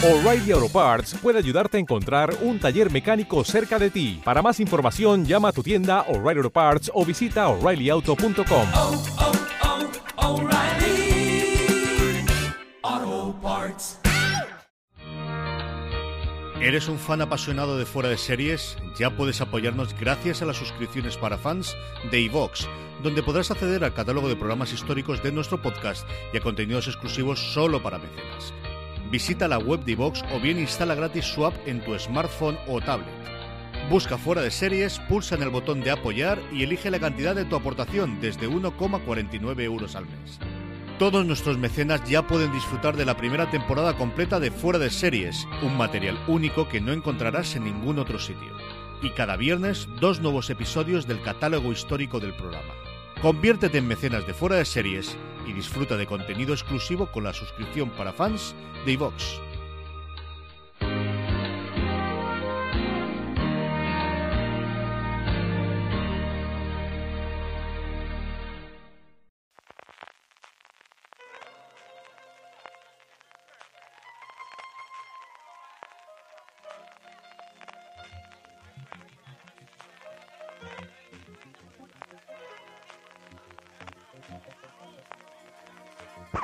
O'Reilly Auto Parts puede ayudarte a encontrar un taller mecánico cerca de ti. Para más información, llama a tu tienda O'Reilly Auto Parts o visita oreillyauto.com. oh, oh, Parts. ¿Eres un fan apasionado de fuera de series? Ya puedes apoyarnos gracias a las suscripciones para fans de iVox, donde podrás acceder al catálogo de programas históricos de nuestro podcast y a contenidos exclusivos solo para mecenas. Visita la web de iVox o bien instala gratis su app en tu smartphone o tablet. Busca fuera de series, pulsa en el botón de apoyar y elige la cantidad de tu aportación desde 1,49 euros al mes. Todos nuestros mecenas ya pueden disfrutar de la primera temporada completa de Fuera de Series, un material único que no encontrarás en ningún otro sitio. Y cada viernes, dos nuevos episodios del catálogo histórico del programa. Conviértete en mecenas de Fuera de Series y disfruta de contenido exclusivo con la suscripción para fans de iVox.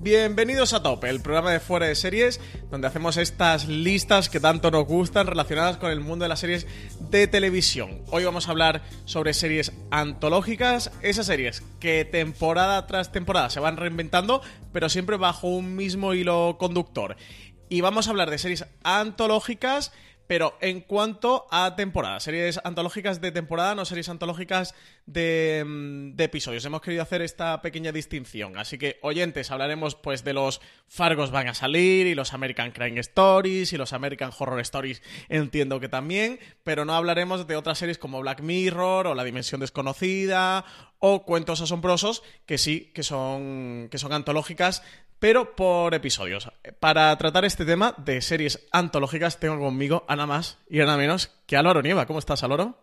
Bienvenidos a Tope, el programa de fuera de series, donde hacemos estas listas que tanto nos gustan relacionadas con el mundo de las series de televisión. Hoy vamos a hablar sobre series antológicas, esas series que temporada tras temporada se van reinventando, pero siempre bajo un mismo hilo conductor. Y vamos a hablar de series antológicas pero en cuanto a temporada, series antológicas de temporada, no series antológicas de, mm, de, episodios. Hemos querido hacer esta pequeña distinción. Así que, oyentes, hablaremos pues de los Fargos van a salir, y los American Crime Stories, y los American Horror Stories, entiendo que también, pero no hablaremos de otras series como Black Mirror, o La Dimensión Desconocida, o Cuentos Asombrosos, que sí, que son, que son antológicas pero por episodios. Para tratar este tema de series antológicas tengo conmigo a nada más y a nada menos que Álvaro Nieva. ¿Cómo estás, Álvaro?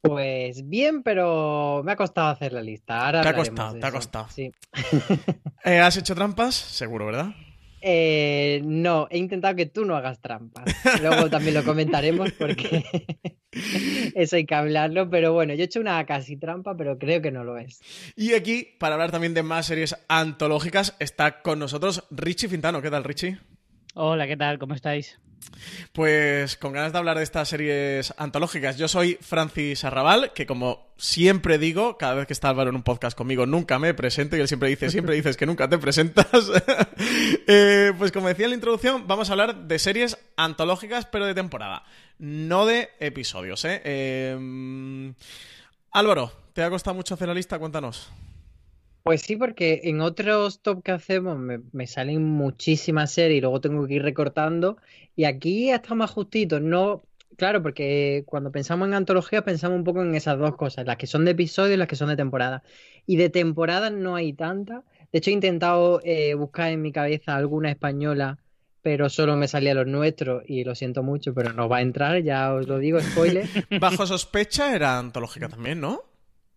Pues bien, pero me ha costado hacer la lista. Ahora te ha costado, te ha costado. Sí. eh, ¿Has hecho trampas? Seguro, ¿verdad? Eh, no, he intentado que tú no hagas trampas. Luego también lo comentaremos porque eso hay que hablarlo. Pero bueno, yo he hecho una casi trampa, pero creo que no lo es. Y aquí, para hablar también de más series antológicas, está con nosotros Richie Fintano. ¿Qué tal, Richie? Hola, ¿qué tal? ¿Cómo estáis? Pues con ganas de hablar de estas series antológicas. Yo soy Francis Arrabal, que como siempre digo, cada vez que está Álvaro en un podcast conmigo, nunca me presento y él siempre dice, siempre dices que nunca te presentas. eh, pues como decía en la introducción, vamos a hablar de series antológicas, pero de temporada, no de episodios. ¿eh? Eh... Álvaro, ¿te ha costado mucho hacer la lista? Cuéntanos. Pues sí, porque en otros top que hacemos me, me, salen muchísimas series y luego tengo que ir recortando. Y aquí está más justito. No, claro, porque cuando pensamos en antologías pensamos un poco en esas dos cosas, las que son de episodio y las que son de temporada. Y de temporada no hay tantas. De hecho, he intentado eh, buscar en mi cabeza alguna española, pero solo me salía los nuestros y lo siento mucho, pero no va a entrar, ya os lo digo, spoiler. Bajo sospecha era antológica también, ¿no?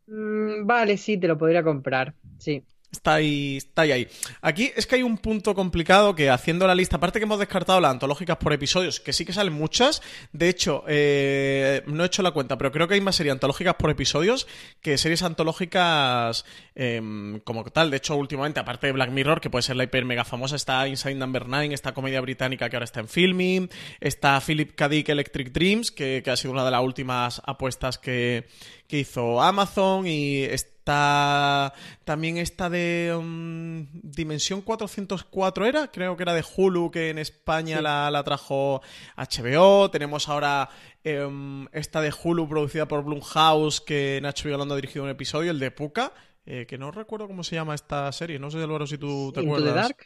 Mm, vale, sí, te lo podría comprar. Sí. Está ahí, está ahí. Aquí es que hay un punto complicado que haciendo la lista, aparte que hemos descartado las antológicas por episodios, que sí que salen muchas. De hecho, eh, no he hecho la cuenta, pero creo que hay más series antológicas por episodios que series antológicas eh, como tal. De hecho, últimamente, aparte de Black Mirror, que puede ser la hiper mega famosa, está Inside Number 9, esta comedia británica que ahora está en filming, está Philip K. Dick Electric Dreams, que, ha sido una de las últimas apuestas que, hizo Amazon y Está también esta de um, Dimensión 404 era, creo que era de Hulu, que en España la, la, trajo HBO. Tenemos ahora um, esta de Hulu producida por Blumhouse, que Nacho Violando ha dirigido un episodio, el de Puka, eh, que no recuerdo cómo se llama esta serie. No sé, Álvaro, si tú te Into acuerdas. the Dark.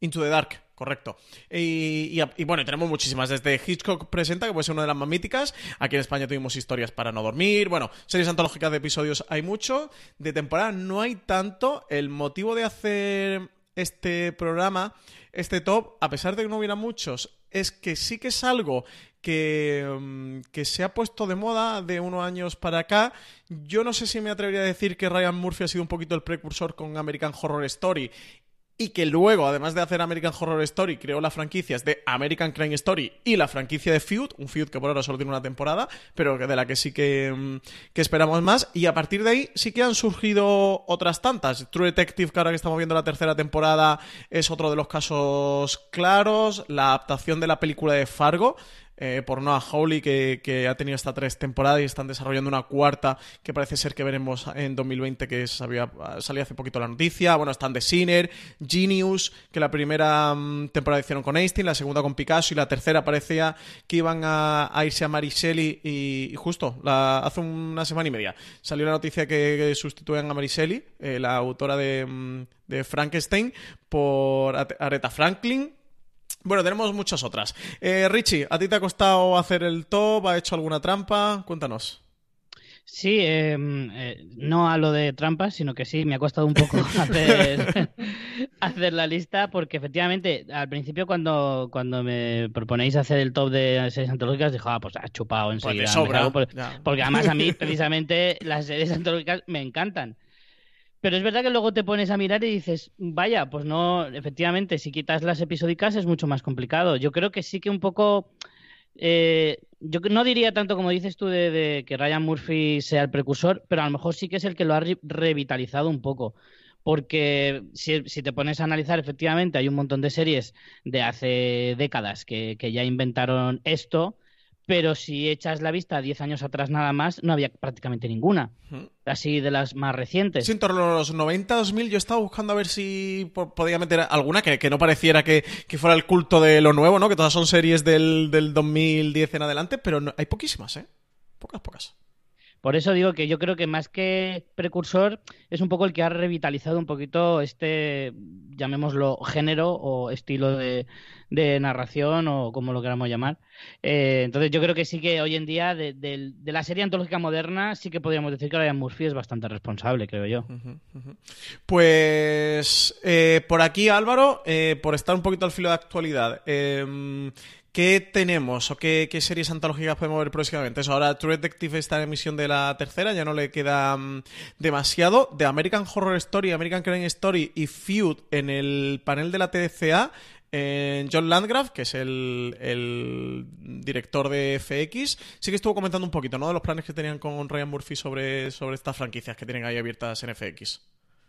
Into the Dark, correcto. Y, y, bueno, tenemos muchísimas. Desde Hitchcock Presenta, que puede ser una de las más míticas. Aquí en España tuvimos historias para no dormir. Bueno, series antológicas de episodios hay mucho. De temporada no hay tanto. El motivo de hacer este programa, este top, a pesar de que no hubiera muchos, es que sí que es algo que, um, que, se ha puesto de moda de unos años para acá. Yo no sé si me atrevería a decir que Ryan Murphy ha sido un poquito el precursor con American Horror Story y que luego, además de hacer American Horror Story, creó las franquicias de American Crime Story y la franquicia de Feud, un Feud que por ahora solo tiene una temporada, pero de la que sí que, que, esperamos más. Y a partir de ahí sí que han surgido otras tantas. True Detective, que ahora que estamos viendo la tercera temporada, es otro de los casos claros. La adaptación de la película de Fargo, eh, por Noah Hawley, que, que, ha tenido hasta tres temporadas y están desarrollando una cuarta que parece ser que veremos en 2020, que sabía, salió hace poquito la noticia. Bueno, están The Sinner, Genius, que la primera um, temporada hicieron con Einstein, la segunda con Picasso y la tercera parecía que iban a, irse a Mariselli y, y justo hace una semana y media salió la noticia que, que sustituyen a Mariselli, eh, la autora de, um, de Frankenstein, por Aretha Franklin, bueno, tenemos muchas otras. Eh, Richie, ¿a ti te ha costado hacer el top? ¿Ha hecho alguna trampa? Cuéntanos. Sí, eh, eh, no a lo de trampas, sino que sí, me ha costado un poco hacer, hacer la lista, porque efectivamente, al principio cuando, cuando me proponéis hacer el top de series antológicas, dijo, ah, pues has chupado enseguida. Pues sobra, por, porque además a mí, precisamente, las series antológicas me encantan. Pero es verdad que luego te pones a mirar y dices, vaya, pues no, efectivamente, si quitas las episódicas es mucho más complicado. Yo creo que sí que un poco, eh, yo no diría tanto como dices tú de, de, que Ryan Murphy sea el precursor, pero a lo mejor sí que es el que lo ha re revitalizado un poco. Porque si, si, te pones a analizar, efectivamente, hay un montón de series de hace décadas que, que ya inventaron esto pero si echas la vista 10 años atrás nada más, no había prácticamente ninguna. Así de las más recientes. Sí, en torno a los 90, 2000, yo estaba buscando a ver si podía meter alguna que, que no pareciera que, que, fuera el culto de lo nuevo, ¿no? Que todas son series del, del 2010 en adelante, pero no, hay poquísimas, ¿eh? Pocas, pocas. Por eso digo que yo creo que más que precursor es un poco el que ha revitalizado un poquito este, llamémoslo, género o estilo de, de narración o como lo queramos llamar. Eh, entonces yo creo que sí que hoy en día de, la serie antológica moderna sí que podríamos decir que Ryan Murphy es bastante responsable, creo yo. Pues eh, por aquí Álvaro, eh, por estar un poquito al filo de actualidad, eh, ¿Qué tenemos o qué, series antológicas podemos ver próximamente? Eso, ahora True Detective está en emisión de la tercera, ya no le queda um, demasiado. De American Horror Story, American Crime Story y Feud en el panel de la TDCA, John Landgraf, que es el, el, director de FX, sí que estuvo comentando un poquito, ¿no? De los planes que tenían con Ryan Murphy sobre, sobre estas franquicias que tienen ahí abiertas en FX.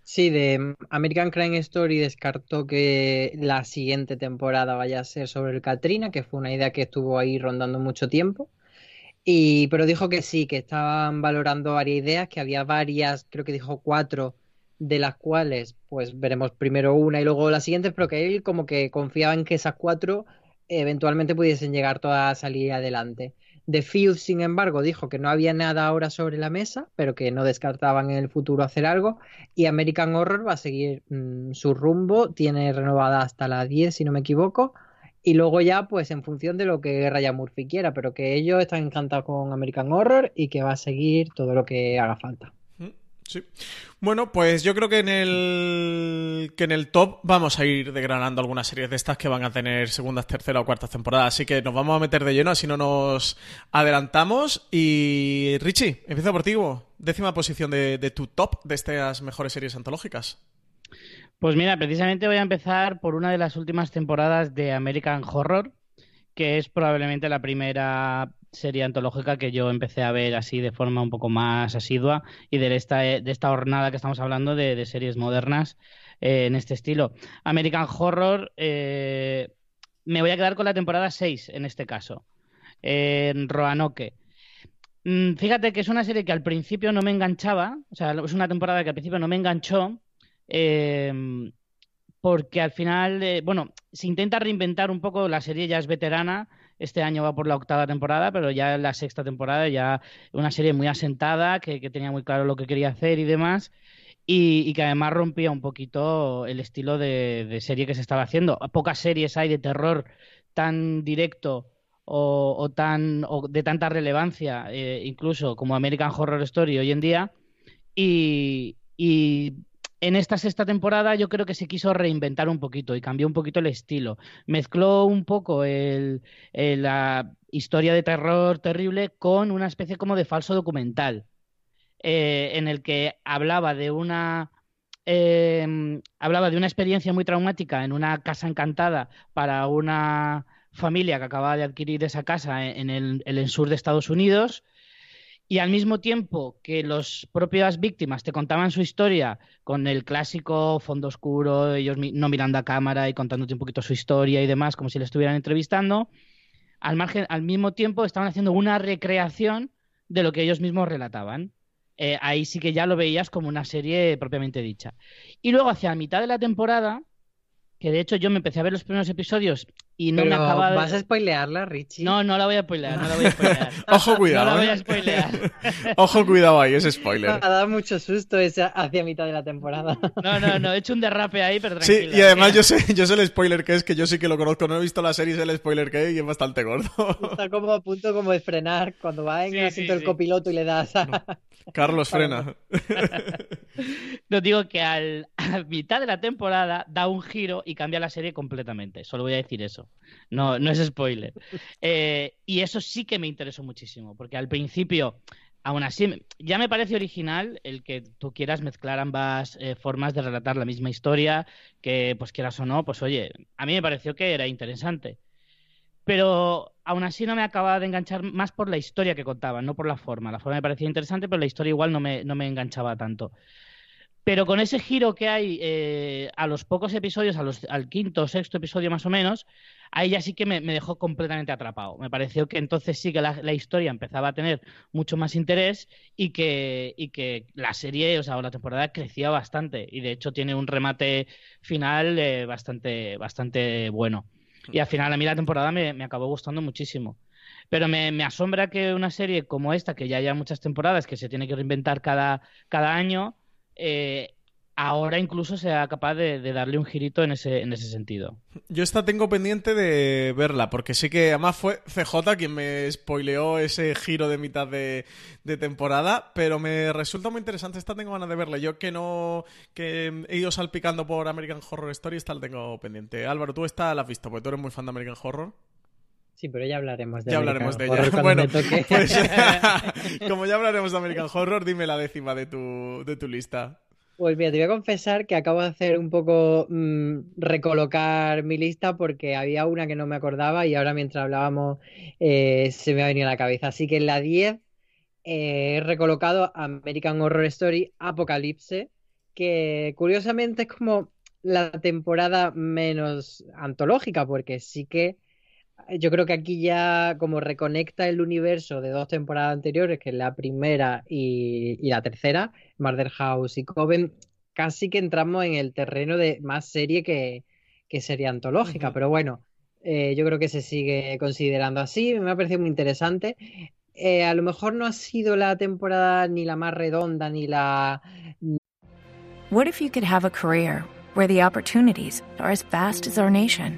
Sí, de American Crime Story descartó que la siguiente temporada vaya a ser sobre el Katrina, que fue una idea que estuvo ahí rondando mucho tiempo. Y, pero dijo que sí, que estaban valorando varias ideas, que había varias, creo que dijo cuatro, de las cuales pues veremos primero una y luego las siguientes, pero que él como que confiaba en que esas cuatro eventualmente pudiesen llegar todas a salir adelante. The Field, sin embargo, dijo que no había nada ahora sobre la mesa, pero que no descartaban en el futuro hacer algo. Y American Horror va a seguir mmm, su rumbo, tiene renovada hasta la 10, si no me equivoco. Y luego ya, pues en función de lo que Ryan Murphy quiera, pero que ellos están encantados con American Horror y que va a seguir todo lo que haga falta. Sí. Bueno, pues yo creo que en el que en el top vamos a ir degranando algunas series de estas que van a tener segundas, tercera o cuartas temporadas. Así que nos vamos a meter de lleno, así no nos adelantamos. Y Richie, empieza por ti, décima posición de, de tu top de estas mejores series antológicas. Pues mira, precisamente voy a empezar por una de las últimas temporadas de American Horror, que es probablemente la primera serie antológica que yo empecé a ver así de forma un poco más asidua y de esta, de esta jornada que estamos hablando de, de series modernas eh, en este estilo. American Horror, eh, me voy a quedar con la temporada 6 en este caso, en Roanoke. Mm, Fíjate que es una serie que al principio no me enganchaba, o sea, es una temporada que al principio no me enganchó, eh, porque al final, eh, bueno, se intenta reinventar un poco, la serie ya es veterana, este año va por la octava temporada, pero ya en la sexta temporada ya una serie muy asentada, que, tenía muy claro lo que quería hacer y demás, y, que además rompía un poquito el estilo de, serie que se estaba haciendo. Pocas series hay de terror tan directo o, tan o de tanta relevancia, eh, incluso como American Horror Story hoy en día. Y en esta sexta temporada yo creo que se quiso reinventar un poquito y cambió un poquito el estilo. Mezcló un poco el, la historia de terror terrible con una especie como de falso documental, eh, en el que hablaba de una eh, hablaba de una experiencia muy traumática en una casa encantada para una familia que acababa de adquirir esa casa en el sur de Estados Unidos. Y al mismo tiempo que las propias víctimas te contaban su historia con el clásico fondo oscuro, ellos no mirando a cámara y contándote un poquito su historia y demás, como si le estuvieran entrevistando, al margen, al mismo tiempo estaban haciendo una recreación de lo que ellos mismos relataban. Eh, ahí sí que ya lo veías como una serie propiamente dicha. Y luego hacia la mitad de la temporada, que de hecho yo me empecé a ver los primeros episodios y no me de... vas a spoilearla, Richie. No, no la voy a spoilear, no la voy a spoilear. Ojo, No cuidado. la voy ¿eh? a spoilear. Ojo, cuidado ahí, es spoiler. Ha dado mucho susto esa hacia mitad de la temporada. No, no, no, he hecho un derrape ahí, pero Sí, tranquila. y además que- yo sé, yo sé el spoiler que es, que yo sí que lo conozco, no he visto la serie, sé el spoiler que es y es bastante gordo. Está como a punto como de frenar cuando va en Sí, el sí, asiento del sí. copiloto y le das a... Carlos frena. No digo que al, a mitad de la temporada da un giro y cambia la serie completamente. Solo voy a decir eso. No, no es spoiler. Eh, y eso sí que me interesó muchísimo, porque al principio, aún así, ya me parece original el que tú quieras mezclar ambas eh, formas de relatar la misma historia, que pues quieras o no, pues oye, a mí me pareció que era interesante. Pero aún así no me acababa de enganchar más por la historia que contaban, no por la forma. La forma me parecía interesante, pero la historia igual no me, no me enganchaba tanto. Pero con ese giro que hay eh, a los pocos episodios, a los, al quinto o sexto episodio más o menos, ahí ya sí que me, dejó completamente atrapado. Me pareció que entonces sí que la, historia empezaba a tener mucho más interés y que, la serie, o sea, la temporada crecía bastante. Y de hecho tiene un remate final eh, bastante, bueno. Y al final a mí la temporada me, acabó gustando muchísimo. Pero me, asombra que una serie como esta, que ya haya muchas temporadas, que se tiene que reinventar cada, cada año, eh, ahora incluso sea capaz de, darle un girito en ese, en ese sentido. Yo esta tengo pendiente de verla, porque sí que además fue CJ quien me spoileó ese giro de mitad de, de temporada, pero me resulta muy interesante, esta tengo ganas de verla. Yo que no, que he ido salpicando por American Horror Story, esta la tengo pendiente. Álvaro, tú esta la has visto, porque tú eres muy fan de American Horror. Sí, pero ya hablaremos de Ya American hablaremos de Horror ella. Bueno, pues como ya hablaremos de American Horror, dime la décima de tu, de tu lista. Pues mira, te voy a confesar que acabo de hacer un poco mm, recolocar mi lista porque había una que no me acordaba y ahora mientras hablábamos eh, se me ha venido a la cabeza. Así que en la 10 eh, he recolocado American Horror Story Apocalipse, que curiosamente es como la temporada menos antológica porque sí que yo creo que aquí ya como reconecta el universo de dos temporadas anteriores, que es la primera y, y la tercera, Murder House y Coven, casi que entramos en el terreno de más serie que, que serie antológica, pero bueno, eh, yo creo que se sigue considerando así, me ha parecido muy interesante. Eh, a lo mejor no ha sido la temporada ni la más redonda ni la What if you could have a career where the opportunities are as vast as our nation,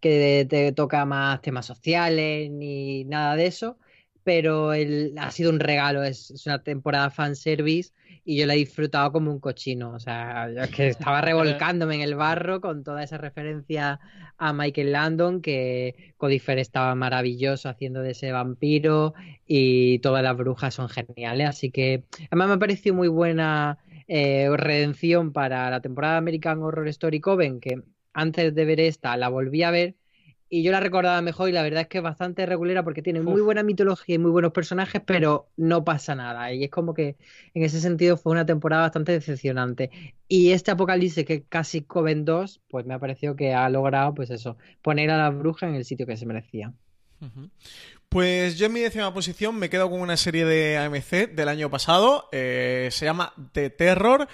que te toca más temas sociales ni nada de eso, pero el, ha sido un regalo, es, es una temporada fanservice y yo la he disfrutado como un cochino, o sea, yo es que estaba revolcándome en el barro con toda esa referencia a Michael Landon, que Codifer estaba maravilloso haciendo de ese vampiro y todas las brujas son geniales, así que además me ha parecido muy buena eh, redención para la temporada de American Horror Story Coven, que antes de ver esta la volví a ver y yo la recordaba mejor y la verdad es que es bastante regulera porque tiene muy buena mitología y muy buenos personajes, pero no pasa nada. Y es como que en ese sentido fue una temporada bastante decepcionante. Y este Apocalipsis, que casi Coven 2, pues me ha parecido que ha logrado, pues eso, poner a la bruja en el sitio que se merecía. Pues yo en mi décima posición me quedo con una serie de AMC del año pasado. eh, se llama The Terror.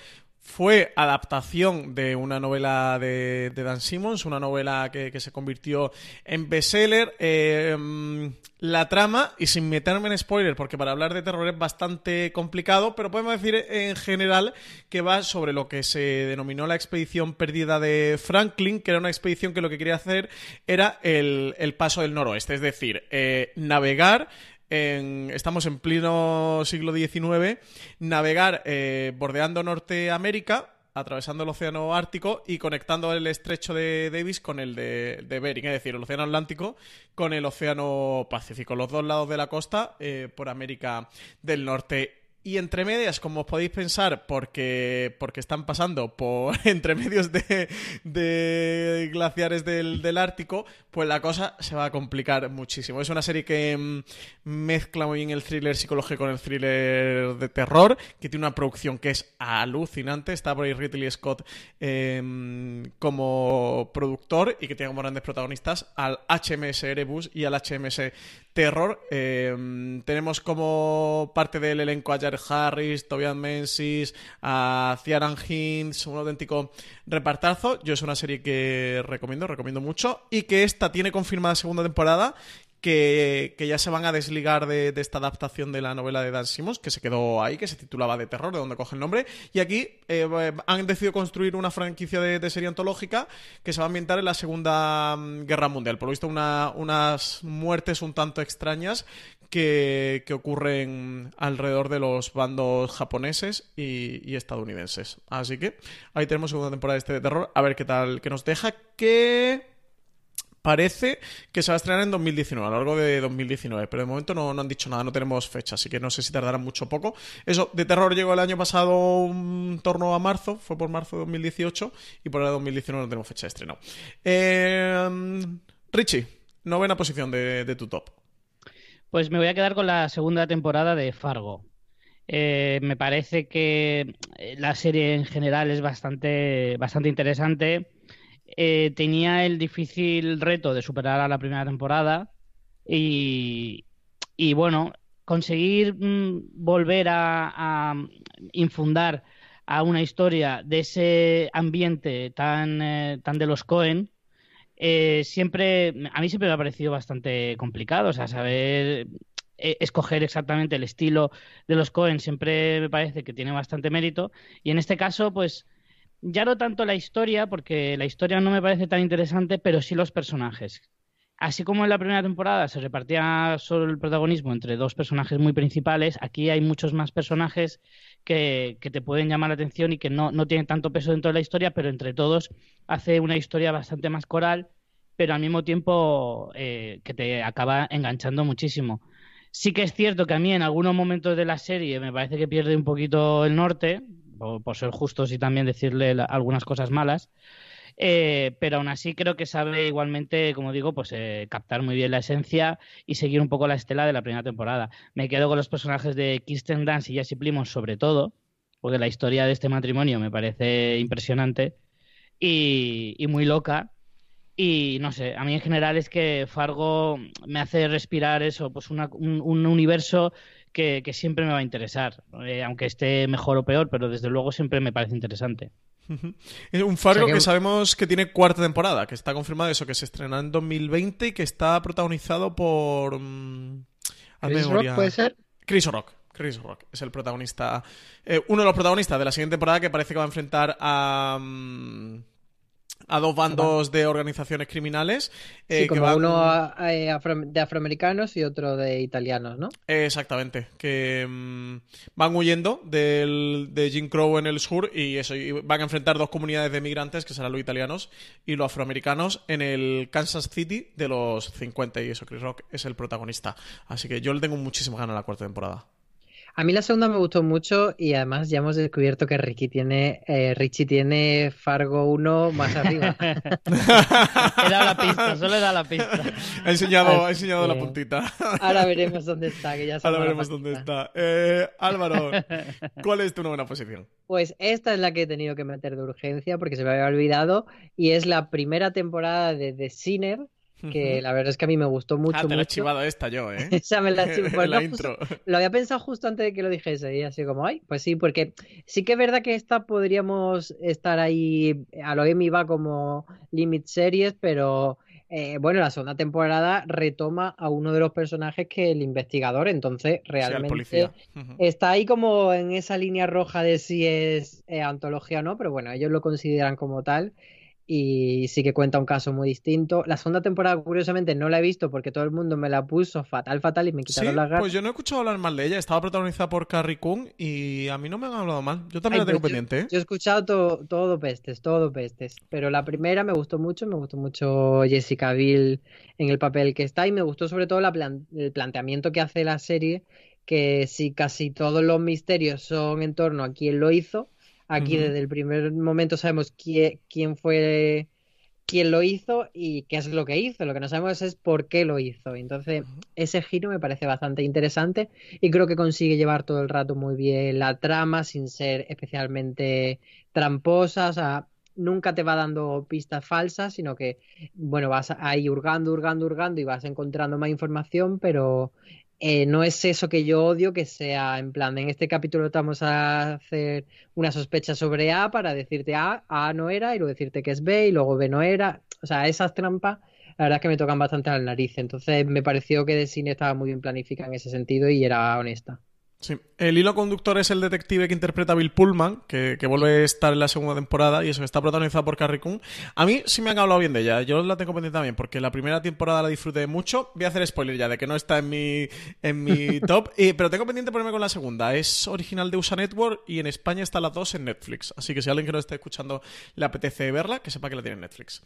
Fue adaptación de una novela de, de Dan Simmons, una novela que, se convirtió en bestseller. Eh, mm, la trama, y sin meterme en spoiler, porque para hablar de terror es bastante complicado, pero podemos decir en general que va sobre lo que se denominó la expedición perdida de Franklin, que era una expedición que lo que quería hacer era el, el paso del noroeste, es decir, eh, navegar estamos en pleno siglo XIX, navegar eh, bordeando Norteamérica, atravesando el Océano Ártico y conectando el estrecho de Davis con el de, de Bering, es decir, el Océano Atlántico con el Océano Pacífico, los dos lados de la costa eh, por América del Norte. Y entre medias, como os podéis pensar, porque, porque están pasando por entre medios de, glaciares del, del Ártico, pues la cosa se va a complicar muchísimo. Es una serie que mm, mezcla muy bien el thriller psicológico con el thriller de terror, que tiene una producción que es alucinante. Está por ahí Ridley Scott eh, como productor y que tiene como grandes protagonistas al HMS Erebus y al HMS Terror. Eh, tenemos como parte del elenco a Jared Harris, Tobias Menzies, a Ciaran Hinds, un auténtico repartazo. Yo es una serie que recomiendo, recomiendo mucho y que esta tiene confirmada segunda temporada que, que ya se van a desligar de, esta adaptación de la novela de Dan Simmons, que se quedó ahí, que se titulaba De Terror, de donde coge el nombre. Y aquí eh, han decidido construir una franquicia de, de serie antológica que se va a ambientar en la Segunda mm, Guerra Mundial. Por lo visto, una- unas muertes un tanto extrañas que, que ocurren alrededor de los bandos japoneses y, y estadounidenses. Así que ahí tenemos segunda temporada de este de terror. A ver qué tal que nos deja. Que parece que se va a estrenar en 2019, a lo largo de 2019, pero de momento no, han dicho nada, no tenemos fecha, así que no sé si tardará mucho o poco. Eso, de terror llegó el año pasado en torno a marzo, fue por marzo de 2018, y por ahora de 2019 no tenemos fecha de estreno. Eh, Richie, novena posición de, tu top. Pues me voy a quedar con la segunda temporada de Fargo. Eh, me parece que la serie en general es bastante, bastante interesante. Eh, tenía el difícil reto de superar a la primera temporada y, bueno, conseguir mm, volver a, infundar a una historia de ese ambiente tan, eh, tan de los Cohen, eh, siempre, a mí siempre me ha parecido bastante complicado, o sea, saber escoger exactamente el estilo de los Cohen siempre me parece que tiene bastante mérito. Y en este caso, pues ya no tanto la historia, porque la historia no me parece tan interesante, pero sí los personajes. Así como en la primera temporada se repartía solo el protagonismo entre dos personajes muy principales, aquí hay muchos más personajes que, te pueden llamar la atención y que no, no tienen tanto peso dentro de la historia, pero entre todos hace una historia bastante más coral, pero al mismo tiempo eh, que te acaba enganchando muchísimo. Sí que es cierto que a mí en algunos momentos de la serie me parece que pierde un poquito el norte, por, ser justos y también decirle algunas cosas malas. Eh, pero aún así creo que sabe igualmente, como digo, pues eh, captar muy bien la esencia y seguir un poco la estela de la primera temporada. Me quedo con los personajes de Kirsten Dunst y Jesse Plimons sobre todo, porque la historia de este matrimonio me parece impresionante y, muy loca. Y no sé, a mí en general es que Fargo me hace respirar eso, pues un universo que, que siempre me va a interesar, eh, aunque esté mejor o peor, pero desde luego siempre me parece interesante. Es un Fargo O sea que- que sabemos que tiene cuarta temporada, que está confirmado eso, que se estrena en 2020 y que está protagonizado por... mm, Chris. Rock, ¿puede ser? Chris Rock. Chris Rock es el protagonista, eh, uno de los protagonistas de la siguiente temporada que parece que va a enfrentar a... mm, a dos bandos de organizaciones criminales. eh, Sí, que como van- uno eh, afro- de afroamericanos y otro de italianos, ¿no? Exactamente, que mm, van huyendo del, de Jim Crow en el sur y eso, y van a enfrentar dos comunidades de migrantes, que serán los italianos y los afroamericanos, en el Kansas City de los 50 y eso, Chris Rock es el protagonista. Así que yo le tengo muchísima ganas a la cuarta temporada. A mí la segunda me gustó mucho y además ya hemos descubierto que Ricky tiene, eh, Richie tiene Fargo 1 más arriba. He dado la pista, solo he dado la pista. Ha enseñado, ha Así enseñado la puntita. Ahora veremos dónde está, que ya Ahora veremos dónde está. Eh, Álvaro, ¿cuál es tu novena posición? Pues esta es la que he tenido que meter de urgencia porque se me había olvidado y es la primera temporada de The Sinner, que la verdad es que a mí me gustó mucho, ah, te la he chivado esta yo, ¿eh? Esa me la pues la no, justo-. Lo había pensado justo antes de que lo dijese y así como, ay, pues sí, porque sí que es verdad que esta podríamos estar ahí, a lo Emmy va como Limit Series, pero eh, bueno, la segunda temporada retoma a uno de los personajes que el investigador, entonces Sí, realmente está ahí como en esa línea roja de si es eh, antología o no, pero bueno, ellos lo consideran como tal. Y sí que cuenta un caso muy distinto. La segunda temporada, curiosamente, no la he visto porque todo el mundo me la puso fatal, fatal y me Sí, quitaron las ganas. pues yo no he escuchado hablar mal de ella. Estaba protagonizada por Carrie Coon y a mí no me han hablado mal. Yo también Ay, la tengo pues pendiente, ¿eh? Yo he escuchado todo, todo pestes, todo pestes. Pero la primera me gustó mucho, me gustó mucho Jessica Biel en el papel que está y me gustó sobre todo la plan- el planteamiento que hace la serie, que si casi todos los misterios son en torno a quién lo hizo, aquí desde el primer momento sabemos quién, quién fue, quién lo hizo y qué es lo que hizo. Lo que no sabemos es por qué lo hizo. Entonces, ese giro me parece bastante interesante y creo que consigue llevar todo el rato muy bien la trama sin ser especialmente tramposa, o sea, nunca te va dando pistas falsas, sino que, bueno, vas ahí hurgando, hurgando, hurgando y vas encontrando más información, pero eh, no es eso que yo odio, que sea en plan, en este capítulo vamos a hacer una sospecha sobre A para decirte A, A no era, y luego decirte que es B, y luego B no era. O sea, esas trampas, la verdad es que me tocan bastante a la nariz. Entonces me pareció que de cine estaba muy bien planificada en ese sentido y era honesta. Sí. El hilo conductor es el detective que interpreta Bill Pullman, que, que vuelve a estar en la segunda temporada y eso está protagonizada por Carrie Coon. A mí sí me han hablado bien de ella, yo la tengo pendiente también, porque la primera temporada la disfruté mucho. Voy a hacer spoiler ya de que no está en mi, en mi top, pero tengo pendiente ponerme con la segunda. Es original de USA Network y en España está las dos en Netflix. Así que si alguien que no esté escuchando le apetece verla, que sepa que la tiene en Netflix.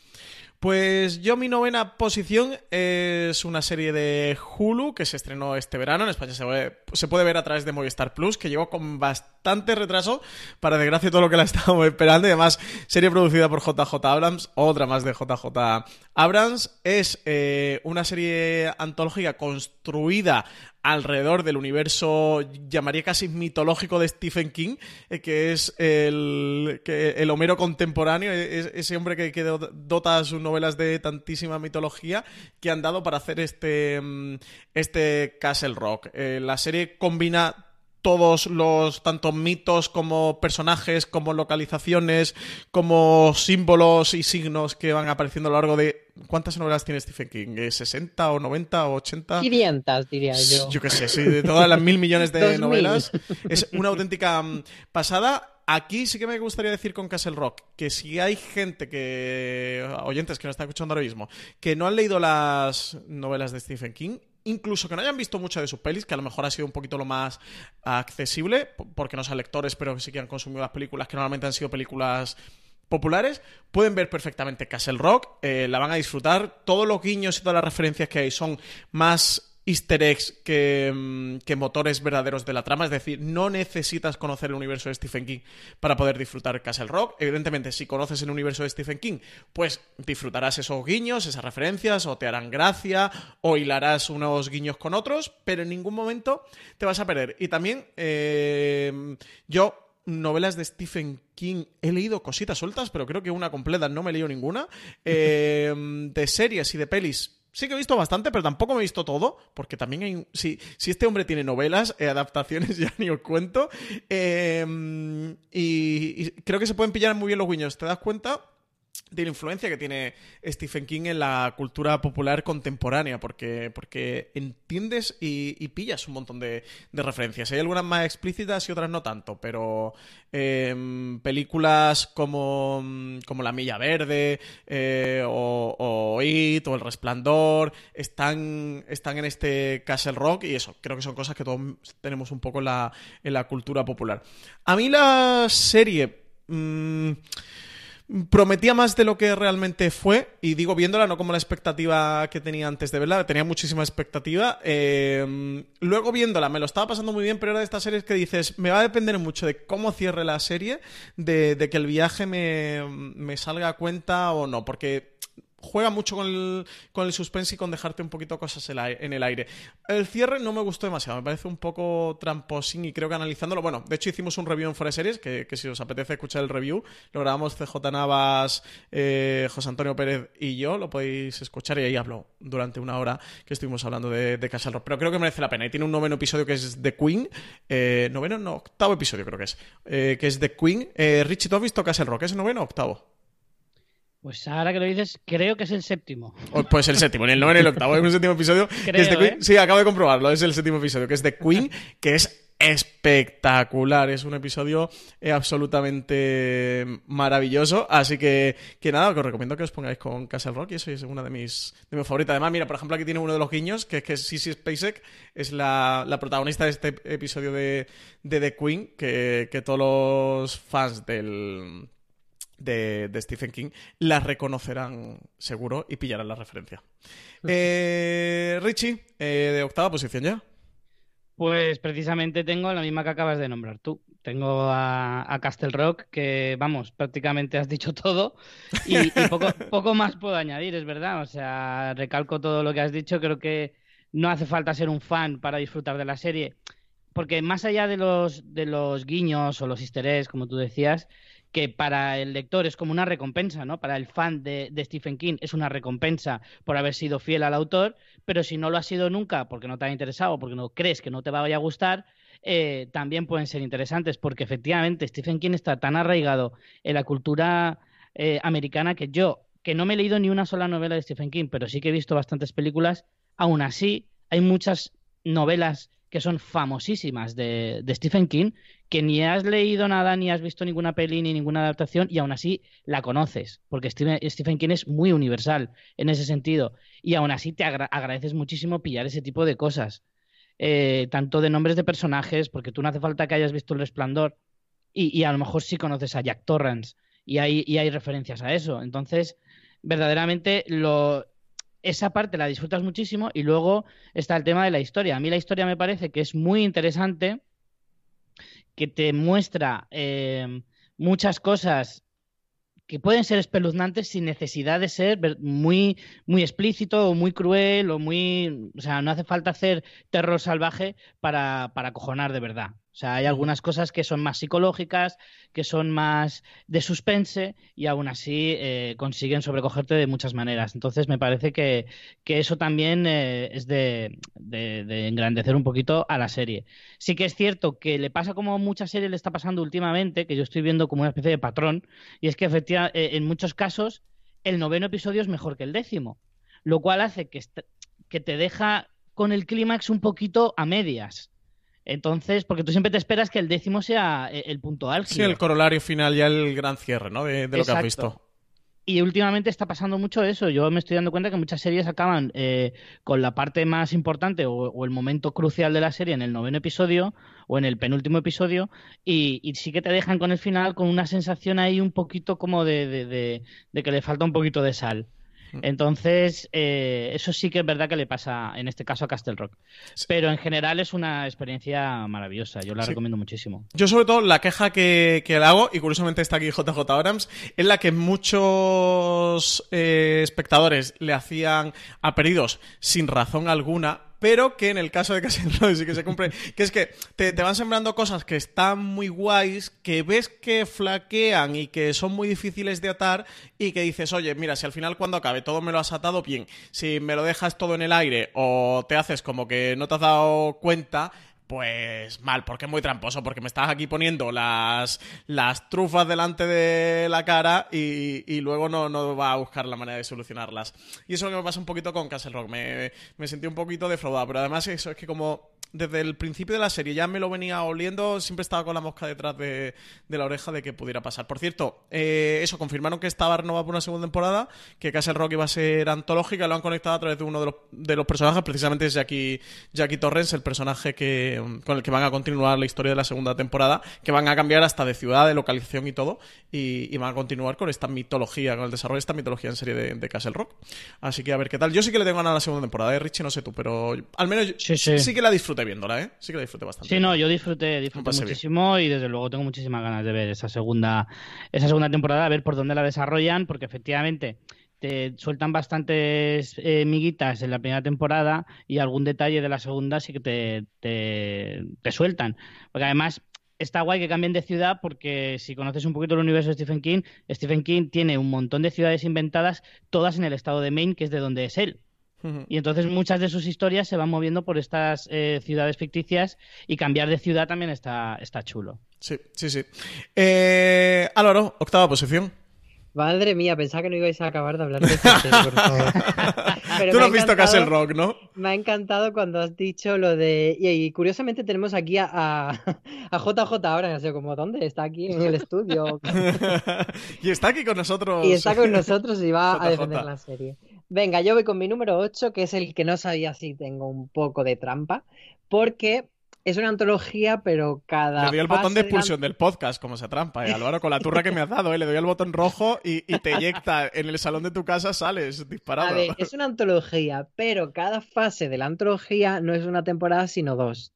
Pues yo mi novena posición es una serie de Hulu que se estrenó este verano. En España se puede, se puede ver a través de Movistar Plus, que llegó con bastante retraso, para desgracia de todo lo que la estábamos esperando. Y además, serie producida por JJ Abrams, otra más de JJ Abrams. Es eh, una serie antológica construida alrededor del universo, llamaría casi mitológico de Stephen King, eh, que es el, que el Homero contemporáneo, e- es- ese hombre que, que do- dota sus novelas de tantísima mitología que han dado para hacer este, mm, este Castle Rock. Eh, la serie combina todos los tanto mitos como personajes, como localizaciones, como símbolos y signos que van apareciendo a lo largo de... ¿Cuántas novelas tiene Stephen King? ¿Eh, ¿60 o 90 o 80? 500, diría yo. Yo qué sé, sí, de todas las mil millones de novelas. Es una auténtica mm, pasada. Aquí sí que me gustaría decir con Castle Rock que si hay gente que. oyentes que nos están escuchando ahora mismo, que no han leído las novelas de Stephen King, incluso que no hayan visto muchas de sus pelis, que a lo mejor ha sido un poquito lo más accesible, porque no son lectores, pero sí que han consumido las películas, que normalmente han sido películas populares, pueden ver perfectamente Castle Rock, eh, la van a disfrutar. Todos los guiños y todas las referencias que hay son más easter eggs que, mm, que motores verdaderos de la trama, es decir, no necesitas conocer el universo de Stephen King para poder disfrutar Castle Rock. Evidentemente, si conoces el universo de Stephen King, pues disfrutarás esos guiños, esas referencias, o te harán gracia, o hilarás unos guiños con otros, pero en ningún momento te vas a perder. Y también, eh, yo novelas de Stephen King he leído cositas sueltas, pero creo que una completa no me he leído ninguna. Eh, de series y de pelis. Sí que he visto bastante, pero tampoco me he visto todo, porque también hay... Si, si este hombre tiene novelas, eh, adaptaciones, ya ni os cuento. Eh, y, y creo que se pueden pillar muy bien los guiños. ¿Te das cuenta? De la influencia que tiene Stephen King en la cultura popular contemporánea, porque, porque entiendes y, pillas un montón de, de, referencias. Hay algunas más explícitas y otras no tanto, pero eh, películas como, como La Milla Verde eh, o, o, It o El Resplandor están, están en este Castle Rock y eso, creo que son cosas que todos tenemos un poco en la, en la cultura popular. A mí la serie... Mmm, prometía más de lo que realmente fue, y digo viéndola no como la expectativa que tenía antes de verla, tenía muchísima expectativa. Eh, luego viéndola me lo estaba pasando muy bien, pero era de estas series que dices, me va a depender mucho de cómo cierre la serie, de, de que el viaje me, me salga a cuenta o no, porque juega mucho con el, con el suspense y con dejarte un poquito cosas en el aire. El cierre no me gustó demasiado, me parece un poco tramposín y creo que analizándolo, bueno, de hecho hicimos un review en Fuera Series, que, si os apetece escuchar el review, lo grabamos CJ Navas, eh, José Antonio Pérez y yo, lo podéis escuchar y ahí hablo durante una hora que estuvimos hablando de, Castle Rock, pero creo que merece la pena y tiene un noveno episodio que es The Queen, eh, noveno, no, octavo episodio creo que es, eh, que es The Queen. Eh, Richie, ¿tú has Castle Rock? ¿Es noveno o octavo? Pues ahora que lo dices, creo que es el séptimo. Pues el séptimo, en el noveno y el octavo. Es un séptimo episodio. Creo, que es de Queen. ¿eh? Sí, acabo de comprobarlo. Es el séptimo episodio, que es de Queen, que es espectacular. Es un episodio eh, absolutamente maravilloso. Así que, que nada, os recomiendo que os pongáis con Castle Rock y eso es una de mis, de mis favoritas. Además, mira, por ejemplo, aquí tiene uno de los guiños, que es que Sissy Spacek es la, la protagonista de este episodio de, de The Queen, que, que todos los fans del de, de, Stephen King, las reconocerán seguro y pillarán la referencia. Eh, Richie, eh, de octava posición ya. Pues precisamente tengo la misma que acabas de nombrar tú. Tengo a, a Castle Rock, que vamos, prácticamente has dicho todo y, y poco, poco, más puedo añadir, es verdad. O sea, recalco todo lo que has dicho. Creo que no hace falta ser un fan para disfrutar de la serie, porque más allá de los, de los guiños o los easter eggs, como tú decías, que para el lector es como una recompensa, ¿no? Para el fan de, Stephen King es una recompensa por haber sido fiel al autor, pero si no lo has sido nunca porque no te ha interesado, porque no crees que no te vaya a gustar, eh, también pueden ser interesantes, porque efectivamente Stephen King está tan arraigado en la cultura eh, americana que yo, que no me he leído ni una sola novela de Stephen King, pero sí que he visto bastantes películas, aún así hay muchas novelas que son famosísimas de, Stephen King, que ni has leído nada, ni has visto ninguna peli, ni ninguna adaptación, y aún así la conoces, porque Stephen, Stephen King es muy universal en ese sentido, y aún así te agra agradeces muchísimo pillar ese tipo de cosas, eh, tanto de nombres de personajes, porque tú no hace falta que hayas visto El Resplandor, y, y a lo mejor sí conoces a Jack Torrance, y hay, y hay referencias a eso, entonces verdaderamente lo, esa parte la disfrutas muchísimo y luego está el tema de la historia. A mí la historia me parece que es muy interesante, que te muestra eh, muchas cosas que pueden ser espeluznantes sin necesidad de ser muy, muy explícito o muy cruel o muy... O sea, no hace falta hacer terror salvaje para, para acojonar de verdad. O sea, hay algunas cosas que son más psicológicas, que son más de suspense y aún así eh, consiguen sobrecogerte de muchas maneras. Entonces me parece que, que eso también eh, es de, de, de, engrandecer un poquito a la serie. Sí que es cierto que le pasa como muchas series le está pasando últimamente, que yo estoy viendo como una especie de patrón, y es que efectivamente eh, en muchos casos el noveno episodio es mejor que el décimo, lo cual hace que, que te deja con el clímax un poquito a medias. Entonces, porque tú siempre te esperas que el décimo sea eh, el punto álgido. Sí, el corolario final, ya el gran cierre, ¿no? De, de lo que has visto. Y últimamente está pasando mucho eso. Yo me estoy dando cuenta que muchas series acaban eh, con la parte más importante o, o, el momento crucial de la serie en el noveno episodio o en el penúltimo episodio y, y sí que te dejan con el final con una sensación ahí un poquito como de, de, de, de que le falta un poquito de sal. Entonces, eh, eso sí que es verdad que le pasa en este caso a Castle Rock. Sí. Pero en general es una experiencia maravillosa. Yo la sí. recomiendo muchísimo. Yo, sobre todo, la queja que, que le hago, y curiosamente está aquí JJ Abrams, es la que muchos eh, espectadores le hacían a sin razón alguna pero que en el caso de Castle Rock sí que se cumple, que es que te, te, van sembrando cosas que están muy guays, que ves que flaquean y que son muy difíciles de atar y que dices, oye, mira, si al final cuando acabe todo me lo has atado bien, si me lo dejas todo en el aire o te haces como que no te has dado cuenta, pues mal, porque es muy tramposo, porque me estás aquí poniendo las, las trufas delante de la cara y, y luego no, no, va a buscar la manera de solucionarlas. Y eso que me pasa un poquito con Castle Rock, me, me sentí un poquito defraudado, pero además eso es que como desde el principio de la serie ya me lo venía oliendo, siempre estaba con la mosca detrás de, de la oreja de que pudiera pasar. Por cierto, eh, eso, confirmaron que estaba renovada por una segunda temporada, que Castle Rock iba a ser antológica, lo han conectado a través de uno de los, de los personajes, precisamente es Jackie, Jackie Torrens, el personaje que, con el que van a continuar la historia de la segunda temporada, que van a cambiar hasta de ciudad, de localización y todo, y, y van a continuar con esta mitología, con el desarrollo de esta mitología en serie de, de Castle Rock. Así que a ver qué tal. Yo sí que le tengo ganas a la segunda temporada, ¿eh? Richie, no sé tú, pero al menos yo- Sí, sí. sí que la disfruté viéndola, ¿eh? Sí que la disfruté bastante. Sí, no, yo disfruté, disfruté pasé bien. muchísimo y desde luego tengo muchísimas ganas de ver esa segunda, esa segunda temporada, a ver por dónde la desarrollan, porque efectivamente te sueltan bastantes eh, miguitas en la primera temporada y algún detalle de la segunda sí que te, te, te sueltan. Porque además está guay que cambien de ciudad porque si conoces un poquito el universo de Stephen King, Stephen King tiene un montón de ciudades inventadas, todas en el estado de Maine, que es de donde es él. Y entonces muchas de sus historias se van moviendo por estas eh, ciudades ficticias y cambiar de ciudad también está, está chulo. Sí, sí, sí. Eh, Álvaro, octava posición. Madre mía, pensaba que no ibais a acabar de hablar de serie, por favor. Pero Tú me no ha has visto encantado- Castle Rock, ¿no? Me ha encantado cuando has dicho lo de. Y, y curiosamente tenemos aquí a, a, a JJ ahora, no sé como, ¿dónde? Está aquí en el estudio. y está aquí con nosotros. Y está con nosotros y va a JJ. defender la serie. Venga, yo voy con mi número 8, que es el que no sabía si tengo un poco de trampa, porque es una antología, pero cada Le doy el botón de expulsión del podcast, como se trampa, ¿eh, Álvaro, con la turra que me has dado, ¿eh? Le doy el botón rojo y, y te eyecta. En el salón de tu casa sales disparado. A ver, es una antología, pero cada fase de la antología no es una temporada, sino dos.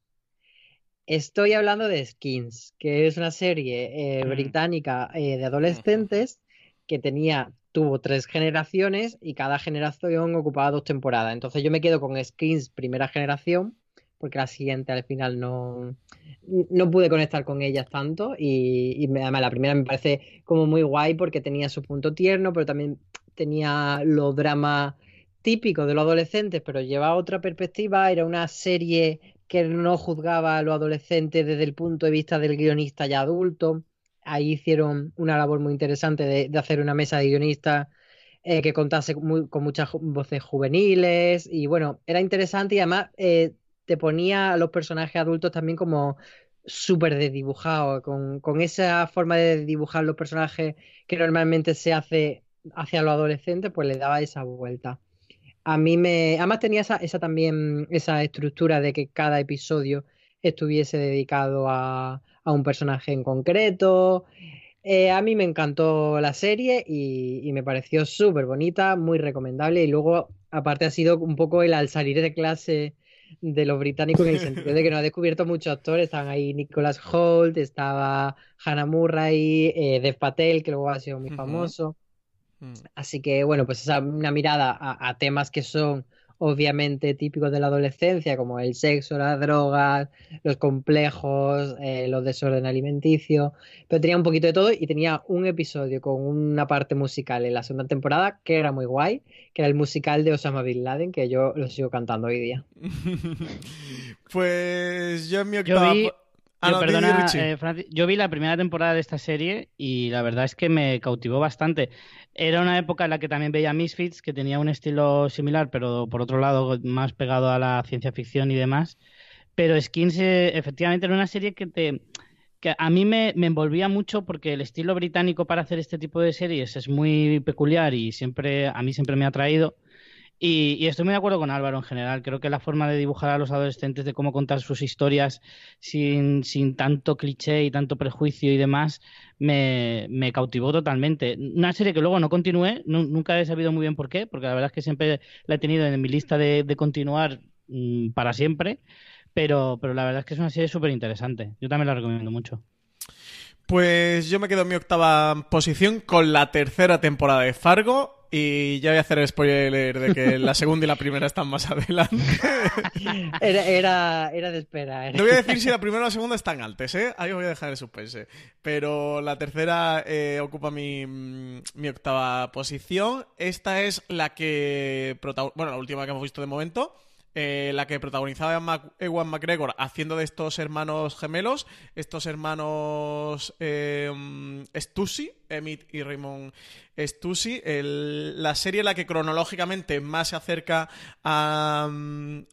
Estoy hablando de Skins, que es una serie eh, Mm. británica eh, de adolescentes que tenía, tuvo tres generaciones y cada generación ocupaba dos temporadas. Entonces yo me quedo con Skins primera generación, porque la siguiente al final no, no pude conectar con ellas tanto y, y además la primera me parece como muy guay porque tenía su punto tierno, pero también tenía los dramas típicos de los adolescentes, pero llevaba otra perspectiva, era una serie que no juzgaba a los adolescentes desde el punto de vista del guionista ya adulto. Ahí hicieron una labor muy interesante de, de hacer una mesa de guionistas eh, que contase con muchas voces juveniles y bueno, era interesante y además eh, te ponía a los personajes adultos también como súper desdibujados, con, con esa forma de dibujar los personajes que normalmente se hace hacia los adolescentes, pues le daba esa vuelta. A mí me. Además tenía esa, esa también, esa estructura de que cada episodio estuviese dedicado a, a un personaje en concreto. Eh, a mí me encantó la serie y, y me pareció súper bonita, muy recomendable. Y luego, aparte, ha sido un poco el al salir de clase de los británicos en el sentido de que no ha descubierto muchos actores. Estaban ahí Nicholas Holt, estaba Hannah Murray, eh, Dev Patel, que luego ha sido muy famoso. Mm. Así que, bueno, pues esa una mirada a, a temas que son obviamente típicos de la adolescencia, como el sexo, las drogas, los complejos, eh, los desorden alimenticio, pero tenía un poquito de todo y tenía un episodio con una parte musical en la segunda temporada que era muy guay, que era el musical de Osama Bin Laden, que yo lo sigo cantando hoy día. pues yo en mi Yo octava. vi- Ah, Yo, no, perdona, eh, Francis, yo vi la primera temporada de esta serie y la verdad es que me cautivó bastante. Era una época en la que también veía Misfits, que tenía un estilo similar, pero por otro lado más pegado a la ciencia ficción y demás. Pero Skins eh, efectivamente era una serie que te que a mí me, me envolvía mucho porque el estilo británico para hacer este tipo de series es muy peculiar y siempre a mí siempre me ha atraído. Y, estoy muy de acuerdo con Álvaro en general. Creo que la forma de dibujar a los adolescentes, de cómo contar sus historias sin, sin tanto cliché y tanto prejuicio y demás, me, cautivó totalmente. Una serie que luego no continué, nu- nunca he sabido muy bien por qué, porque la verdad es que siempre la he tenido en mi lista de, de continuar mm, para siempre. Pero, pero la verdad es que es una serie súper interesante. Yo también la recomiendo mucho. Pues yo me quedo en mi octava posición con la tercera temporada de Fargo. Y ya voy a hacer el spoiler de que la segunda y la primera están más adelante. Era, era, era de espera. era- No voy a decir si la primera o la segunda están altas, ¿eh? Ahí os voy a dejar el suspense. Pero la tercera eh, ocupa mi, mm, mi octava posición. Esta es la que... Bueno, la última que hemos visto de momento. eh, la que protagonizaba Mac- Ewan McGregor haciendo de estos hermanos gemelos, estos hermanos eh, mm, Stussy, Emmett y Raymond Stussy, la serie la que cronológicamente más se acerca a,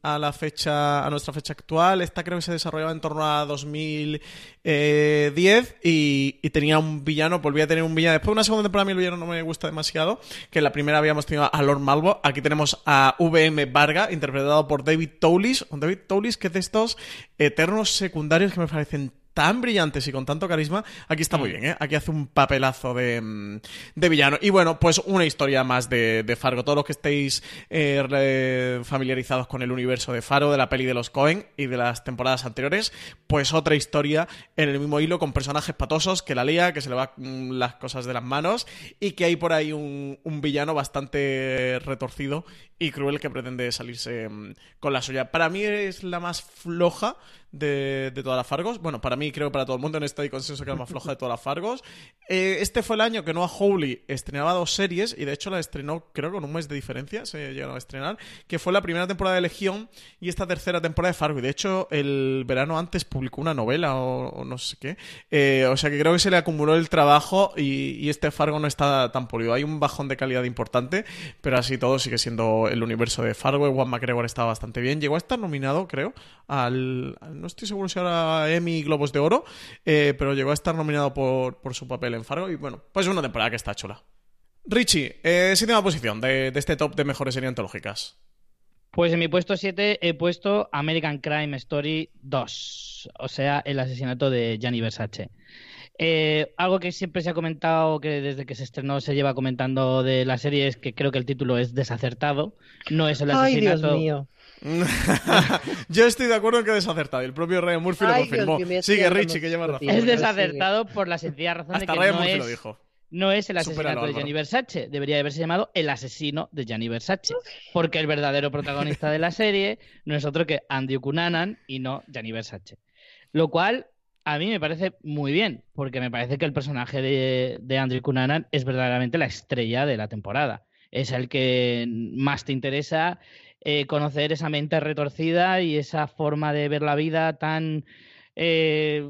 la fecha, a nuestra fecha actual. Esta creo que se desarrollaba en torno a 2010 y, y tenía un villano, volvía a tener un villano. Después de una segunda temporada a el villano no me gusta demasiado, que en la primera habíamos tenido a Lord Malvo, aquí tenemos a VM Varga, interpretado por David Toulis, David Toulis que es de estos eternos secundarios que me parecen tan brillantes y con tanto carisma, aquí está muy bien, ¿eh? Aquí hace un papelazo de, mm, de villano. Y bueno, pues una historia más de, de Fargo. Todos los que estéis eh, familiarizados con el universo de Fargo, de la peli de los Cohen y de las temporadas anteriores, pues otra historia en el mismo hilo con personajes patosos que la lía, que se le va mm, las cosas de las manos y que hay por ahí un, un villano bastante retorcido y cruel que pretende salirse mm, con la suya. Para mí es la más floja de, de todas las Fargos. Bueno, para mí creo que para todo el mundo en este hay consenso que es la más floja de todas las Fargos. Eh, este fue el año que Noah Hawley estrenaba dos series y de hecho la estrenó creo con un mes de diferencia, se llegaron a estrenar, que fue la primera temporada de Legión y esta tercera temporada de Fargo. Y de hecho el verano antes publicó una novela o, no sé qué. Eh, o sea que creo que se le acumuló el trabajo y, y este Fargo no está tan pulido. Hay un bajón de calidad importante, pero así todo sigue siendo el universo de Fargo. Juan McGregor estaba bastante bien. Llegó a estar nominado, creo, al... No estoy seguro si ahora Emmy Globos de Oro, eh, pero llegó a estar nominado por, por su papel en Fargo y bueno, pues una temporada que está chula. Richie, eh, séptima posición de, de este top de mejores series antológicas. Pues en mi puesto 7 he puesto American Crime Story 2, o sea, el asesinato de Gianni Versace. Eh, algo que siempre se ha comentado, que desde que se estrenó se lleva comentando de la serie, es que creo que el título es desacertado. No es el Ay, Dios asesinato. mío. Yo estoy de acuerdo en que desacertado. y El propio Ryan Murphy lo confirmó. Dios Sigue Richie, que lleva razón. Es desacertado por la sencilla razón Hasta de que Ryan no Murphy es, lo dijo. no es el asesinato de. Gianni Versace. Debería haberse llamado El asesino de Gianni Versace. Porque el verdadero protagonista de la serie no es otro que Andrew Cunanan y no Gianni Versace. Lo cual a mí me parece muy bien, porque me parece que el personaje de, de Andrew Cunanan es verdaderamente la estrella de la temporada. Es el que más te interesa eh, conocer esa mente retorcida y esa forma de ver la vida tan eh,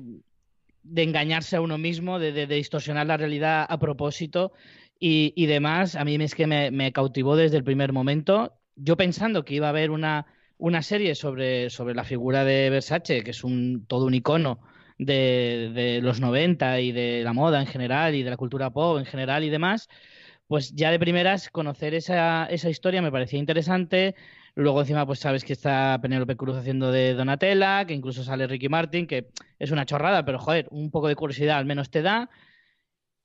de engañarse a uno mismo, de, de- de distorsionar la realidad a propósito y, y demás. A mí es que me, me cautivó desde el primer momento. Yo pensando que iba a haber una, una serie sobre, sobre la figura de Versace, que es un, todo un icono de, de los 90 y de la moda en general y de la cultura pop en general y demás, pues ya de primeras conocer esa, esa historia me parecía interesante. Luego encima pues sabes que está Penélope Cruz haciendo de Donatella, que incluso sale Ricky Martin, que es una chorrada, pero joder, un poco de curiosidad al menos te da.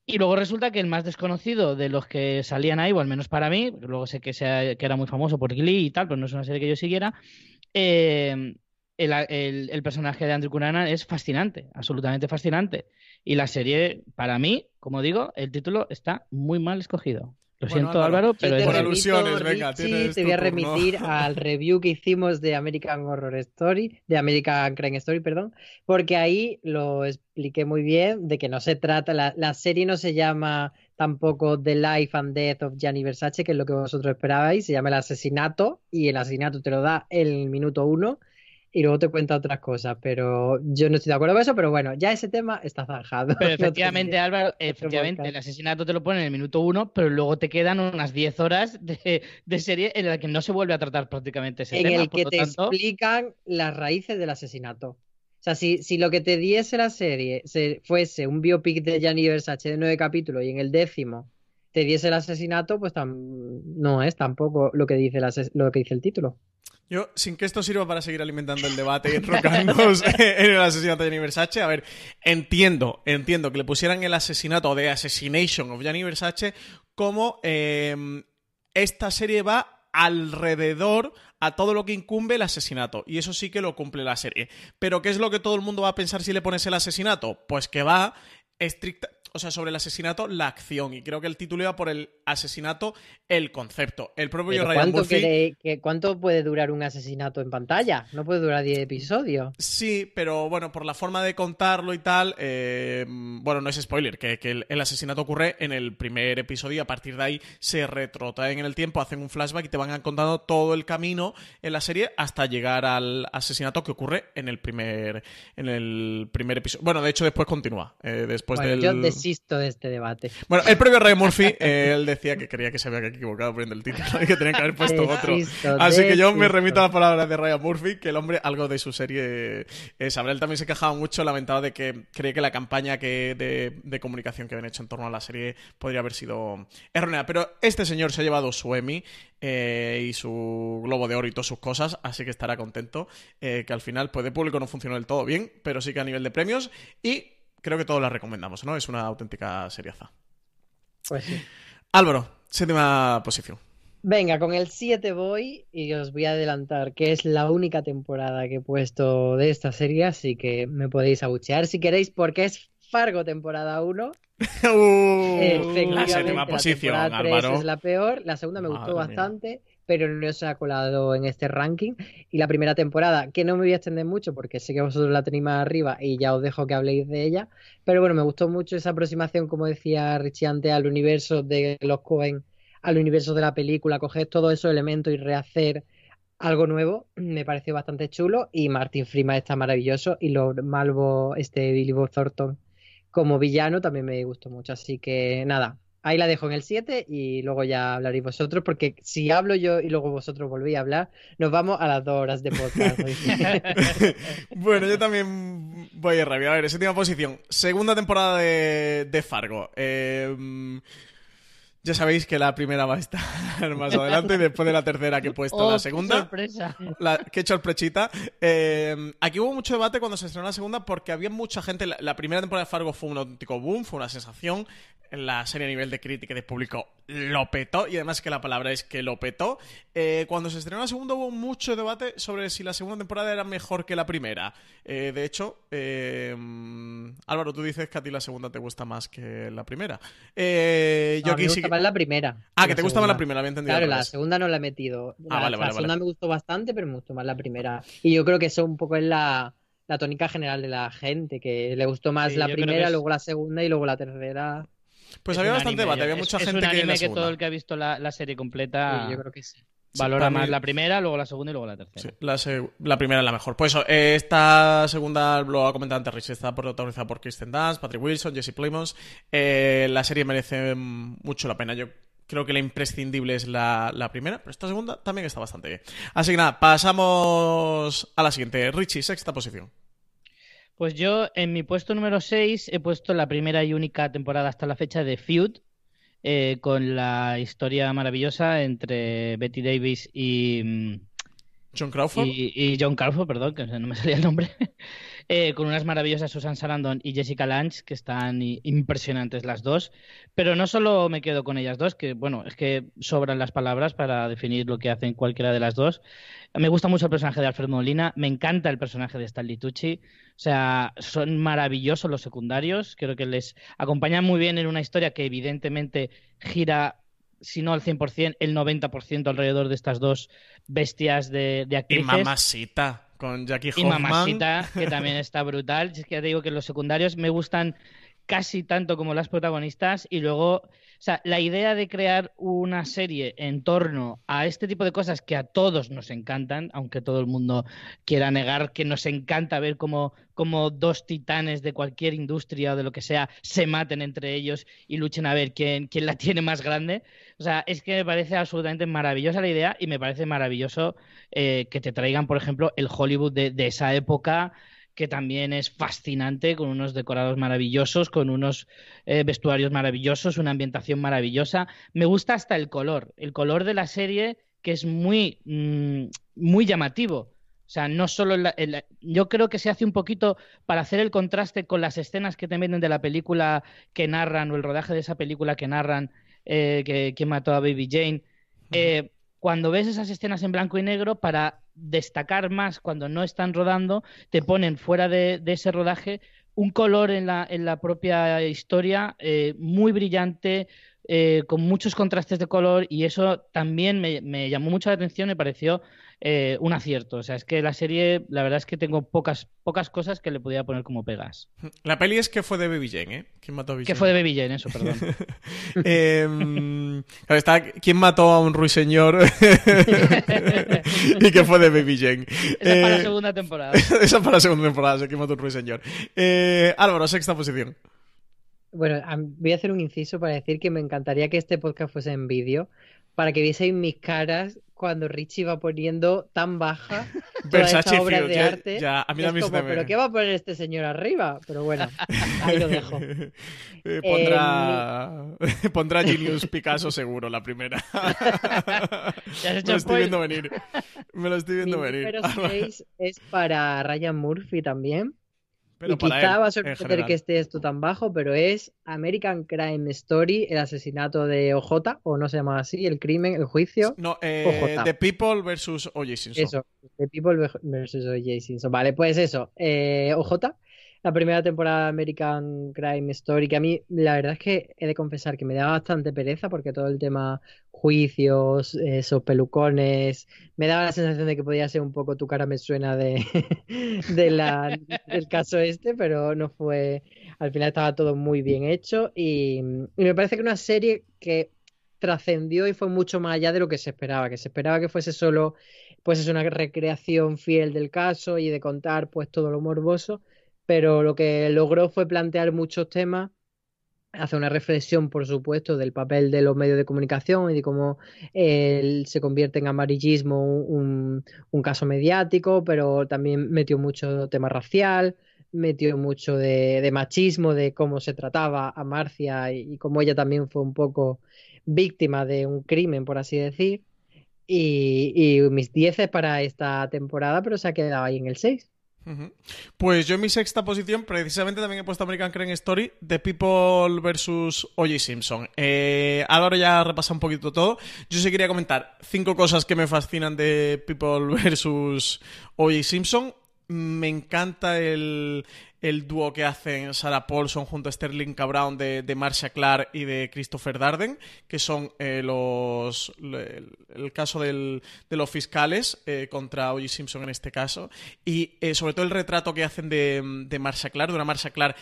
Y luego resulta que el más desconocido de los que salían ahí, o al menos para mí, luego sé que, era muy famoso por Glee y tal, pero no es una serie que yo siguiera, eh, el, el- el personaje de Andrew Cunanan es fascinante, absolutamente fascinante. Y la serie, para mí, como digo, el título está muy mal escogido. Lo Bueno, siento, Álvaro, pero te es Por alusiones, venga, Richie, te voy a turno. remitir al review que hicimos de American Horror Story, de American Crime Story, perdón, porque ahí lo expliqué muy bien de que no se trata, la, la serie no se llama tampoco The Life and Death of Gianni Versace, que es lo que vosotros esperabais, se llama El asesinato y el asesinato te lo da el minuto uno y luego te cuenta otras cosas, pero yo no estoy de acuerdo con eso, pero bueno, ya ese tema está zanjado. Pero efectivamente, Álvaro, efectivamente, el asesinato te lo pone en el minuto uno, pero luego te quedan unas 10 horas de, de serie en la que no se vuelve a tratar prácticamente ese en tema. el por que te tanto, explican las raíces del asesinato. O sea, si, si lo que te diese la serie se, fuese un biopic de Gianni Versace de nueve capítulos y en el décimo te diese el asesinato, pues tam- no es tampoco lo que dice el, ases- lo que dice el título. Yo, sin que esto sirva para seguir alimentando el debate y enrocarnos en el asesinato de Gianni Versace, a ver, entiendo, entiendo que le pusieran el asesinato The Assassination of Gianni Versace como eh, esta serie va alrededor a todo lo que incumbe el asesinato. Y eso sí que lo cumple la serie. Pero ¿qué es lo que todo el mundo va a pensar si le pones el asesinato? Pues que va estricta... o sea, sobre el asesinato, la acción. Y creo que el título iba por el asesinato, el concepto. El propio Ryan ¿cuánto, Murphy. quiere- que- ¿Cuánto puede durar un asesinato en pantalla? No puede durar 10 episodios. Sí, pero bueno, por la forma de contarlo y tal, eh, bueno, no es spoiler, que, que el, el asesinato ocurre en el primer episodio y a partir de ahí se retrotraen en el tiempo, hacen un flashback y te van contando todo el camino en la serie hasta llegar al asesinato que ocurre en el primer, en el primer episodio. Bueno, de hecho después continúa, eh, después Bueno, del... desisto de este debate. Bueno, el propio Ryan Murphy, eh, él decía que creía que se había equivocado poniendo el título y que tenía que haber puesto otro. Desisto, Así que yo me remito a las palabras de Ryan Murphy, que el hombre algo de su serie eh, sabrá. Él también se quejaba mucho, lamentaba de que creía que la campaña que de, de comunicación que habían hecho en torno a la serie podría haber sido errónea. Pero este señor se ha llevado su Emmy eh, y su Globo de Oro y todas sus cosas, así que estará contento. eh, que al final, pues de público no funcionó del todo bien, pero sí que a nivel de premios. Y creo que todos la recomendamos, ¿no? Es una auténtica seriaza. Pues sí. Álvaro, séptima posición. Venga, con el 7 voy y os voy a adelantar que es la única temporada que he puesto de esta serie, así que me podéis abuchear si queréis, porque es Fargo temporada 1. Uh, Efectivamente, la séptima posición, Álvaro. es la peor. La segunda me gustó mía. Pero no se ha colado en este ranking. Y la primera temporada, que no me voy a extender mucho porque sé que vosotros la tenéis más arriba y ya os dejo que habléis de ella. Pero bueno, me gustó mucho esa aproximación, como decía Richie antes, al universo de los Cohen, al universo de la película, coger todos esos elementos y rehacer algo nuevo. Me pareció bastante chulo. Y Martin Freeman está maravilloso. Y Lord Malvo, este Billy Bob Thornton como villano también me gustó mucho. Así que nada, ahí la dejo en el 7 y luego ya hablaréis vosotros, porque si hablo yo y luego vosotros volvéis a hablar, nos vamos a las dos horas de podcast. bueno, yo también voy a rabia. A ver, séptima posición. Segunda temporada de, de Fargo. Eh, mm, ya sabéis que la primera va a estar más adelante y después de la tercera que he puesto Oh, la qué segunda. sorpresa. La, qué sorpresita. Eh, aquí hubo mucho debate cuando se estrenó la segunda porque había mucha gente. La, la primera temporada de Fargo fue un auténtico boom, fue una sensación. La serie a nivel de crítica y de público lo petó, y además que la palabra es que lo petó. Eh, cuando se estrenó la segunda hubo mucho debate sobre si la segunda temporada era mejor que la primera. Eh, de hecho, eh, Álvaro, tú dices que a ti la segunda te gusta más que la primera. Yo No, aquí me sí gusta que- más la primera. Ah, que te gusta más la primera, había entendido. Claro, la segunda no la he metido. La, Ah, vale, la vale, segunda vale. me gustó bastante, pero me gustó más la primera. Y yo creo que eso un poco es la, la tónica general de la gente, que le gustó más Sí, la primera, es- luego la segunda y luego la tercera. Pues Es había un bastante anime, debate, había es- mucha es gente un que anime que todo el que ha visto la, la serie completa Sí, yo creo que sí. valora más mí- la primera, luego la segunda y luego la tercera. Sí, la, se- la primera es la mejor. Pues eso, eh, esta segunda, lo ha comentado antes Rich, está protagonizada por Kristen Dunst, Patrick Wilson, Jesse Plemons. Eh, la serie merece mucho la pena. Yo creo que la imprescindible es la, la primera, pero esta segunda también está bastante bien. Así que nada, pasamos a la siguiente. Richie, sexta posición. Pues yo en mi puesto número 6 he puesto la primera y única temporada hasta la fecha de Feud, eh, con la historia maravillosa entre Betty Davis y, mm, John Crawford. y, John Crawford, perdón, que no me salía el nombre, eh, con unas maravillosas Susan Sarandon y Jessica Lange, que están impresionantes las dos. Pero no solo me quedo con ellas dos, que bueno, es que sobran las palabras para definir lo que hacen cualquiera de las dos. Me gusta mucho el personaje de Alfred Molina, me encanta el personaje de Stanley Tucci. O sea, son maravillosos los secundarios, creo que les acompañan muy bien en una historia que evidentemente gira si no al 100%, el 90% alrededor de estas dos bestias de, de y actrices. Mamacita, con Jackie Y Hoffman. Mamacita, que también está brutal. Es que ya te digo que los secundarios me gustan casi tanto como las protagonistas. Y luego, o sea, la idea de crear una serie en torno a este tipo de cosas que a todos nos encantan, aunque todo el mundo quiera negar que nos encanta ver cómo, dos titanes de cualquier industria o de lo que sea se maten entre ellos y luchen a ver quién, quién la tiene más grande. O sea, es que me parece absolutamente maravillosa la idea y me parece maravilloso eh, que te traigan, por ejemplo, el Hollywood de esa época, que también es fascinante, con unos decorados maravillosos, con unos eh, vestuarios maravillosos, una ambientación maravillosa. Me gusta hasta el color, el color de la serie, que es muy, mm, muy llamativo. O sea, no solo la- el- yo creo que se hace un poquito para hacer el contraste con las escenas que te venden de la película que narran o el rodaje de esa película que narran eh, que, que mató a Baby Jane. Eh, cuando ves esas escenas en blanco y negro, para destacar más cuando no están rodando, te ponen fuera de, ese rodaje un color en la, en la propia historia eh, muy brillante, eh, con muchos contrastes de color y eso también me, me llamó mucho la atención, me pareció eh, un acierto. O sea, es que la serie, la verdad es que tengo pocas, pocas cosas que le podía poner como pegas. La peli es que fue de Baby Jane, ¿eh? ¿Quién mató a Baby Que fue de Baby Jane, eso, perdón. Em, claro, está ¿Quién mató a un ruiseñor? y que fue de Baby Jane. Esa es para la Eh, segunda temporada. Esa es para la segunda temporada, ¿Quién mató a un ruiseñor? Eh, Álvaro, sexta posición. Bueno, voy a hacer un inciso para decir que me encantaría que este podcast fuese en vídeo, para que vieseis mis caras cuando Richie va poniendo tan baja toda esta Versace obra Field, de ya- arte. ya, a mí que es como, me- ¿pero qué va a poner este señor arriba? Pero bueno, ahí lo dejo. Eh, pondrá, pondrá Genius Picasso seguro, la primera. Ya Me lo estoy viendo venir. Me lo estoy Mi viendo venir. número 6 es para Ryan Murphy también. Pero y quizá él, va a en sorprender que esté esto tan bajo, pero es American Crime Story, el asesinato de OJ, o no se llama así, el crimen, el juicio. No, eh. The People versus O.J. Simpson. Eso, The People vs. O.J. Simpson. Vale, pues eso. eh, OJ, la primera temporada de American Crime Story, que a mí la verdad es que he de confesar que me da bastante pereza porque todo el tema juicios, esos pelucones, me daba la sensación de que podía ser un poco tu cara me suena de, de la, del caso este, pero no fue. Al final estaba todo muy bien hecho y, y me parece que una serie que trascendió y fue mucho más allá de lo que se esperaba, que se esperaba que fuese solo pues es una recreación fiel del caso y de contar pues todo lo morboso, pero lo que logró fue plantear muchos temas, hacer una reflexión, por supuesto, del papel de los medios de comunicación y de cómo eh, se convierte en amarillismo un, caso mediático, pero también metió mucho tema racial, metió mucho de, machismo, de cómo se trataba a Marcia y, y cómo ella también fue un poco víctima de un crimen, por así decir. Y, y mis 10 para esta temporada, pero se ha quedado ahí en el 6. Pues yo en mi sexta posición precisamente también he puesto American Crime Story, The People versus O.J. Simpson. Eh, Álvaro ya repasa un poquito todo. Yo sí quería comentar cinco cosas que me fascinan de People versus O.J. Simpson. Me encanta el, el dúo que hacen Sarah Paulson junto a Sterling K. Brown de, de Marcia Clark y de Christopher Darden, que son eh, los el, el caso del- de los fiscales eh, contra O.J. Simpson en este caso. Y eh, sobre todo el retrato que hacen de, de Marcia Clark, de una Marcia Clark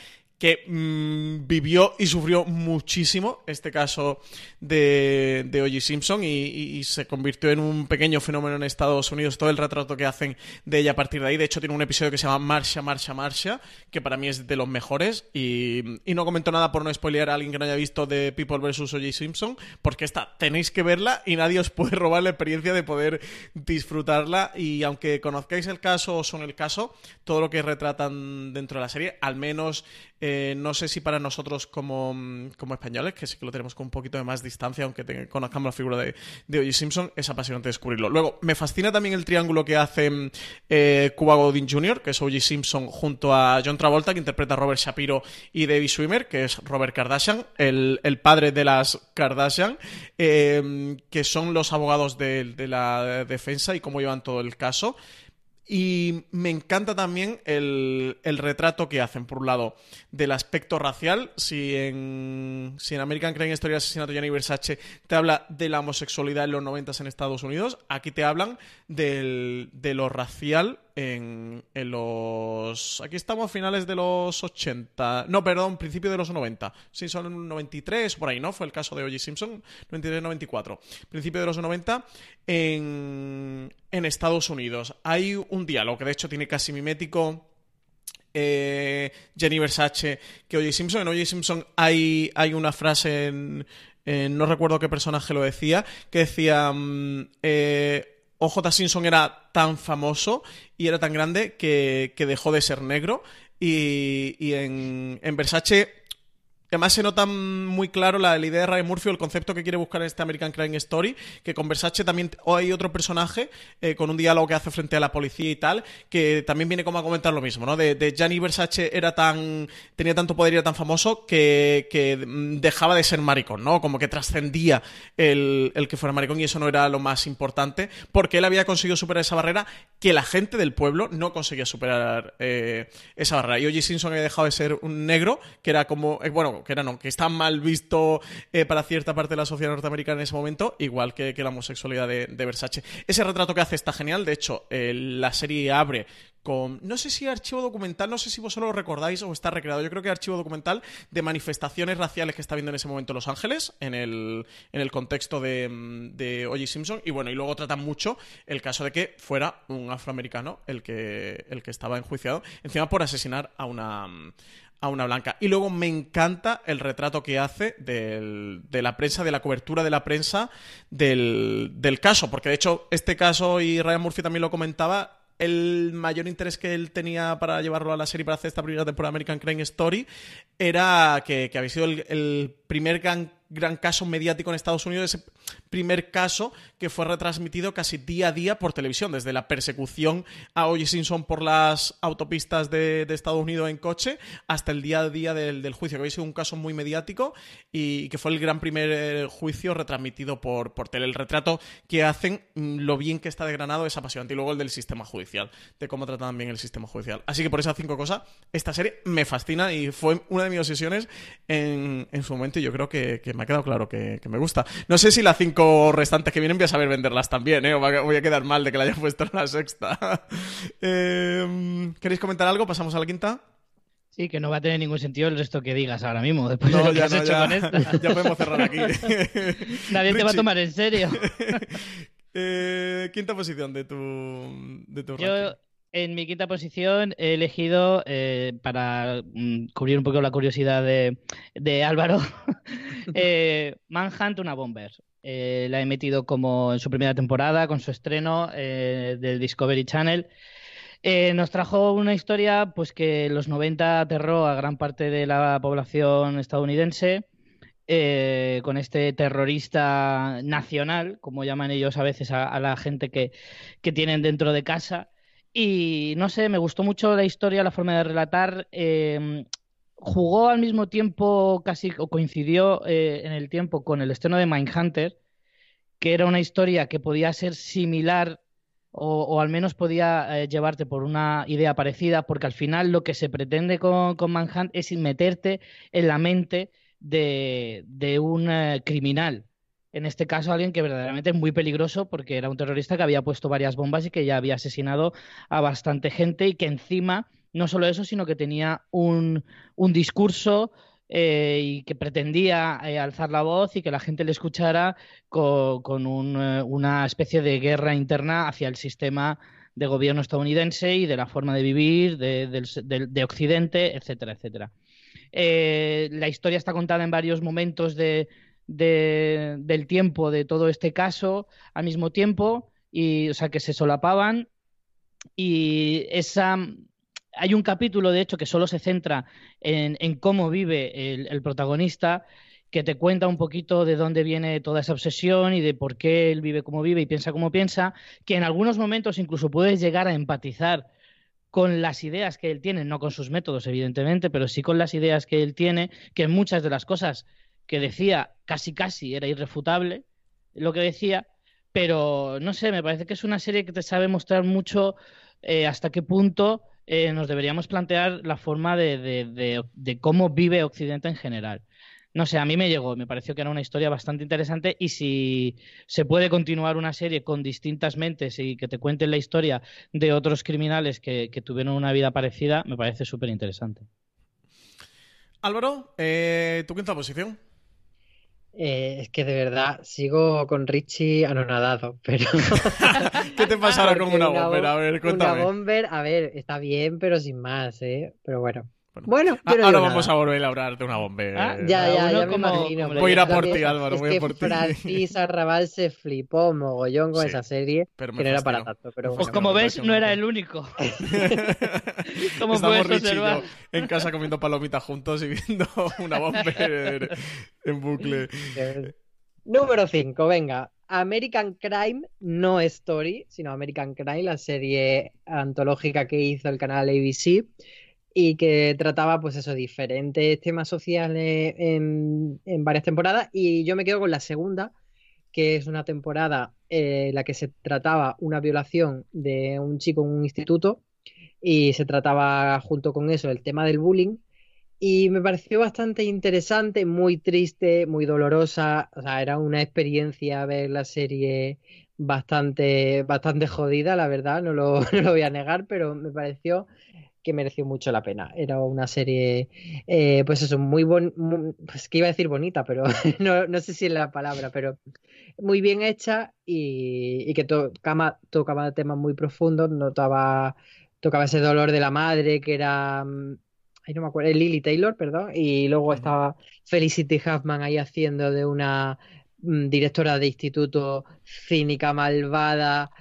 que mm, vivió y sufrió muchísimo este caso de, de O.J. Simpson y, se convirtió en un pequeño fenómeno en Estados Unidos. Todo el retrato que hacen de ella a partir de ahí. De hecho, tiene un episodio que se llama Marcia, Marcia, Marcia, que para mí es de los mejores. Y, y no comento nada por no spoilear a alguien que no haya visto de People vs. O.J. Simpson, porque esta tenéis que verla y nadie os puede robar la experiencia de poder disfrutarla. Y aunque conozcáis el caso o son el caso, todo lo que retratan dentro de la serie, al menos eh, no sé si para nosotros como, mm, como españoles, que sí que lo tenemos con un poquito de más distancia, aunque conozcamos la figura de, de O.J. Simpson, es apasionante descubrirlo. Luego, me fascina también el triángulo que hacen eh, Cuba Gooding Jr., que es O.J. Simpson, junto a John Travolta, que interpreta a Robert Shapiro, y David Schwimmer, que es Robert Kardashian, el, el padre de las Kardashian, eh, que son los abogados de, de la defensa y cómo llevan todo el caso. Y me encanta también el, el retrato que hacen, por un lado, del aspecto racial. Si en, si en American Crime Story Asesinato Gianni Versace te habla de la homosexualidad en los 90 en Estados Unidos, aquí te hablan del, de lo racial en, en los... Aquí estamos a finales de los 80... No, perdón, principio de los 90. Sí, son 93, por ahí, ¿no? Fue el caso de O.J. Simpson, 93-94. Principio de los 90 en, en Estados Unidos. Hay un diálogo que de hecho tiene casi mimético eh, Jenny Versace que O.J. Simpson. En O.J. Simpson hay, hay una frase en, no recuerdo qué personaje lo decía, que decía mm, eh, O.J. Simpson era tan famoso y era tan grande que, que dejó de ser negro y, y en, en Versace Además se nota muy claro la, la idea de Ryan Murphy o el concepto que quiere buscar en este American Crime Story, que con Versace también hay otro personaje eh, con un diálogo que hace frente a la policía y tal, que también viene como a comentar lo mismo, ¿no? De, de Gianni Versace era tan tenía tanto poder y era tan famoso que, que mm, dejaba de ser maricón, ¿no? Como que trascendía el, el que fuera maricón y eso no era lo más importante, porque él había conseguido superar esa barrera que la gente del pueblo no conseguía superar eh, esa barrera. Y O.J. Simpson había dejado de ser un negro, que era como, eh, bueno, que era no, que está mal visto eh, para cierta parte de la sociedad norteamericana en ese momento, igual que, la homosexualidad de, Versace. Ese retrato que hace está genial, de hecho, eh, la serie abre con, no sé si archivo documental, no sé si vosotros lo recordáis o está recreado, yo creo que archivo documental de manifestaciones raciales que está viendo en ese momento Los Ángeles, en el, en el contexto de, mm, de. Simpson, y bueno, y luego tratan mucho el caso de que fuera un afroamericano el que, el que estaba enjuiciado, encima por asesinar a una, mm, a una blanca. Y luego me encanta el retrato que hace de la prensa, de la cobertura de la prensa del, caso, porque de hecho este caso, y Ryan Murphy también lo comentaba, el mayor interés que él tenía para llevarlo a la serie para hacer esta primera temporada American Crime Story era que, que había sido el, el primer gran, gran caso mediático en Estados Unidos, ese primer caso que fue retransmitido casi día a día por televisión, desde la persecución a O.J. Simpson por las autopistas de, de Estados Unidos en coche hasta el día a día del, del juicio, que había sido un caso muy mediático y que fue el gran primer eh, juicio retransmitido por, por tele. El retrato que hacen, mm, lo bien que está desgranado es apasionante. Y luego el del sistema judicial, de cómo tratan bien el sistema judicial. Así que por esas cinco cosas, esta serie me fascina y fue una de mis obsesiones en, en su momento y yo creo que, que me ha quedado claro que, que me gusta. No sé si las cinco restantes que vienen voy a saber venderlas también, ¿eh? O voy a quedar mal de que la haya puesto en la sexta. Eh, ¿Queréis comentar algo? Pasamos a la quinta. Sí, que no va a tener ningún sentido el resto que digas ahora mismo, después de No, lo que ya has no, hecho ya, con esta. ya podemos cerrar aquí. Nadie te va a tomar en serio. eh, quinta posición de tu, de tu Yo, ranking. En mi quinta posición, he elegido, eh, para mm, cubrir un poco la curiosidad de, Álvaro, eh, Manhunt, una bomber. Eh, la he metido como en su primera temporada, con su estreno del Discovery Channel. Nos trajo una historia pues que en los 90 aterró a gran parte de la población estadounidense con este terrorista nacional, como llaman ellos a veces a, a la gente que, que tienen dentro de casa. Y no sé, me gustó mucho la historia, la forma de relatar. eh, jugó al mismo tiempo, casi o coincidió eh, en el tiempo con el estreno de Mindhunter, que era una historia que podía ser similar o, al menos podía eh, llevarte por una idea parecida, porque al final lo que se pretende con, con Manhunt es meterte en la mente de, de un eh, criminal. En este caso, alguien que verdaderamente es muy peligroso porque era un terrorista que había puesto varias bombas y que ya había asesinado a bastante gente y que encima, no solo eso, sino que tenía un, un discurso eh, y que pretendía eh, alzar la voz y que la gente le escuchara co- con, un, eh, una especie de guerra interna hacia el sistema de gobierno estadounidense y de la forma de vivir de, de Occidente, etcétera, etcétera. La historia está contada en varios momentos de, de- del tiempo de todo este caso al mismo tiempo, y, o sea, que se solapaban. Y esa, hay un capítulo, de hecho, que solo se centra en, en cómo vive el, el protagonista, que te cuenta un poquito de dónde viene toda esa obsesión y de por qué él vive como vive y piensa como piensa, que en algunos momentos incluso puedes llegar a empatizar con las ideas que él tiene, no con sus métodos, evidentemente, pero sí con las ideas que él tiene, que muchas de las cosas que decía casi casi era irrefutable lo que decía, pero no sé, me parece que es una serie que te sabe mostrar mucho eh, hasta qué punto eh, nos deberíamos plantear la forma de, de- de- cómo vive Occidente en general. No sé, a mí me llegó, me pareció que era una historia bastante interesante y si se puede continuar una serie con distintas mentes y que te cuenten la historia de otros criminales que, que tuvieron una vida parecida, me parece súper interesante. Álvaro, eh, tu quinta posición. Eh, es que de verdad sigo con Richie anonadado, pero ¿Qué te pasa ahora con una una bomber? A ver, una cuéntame. bomber, a ver, está bien, pero sin más, ¿eh? Pero bueno, Bueno, Ah, yo no ahora digo vamos nada. a volver a hablar de una bomber. Ah, Ya, ya, ya uno me como- imagino. Voy a ir a por ti, Álvaro, es voy a por ti. Francis Arrabal se flipó mogollón con Sí, esa serie, pero que no era para tanto, pero Pues Pues como ves, no era el único. Como Estamos puedes Rich y yo observar. en casa comiendo palomitas juntos y viendo una bomber en bucle. Eh, Número 5, venga. American Crime, no Story, sino American Crime, la serie antológica que hizo el canal ABC y que trataba, pues eso, diferentes temas sociales en, varias temporadas. Y yo me quedo con la segunda, que es una temporada eh, en la que se trataba una violación de un chico en un instituto y se trataba junto con eso el tema del bullying. Y me pareció bastante interesante, muy triste, muy dolorosa. O sea, era una experiencia ver la serie bastante, bastante jodida, la verdad, no lo voy a negar, pero me pareció que mereció mucho la pena. Era una serie, eh, pues eso, muy bonita, pues que iba a decir bonita, pero no, no sé si es la palabra, pero muy bien hecha y, y que tocaba, tocaba temas muy profundos, notaba, tocaba ese dolor de la madre que era... mm, Ay, no me acuerdo, Lily Taylor, perdón, y luego estaba Felicity Huffman ahí haciendo de una mm, directora de instituto cínica, malvada,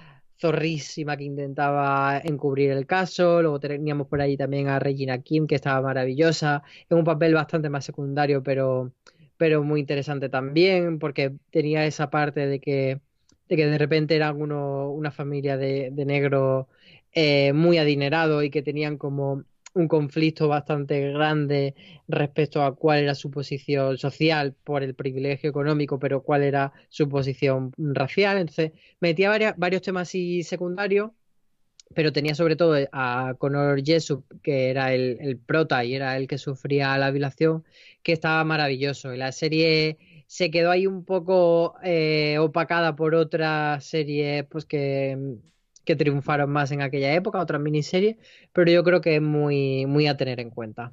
que intentaba encubrir el caso. Luego teníamos por ahí también a Regina Kim, que estaba maravillosa, en un papel bastante más secundario, pero, pero muy interesante también, porque tenía esa parte de que, de que de repente eran uno, una familia de, de negros eh, muy adinerados y que tenían como un conflicto bastante grande respecto a cuál era su posición social por el privilegio económico, pero cuál era su posición racial. Entonces, metía varios temas así secundarios, pero tenía sobre todo a Conor Jessup, que era el, el prota y era el que sufría la violación, que estaba maravilloso. Y la serie se quedó ahí un poco eh, opacada por otras series pues que, que triunfaron más en aquella época, otras miniseries, pero yo creo que es muy, muy a tener en cuenta.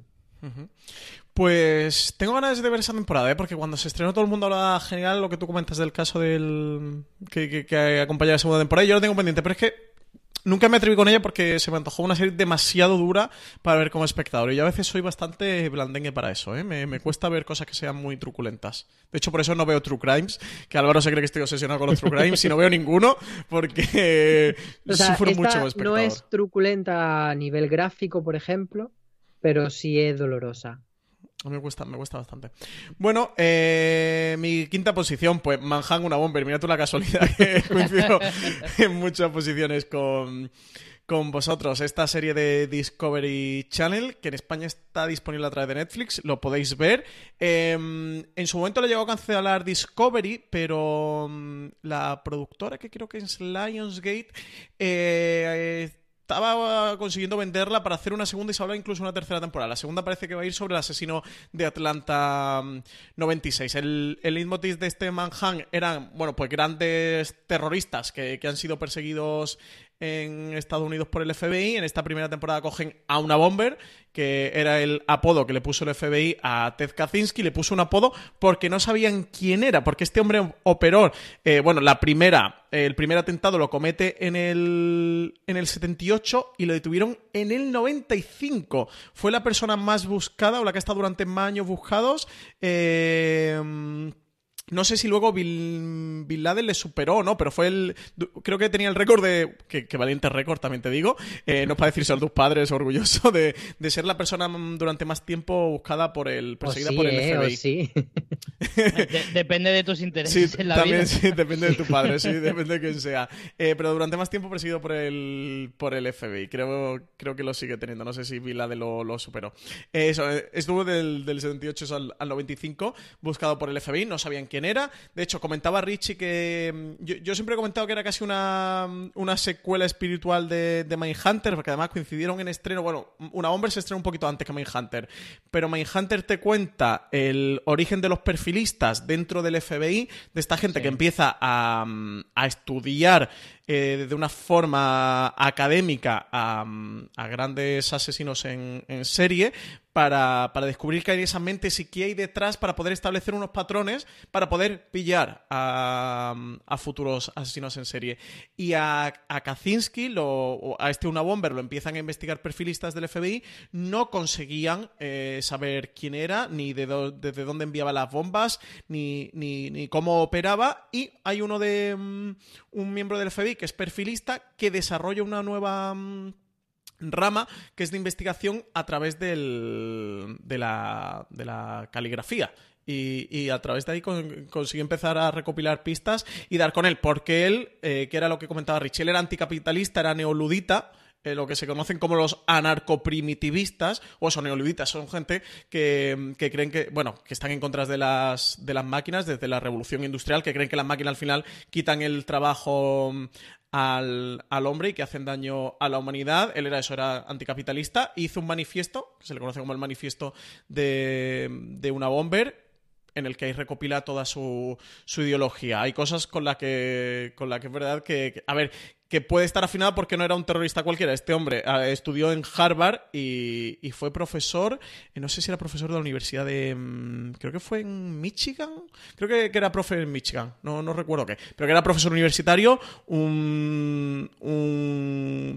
Pues tengo ganas de ver esa temporada, ¿eh? porque cuando se estrenó todo el mundo hablaba genial lo que tú comentas del caso del que, que, que acompaña la segunda temporada. Yo lo tengo pendiente, pero es que nunca me atreví con ella porque se me antojó una serie demasiado dura para ver como espectador. Y yo a veces soy bastante blandengue para eso, ¿eh? me, me cuesta ver cosas que sean muy truculentas. De hecho, por eso no veo True Crimes, que Álvaro se cree que estoy obsesionado con los True Crimes y no veo ninguno porque O sea, sufro esta mucho como espectador. no es truculenta a nivel gráfico, por ejemplo, pero sí es dolorosa. Me cuesta, me cuesta bastante. Bueno, eh, mi quinta posición, pues Manhattan, una bomber. Mira tú la casualidad que coincido en muchas posiciones con, con vosotros. Esta serie de Discovery Channel, que en España está disponible a través de Netflix, lo podéis ver. Eh, en su momento le llegó a cancelar Discovery, pero mm, la productora, que creo que es Lionsgate, eh, estaba consiguiendo venderla para hacer una segunda y se habla incluso una tercera temporada. La segunda parece que va a ir sobre el asesino de Atlanta mm, 96. El, el leitmotiv de este Manhunt eran, bueno, pues grandes terroristas que, que han sido perseguidos en Estados Unidos por el FBI. En esta primera temporada cogen a una bomber, que era el apodo que le puso el FBI a Ted Kaczynski. Le puso un apodo porque no sabían quién era, porque este hombre operó, eh, bueno, la primera, el primer atentado lo comete en el, en el 78 y lo detuvieron en el 95. Fue la persona más buscada o la que estado durante más años buscados. Eh, no sé si luego Bin, Bin Laden le superó o no, pero fue el. Creo que tenía el récord de. Que, que valiente récord, también te digo. Eh, no es para decirse a tus padres orgulloso de, de ser la persona durante más tiempo buscada por el. O perseguida sí, por el ¿eh? O FBI. sí. De- depende de tus Sí, intereses en la también vida. sí, depende de tu padre, sí, depende de quién sea. Eh, pero durante más tiempo perseguido por el, por el FBI. Creo, creo que lo sigue teniendo. No sé si Bin Laden lo, lo superó. Eh, eso, eh, estuvo del, del 78 al, al 95 buscado por el FBI. No sabían quién era. De hecho, comentaba Richie que. mm, Yo, yo siempre he comentado que era casi una, una secuela espiritual de, de Mindhunter, porque además coincidieron en estreno. Bueno, una hombre se estrenó un poquito antes que Mindhunter. Pero Mindhunter te cuenta el origen de los perfilistas dentro del FBI, de esta gente que empieza a, mm, a estudiar eh, de una forma académica a, mm, a grandes asesinos en, en serie para, para descubrir qué hay en esas mentes y qué hay detrás para poder establecer unos patrones para poder pillar a, a futuros asesinos en serie. Y a, a Kaczynski, lo, a este una bomber, lo empiezan a investigar perfilistas del FBI, no conseguían eh, saber quién era, ni de desde dónde enviaba las bombas, ni, ni, ni, cómo operaba. Y hay uno de um, un miembro del FBI que es perfilista que desarrolla una nueva. Um, rama que es de investigación a través del, de, la, de la caligrafía. Y, y, a través de ahí con, empezar a recopilar pistas y dar con él, porque él, eh, que era lo que comentaba Richie, él era anticapitalista, era neoludita, eh, lo que se conocen como los anarcoprimitivistas, o son neoluditas, son gente que, que, creen que, bueno, que están en contra de las, de las máquinas desde la revolución industrial, que creen que las máquinas al final quitan el trabajo al, al, hombre y que hacen daño a la humanidad. Él era eso, era anticapitalista. Hizo un manifiesto, que se le conoce como el manifiesto de, de una bomber, en el que ahí recopila toda su, su ideología. Hay cosas con las que, con la que es verdad que, que, a ver, que puede estar afinado porque no era un terrorista cualquiera. Este hombre eh, estudió en Harvard y, fue profesor, eh, no sé si era profesor de la Universidad de... Mmm, creo que fue en Michigan. Creo que, era profe en Michigan, no, no recuerdo qué. Pero que era profesor universitario, un,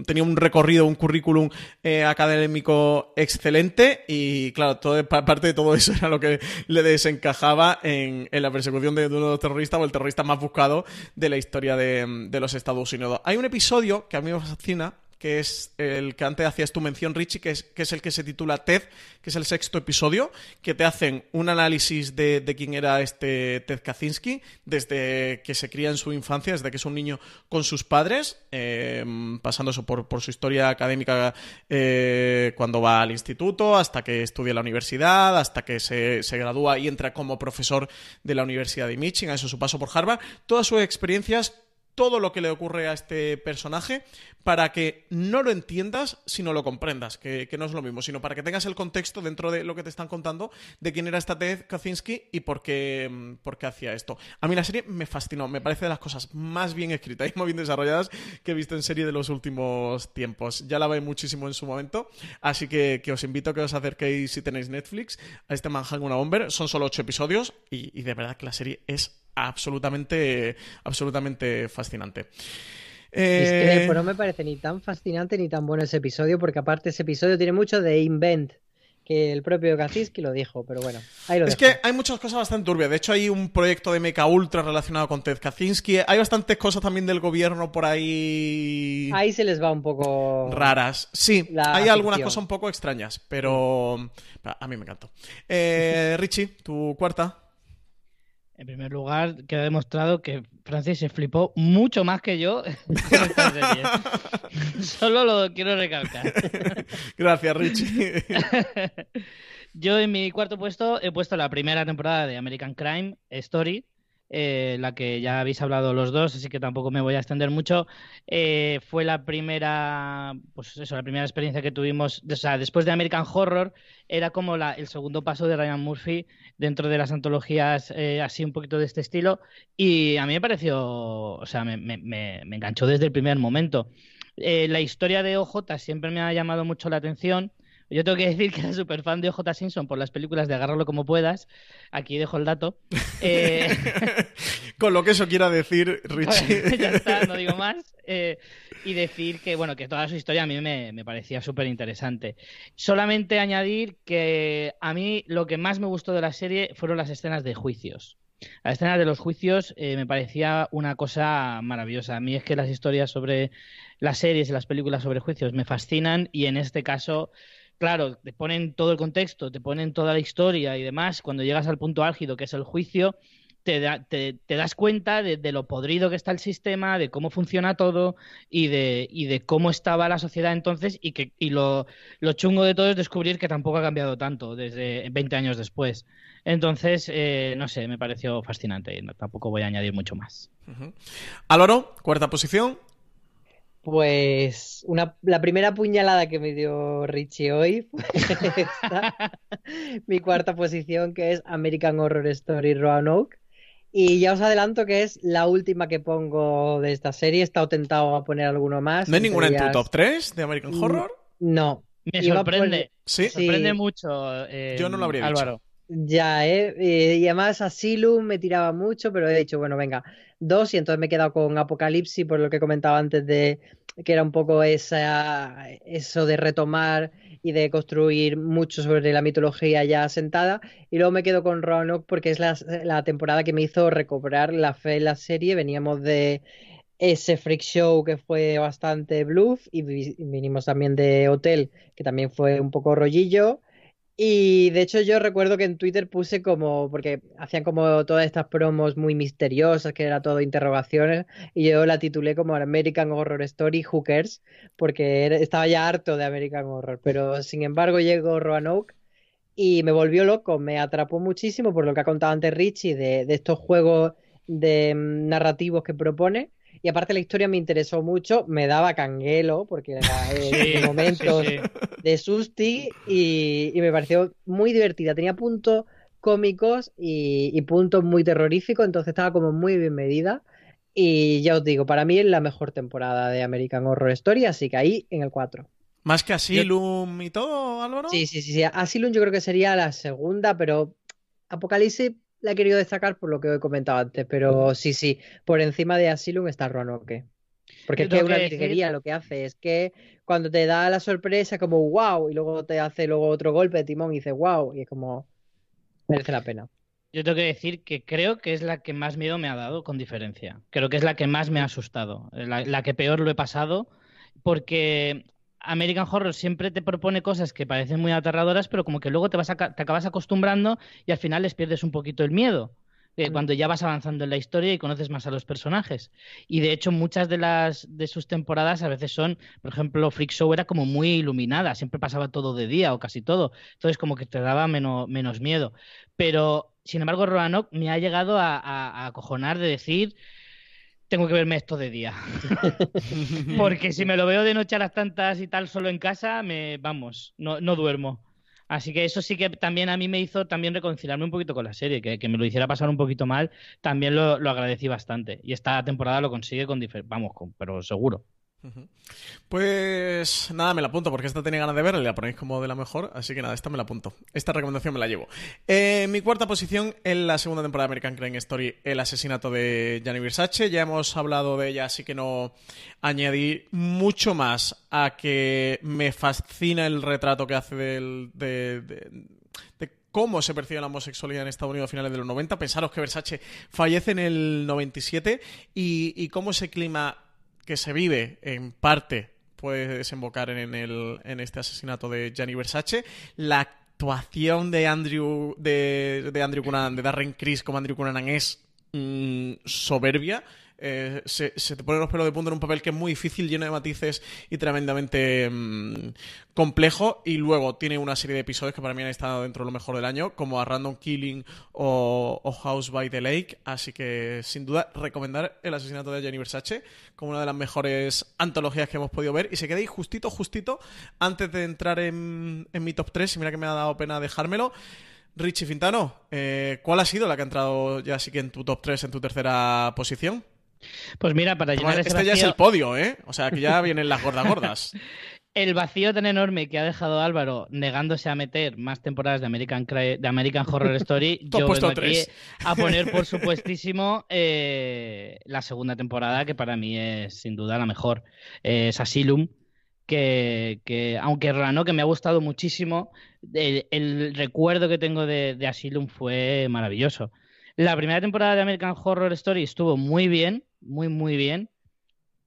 tenía un recorrido, un currículum eh, académico excelente y claro, todo, parte de todo eso era lo que le desencajaba en, la persecución de, uno de los terroristas o el terrorista más buscado de la historia de, de los Estados Unidos. Hay episodio que a mí me fascina, que es el que antes hacías tu mención, Richie, que es, que es el que se titula Ted, que es el sexto episodio, que te hacen un análisis de, de, quién era este Ted Kaczynski, desde que se cría en su infancia, desde que es un niño con sus padres, eh, pasando eso por, por, su historia académica eh, cuando va al instituto, hasta que estudia en la universidad, hasta que se, se gradúa y entra como profesor de la Universidad de Michigan, eso su paso por Harvard, todas sus experiencias todo lo que le ocurre a este personaje para que no lo entiendas, sino lo comprendas, que, no es lo mismo, sino para que tengas el contexto dentro de lo que te están contando de quién era esta Ted Kaczynski y por qué, por qué hacía esto. A mí la serie me fascinó, me parece de las cosas más bien escritas y más bien desarrolladas que he visto en serie de los últimos tiempos. Ya la veis muchísimo en su momento, así que, que, os invito a que os acerquéis si tenéis Netflix a este Manhattan Una Bomber. Son solo ocho episodios y de verdad que la serie es absolutamente, absolutamente fascinante. Eh... Es que no me parece ni tan fascinante ni tan bueno ese episodio, porque aparte ese episodio tiene mucho de invent, que el propio Kaczynski lo dijo, pero bueno, ahí lo Es dejo. que hay muchas cosas bastante turbias. De hecho, hay un proyecto de Mecha Ultra relacionado con Ted Kaczynski. Hay bastantes cosas también del gobierno por ahí. Ahí se les va un poco. Raras. Sí, hay ficción. algunas cosas un poco extrañas, pero. A mí me encantó. Eh, Richie, tu cuarta. En primer lugar, queda demostrado que Francis se flipó mucho más que yo. Solo lo quiero recalcar. Gracias, Richie. yo en mi cuarto puesto he puesto la primera temporada de American Crime Story, eh, la que ya habéis hablado los dos, así que tampoco me voy a extender mucho. Eh, fue la primera, pues eso, la primera experiencia que tuvimos, o sea, después de American Horror, era como la, el segundo paso de Ryan Murphy dentro de las antologías eh, así un poquito de este estilo, y a mí me pareció, o sea, me, me, me enganchó desde el primer momento. La historia de OJ siempre me ha llamado mucho la atención. Yo tengo que decir que era súper fan de OJ Simpson por las películas de Agárralo como puedas. Aquí dejo el dato. Eh... Con lo que eso quiera decir, Richie. ya está, no digo más. Eh, y decir que, bueno, que toda su historia a mí me, me parecía súper interesante. Solamente añadir que a mí lo que más me gustó de la serie fueron las escenas de juicios. La escena de los juicios eh, me parecía una cosa maravillosa. A mí es que las historias sobre las series y las películas sobre juicios me fascinan y en este caso claro, te ponen todo el contexto, te ponen toda la historia y demás, cuando llegas al punto álgido, que es el juicio, te, da, te, das cuenta de, lo podrido que está el sistema, de cómo funciona todo y de, y de cómo estaba la sociedad entonces y, que, y lo, chungo de todo es descubrir que tampoco ha cambiado tanto desde 20 años después. Entonces, eh, no sé, me pareció fascinante y tampoco voy a añadir mucho más. Uh cuarta posición. Pues una, la primera puñalada que me dio Richie hoy fue esta, mi cuarta posición, que es American Horror Story Roanoke. Y ya os adelanto que es la última que pongo de esta serie. He estado tentado a poner alguno más. ¿No hay ninguna en tu top 3 de American Horror? No, Me Iba sorprende. Sí, sorprende mucho. eh, Yo no lo habría dicho. Ya, ¿eh? Eh, Y además Asylum me tiraba mucho, pero he dicho, bueno, venga, dos, y entonces me he quedado con Apocalipsis, por lo que comentaba antes de que era un poco esa, eso de retomar y de construir mucho sobre la mitología ya asentada. Y luego me quedo con Roanoke porque es la, temporada que me hizo recobrar la fe en la serie. Veníamos de ese freak show que fue bastante bluff y vi- vinimos también de Hotel, que también fue un poco rollillo. Y de hecho yo recuerdo que en Twitter puse como, porque hacían como todas estas promos muy misteriosas, que era todo interrogaciones, y yo la titulé como American Horror Story Cares, porque estaba ya harto de American Horror, pero sin embargo llegó Roanoke y me volvió loco, me atrapó muchísimo por lo que ha contado antes Richie de, de estos juegos de mm, narrativos que propone. Y aparte la historia me interesó mucho, me daba canguelo, porque era eh, Sí, momentos sí, sí. de Susti y, y me pareció muy divertida. Tenía puntos cómicos y, y puntos muy terroríficos, entonces estaba como muy bien medida. Y ya os digo, para mí es la mejor temporada de American Horror Story, así que ahí en el 4. Más que Asylum y todo, Álvaro. Sí, sí, sí, sí. Asylum yo creo que sería la segunda, pero Apocalipsis la he querido destacar por lo que he comentado antes, pero sí, sí, por encima de Asylum está Roanoke. Porque es que es una virguería lo que hace, es que cuando te da la sorpresa como wow, y luego te hace luego otro golpe de timón y dices wow, y es como merece la pena. Yo tengo que decir que creo que es la que más miedo me ha dado, con diferencia. Creo que es la que más me ha asustado, la, la que peor lo he pasado, porque American Horror siempre te propone cosas que parecen muy aterradoras, pero como que luego te, vas a te acabas acostumbrando y al final les pierdes un poquito el miedo. eh, cuando ya vas avanzando en la historia y conoces más a los personajes. Y de hecho, muchas de las de sus temporadas a veces son, por ejemplo, Freak Show era como muy iluminada, siempre pasaba todo de día o casi todo. Entonces, como que te daba menos, menos miedo. Pero, sin embargo, Roanoke me ha llegado a, a- a acojonar de decir, tengo que verme esto de día. Porque si me lo veo de noche a las tantas y tal solo en casa, me vamos, no, no duermo. Así que eso sí que también a mí me hizo también reconciliarme un poquito con la serie, que, que me lo hiciera pasar un poquito mal, también lo, lo agradecí bastante. Y esta temporada lo consigue con diferencia, vamos, con, pero seguro. Pues nada, me la apunto porque esta tenía ganas de verla la ponéis como de la mejor, así que nada, esta me la apunto. Esta recomendación me la llevo. Eh, mi cuarta posición en la segunda temporada de American Crime Story, el asesinato de Gianni Versace. Ya hemos hablado de ella, así que no añadí mucho más a que me fascina el retrato que hace del, de, de- de cómo se percibe la homosexualidad en Estados Unidos a finales de los 90. Pensaros que Versace fallece en el 97 y, y cómo ese clima que se vive en parte puede desembocar en, el, en este asesinato de Gianni Versace. La actuación de Andrew, de, de Andrew Cunanan, de Darren Criss como Andrew Cunanan es mm, soberbia. Eh, se, te ponen los pelos de punta en un papel que es muy difícil, lleno de matices y tremendamente mm, complejo. Y luego tiene una serie de episodios que para mí han estado dentro de lo mejor del año, como a Random Killing o, House by the Lake. Así que, sin duda, recomendar el asesinato de Gianni Versace como una de las mejores antologías que hemos podido ver. Y se queda ahí justito, justito, antes de entrar en, en mi top 3. Y mira que me ha dado pena dejármelo. Richie Fintano, eh, ¿cuál ha sido la que ha entrado ya sí que en tu top 3, en tu tercera posición? Pues mira, para llenar ese Este ya es el podio, ¿eh? O sea, que ya vienen las gordas gordas. El vacío tan enorme que ha dejado Álvaro negándose a meter más temporadas de American, Cry- de American Horror Story, yo vengo aquí tres. a poner por supuestísimo eh, la segunda temporada, que para mí es sin duda la mejor. Eh, es Asylum, que, que aunque Rano, que me ha gustado muchísimo, el, el recuerdo que tengo de, de Asylum fue maravilloso. La primera temporada de American Horror Story estuvo muy bien, muy, muy bien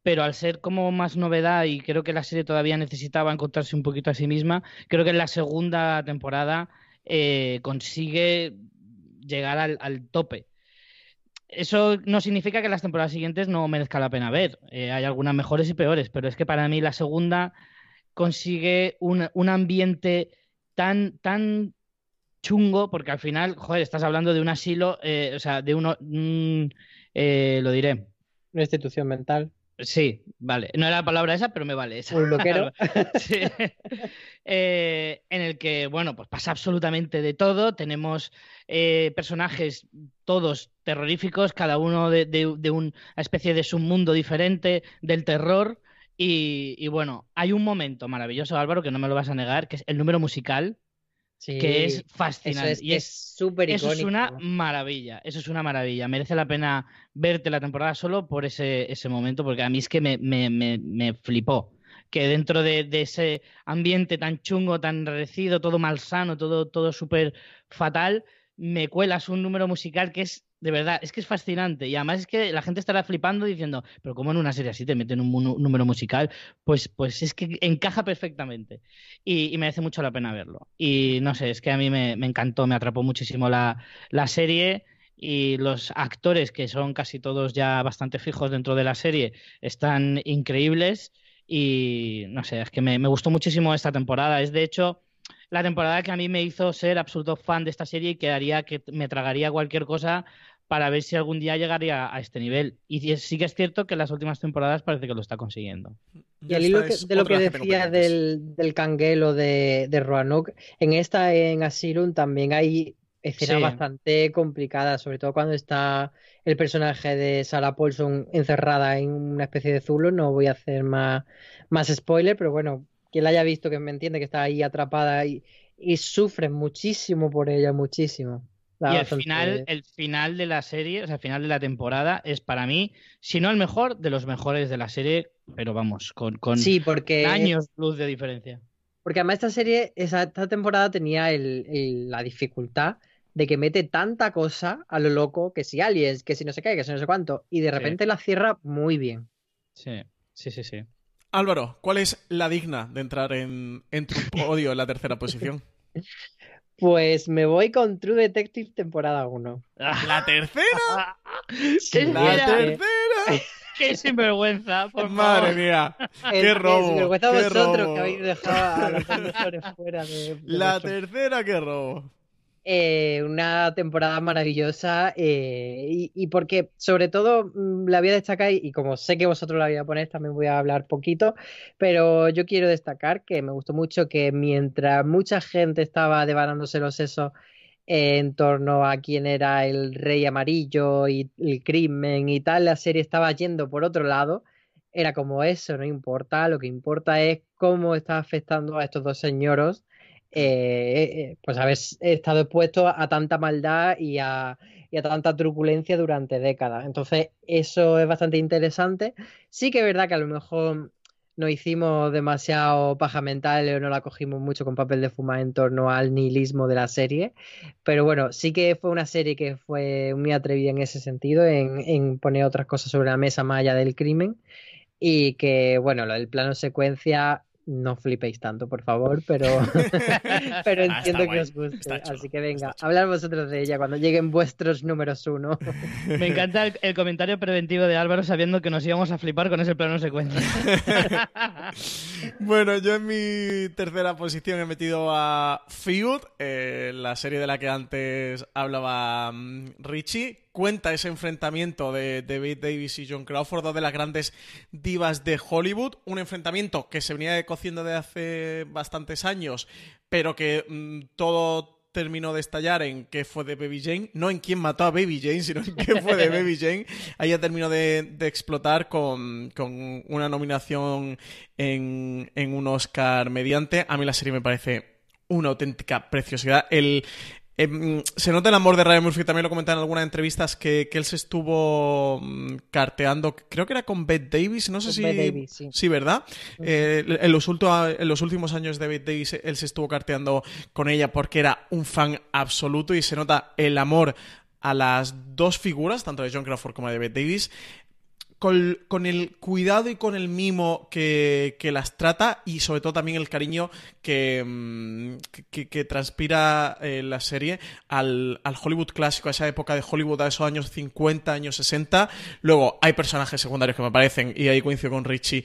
pero al ser como más novedad y creo que la serie todavía necesitaba encontrarse un poquito a sí misma, creo que en la segunda temporada eh, consigue llegar al, tope. Eso no significa que las temporadas siguientes no merezca la pena ver. Eh, hay algunas mejores y peores, pero es que para mí la segunda consigue un, un ambiente tan, tan chungo, porque al final, joder, estás hablando de un asilo, eh, o sea, de uno, mm, eh, lo diré, Una institución mental. Sí, vale. No era la palabra esa, pero me vale esa. Un loquero. Sí. Eh, en el que, bueno, pues pasa absolutamente de todo. Tenemos eh, personajes todos terroríficos, cada uno de, de- de una especie de submundo diferente del terror. Y, y bueno, hay un momento maravilloso, Álvaro, que no me lo vas a negar, que es el número musical, Sí, que es eso fascinante. es y es, súper eso es una maravilla, eso es una maravilla. Merece la pena verte la temporada solo por ese, ese momento, porque a mí es que me, me, me, me flipó. Que dentro de, de ese ambiente tan chungo, tan enrarecido, todo malsano, todo, todo súper fatal, me cuelas un número musical que es, de verdad, es que es fascinante. Y además es que la gente estará flipando diciendo, pero ¿cómo en una serie así te meten un, número musical? Pues, pues es que encaja perfectamente. Y, y merece mucho la pena verlo. Y no sé, es que a mí me, encantó, me atrapó muchísimo la, la serie. Y los actores, que son casi todos ya bastante fijos dentro de la serie, están increíbles. Y no sé, es que me, gustó muchísimo esta temporada. Es de hecho la temporada que a mí me hizo ser absoluto fan de esta serie y que haría que me tragaría cualquier cosa para ver si algún día llegaría a este nivel. Y sí que es cierto que en las últimas temporadas parece que lo está consiguiendo. Y al hilo de lo que decía del, del canguelo de, de Roanoke, en esta, en Asylum, también hay escenas Sí. bastante complicadas, sobre todo cuando está el personaje de Sarah Paulson encerrada en una especie de zulo. No voy a hacer más, más spoiler, pero bueno, quien la haya visto que me entiende que está ahí atrapada y, y sufre muchísimo por ella, muchísimo. Y el final, el final de la serie, o sea, el final de la temporada es para mí, si no el mejor, de los mejores de la serie, pero vamos, con, con Sí, porque años luz de diferencia. Porque además esta serie, esa- esta temporada tenía el- el- la dificultad de que mete tanta cosa a lo loco, que si aliens, que si no sé qué, que si no sé cuánto, y de Sí. repente la cierra muy bien. Sí, sí, sí, sí. Álvaro, ¿cuál es la digna de entrar en, en tu podio en la tercera posición? Pues me voy con True Detective temporada 1. ¿La tercera? ¡Qué, ¡La mira, tercera! qué sinvergüenza! Por Madre favor. mía, qué el robo, sinvergüenza qué vosotros robo. que habéis dejado a los fuera de, de La vuestro- tercera, qué robo. Eh, una temporada maravillosa eh, y, porque sobre todo mm, la voy a destacar y, como sé que vosotros la vais a poner también voy a hablar poquito, pero yo quiero destacar que me gustó mucho que mientras mucha gente estaba devanándose los sesos en torno a quién era el rey amarillo y el crimen y tal, la serie estaba yendo por otro lado. Era como eso, no importa, lo que importa es cómo está afectando a estos dos señoros eh, pues haber estado expuesto a tanta maldad y a, y a tanta truculencia durante décadas. Entonces, eso es bastante interesante. Sí que es verdad que a lo mejor no hicimos demasiado paja mental o no la cogimos mucho con papel de fumar en torno al nihilismo de la serie, pero bueno, sí que fue una serie que fue muy atrevida en ese sentido, en, poner otras cosas sobre la mesa más allá del crimen y que, bueno, del plano secuencia no flipéis tanto, por favor, pero, pero Ah, entiendo que guay, os guste. Así que venga, hablar vosotros de ella cuando lleguen vuestros números uno. Me encanta el, el comentario preventivo de Álvaro sabiendo que nos íbamos a flipar con ese plano secuencia. Bueno, yo en mi tercera posición he metido a Field, eh, la serie de la que antes hablaba mm, Richie. Cuenta ese enfrentamiento de David Davis y John Crawford, dos de las grandes divas de Hollywood. Un enfrentamiento que se venía cociendo de hace bastantes años, pero que mm, todo terminó de estallar en qué fue de Baby Jane, no en quién mató a Baby Jane, sino en qué fue de Baby Jane. Ahí ya terminó de, de explotar con, con una nominación en, en un Oscar mediante. A mí la serie me parece una auténtica preciosidad. El, em, se nota el amor de Ryan Murphy, también lo comenté en algunas entrevistas, que, que él se estuvo mm, carteando, creo que era con Bette Davis, no sé Con si... Bette Davis, sí. Sí, ¿verdad? Eh, en, los en los últimos años de David Davis, él se estuvo carteando con ella porque era un fan absoluto y se nota el amor a las dos figuras, tanto de John Crawford como de David Davis, con, el cuidado y con el mimo que, que las trata y sobre todo también el cariño que, mm, que, transpira eh, la serie al, al Hollywood clásico, a esa época de Hollywood, a esos años 50, años 60. Luego hay personajes secundarios que me parecen, y ahí coincido con Richie,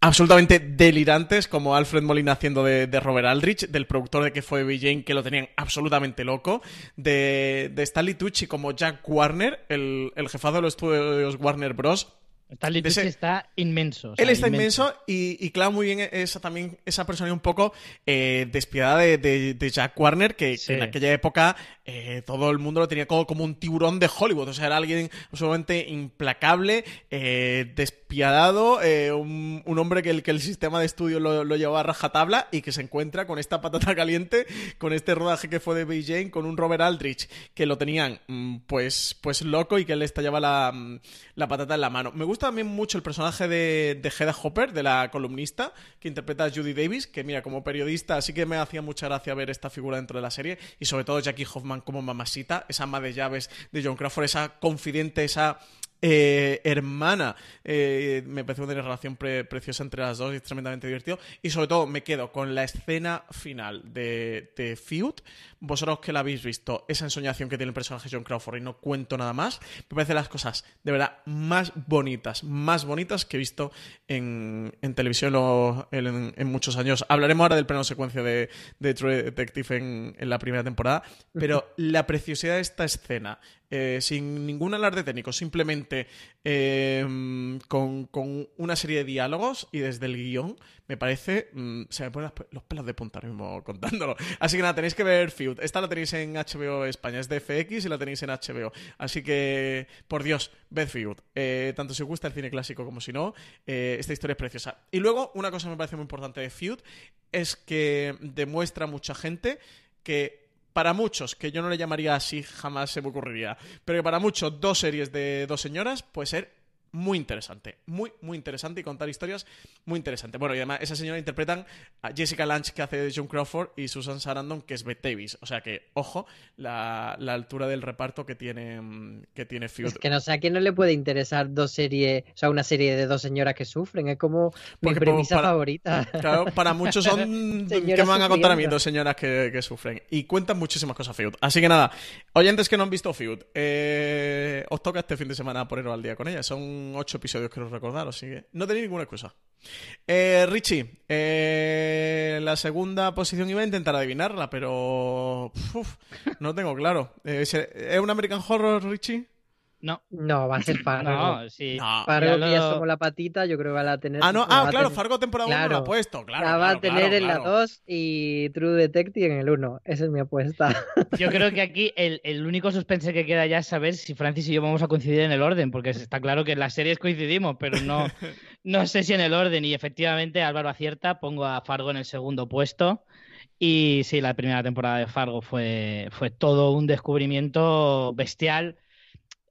absolutamente delirantes, como Alfred Molina haciendo de, de Robert Aldrich, del productor de que fue Baby Jane, que lo tenían absolutamente loco, de, de Stanley Tucci como Jack Warner, el, el jefazo de los estudios Warner Bros. Stanley Tucci está inmenso. o sea, Él está inmenso y, y clava muy bien esa, también esa persona un poco eh, despiadada de, de- de Jack Warner, que, en aquella época eh, todo el mundo lo tenía como, un tiburón de Hollywood. O sea, era alguien absolutamente implacable, eh, despiadado, eh, un, hombre que el, sistema de estudio lo, llevaba a rajatabla y que se encuentra con esta patata caliente, con este rodaje que fue de Jane, con un Robert Aldrich que lo tenían mm, pues, pues loco y que le estallaba la, mm, la patata en la mano. Me gusta también mucho el personaje de, de Hedda Hopper, de la columnista, que interpreta a Judy Davis, que mira, como periodista sí que me hacía mucha gracia ver esta figura dentro de la serie, y sobre todo Jackie Hoffman como mamacita, esa ama de llaves de John Crawford, esa confidente, esa eh, hermana. Eh, me parece una relación pre- preciosa entre las dos y es tremendamente divertido. Y sobre todo me quedo con la escena final de, de Feud. Vosotros que la habéis visto, esa ensoñación que tiene el personaje John Crawford y no cuento nada más, me parece las cosas de verdad más bonitas, más bonitas que he visto en, en televisión lo- en, en muchos años. Hablaremos ahora del plano secuencia de, de True Detective en, en la primera temporada, pero la preciosidad de esta escena, eh, sin ningún alarde técnico, simplemente eh, con, con una serie de diálogos y desde el guion, me parece. mm, se me ponen los pelos de punta mismo contándolo. Así que nada, tenéis que ver Feud. Esta la tenéis en HBO España, es de FX y la tenéis en HBO. Así que, por Dios, ved Feud. Eh, tanto si os gusta el cine clásico como si no, esta historia es preciosa. Y luego, una cosa que me parece muy importante de Feud es que demuestra a mucha gente que para muchos, que yo no le llamaría así, jamás se me ocurriría, pero que para muchos dos series de dos señoras puede ser muy interesante, muy, muy interesante y contar historias muy interesante. Bueno, y además esa señora interpretan a Jessica Lange, que hace de John Crawford, y Susan Sarandon, que es Bette Davis. O sea que, ojo, la, la altura del reparto que tiene, mm, que tiene Feud. Es que no sé a quién no le puede interesar dos series, o sea, una serie de dos señoras que sufren. Es como mi Porque premisa para- favorita. Claro, para muchos son. ¿Qué me van a contar a mí? Dos señoras que, que sufren. Y cuentan muchísimas cosas Feud. Así que nada, oyentes que no han visto Feud, eh, os toca este fin de semana poneros al día con ella. Son ocho episodios os recordar, así que no tenéis ninguna excusa. Eh, Richie, eh, la segunda posición iba a intentar adivinarla, pero. no tengo claro. Eh, ¿Es un American Horror, Richie? No, No, va a ser Fargo. no, sí. No. Fargo, Ya que ya lo- somos la patita, yo creo que va a tener. Ah, no, ah, claro, tener- Fargo temporada 1 no la ha Claro. puesto. Claro, la va claro, a tener claro, en la claro. 2 y True Detective en el 1. Esa es mi apuesta. Yo creo que aquí el, el único suspense que queda ya es saber si Francis y yo vamos a coincidir en el orden, porque está claro que en las series coincidimos, pero no, no sé si en el orden. Y efectivamente, Álvaro acierta, pongo a Fargo en el segundo puesto. Y sí, la primera temporada de Fargo fue, fue todo un descubrimiento bestial.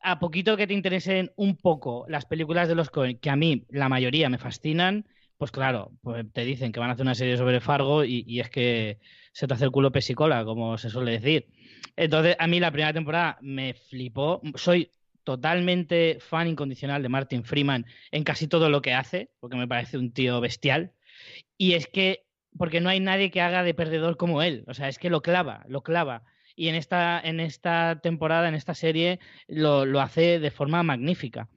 A poquito que te interesen un poco las películas de los Coen, que a mí la mayoría me fascinan, pues claro, pues te dicen que van a hacer una serie sobre Fargo y, y es que se te hace el culo pesicola, como se suele decir. Entonces, a mí la primera temporada me flipó. Soy totalmente fan incondicional de Martin Freeman en casi todo lo que hace, porque me parece un tío bestial. Y es que, porque no hay nadie que haga de perdedor como él. O sea, es que lo clava, lo clava. Y en esta, en esta temporada, en esta serie, lo, lo hace de forma magnífica.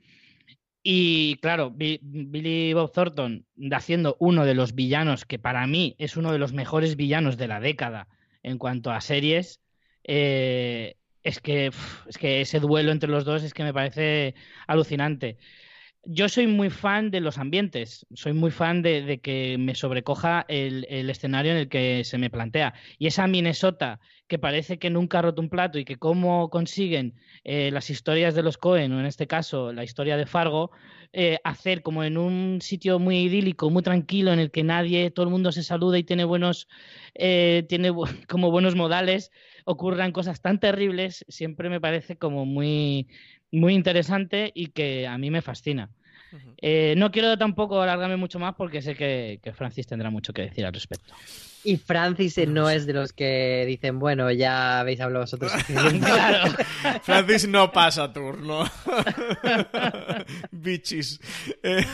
Y claro, Bi- Billy Bob Thornton haciendo uno de los villanos que para mí es uno de los mejores villanos de la década en cuanto a series, eh, es que, es que ese duelo entre los dos es que me parece alucinante. Yo soy muy fan de los ambientes, soy muy fan de, que me sobrecoja el, escenario en el que se me plantea. Y esa Minnesota que parece que nunca ha roto un plato y que cómo consiguen eh, las historias de los Cohen, o en este caso la historia de Fargo, eh, hacer como en un sitio muy idílico, muy tranquilo, en el que nadie, todo el mundo se saluda y tiene buenos, eh, tiene como buenos modales, ocurran cosas tan terribles, siempre me parece como muy, muy interesante y que a mí me fascina. Eh, no quiero tampoco alargarme mucho más porque sé que, que Francis tendrá mucho que decir al respecto. Y Francis no es de los que dicen, bueno, ya habéis hablado vosotros. Claro. Francis no pasa turno. Bichis. Eh,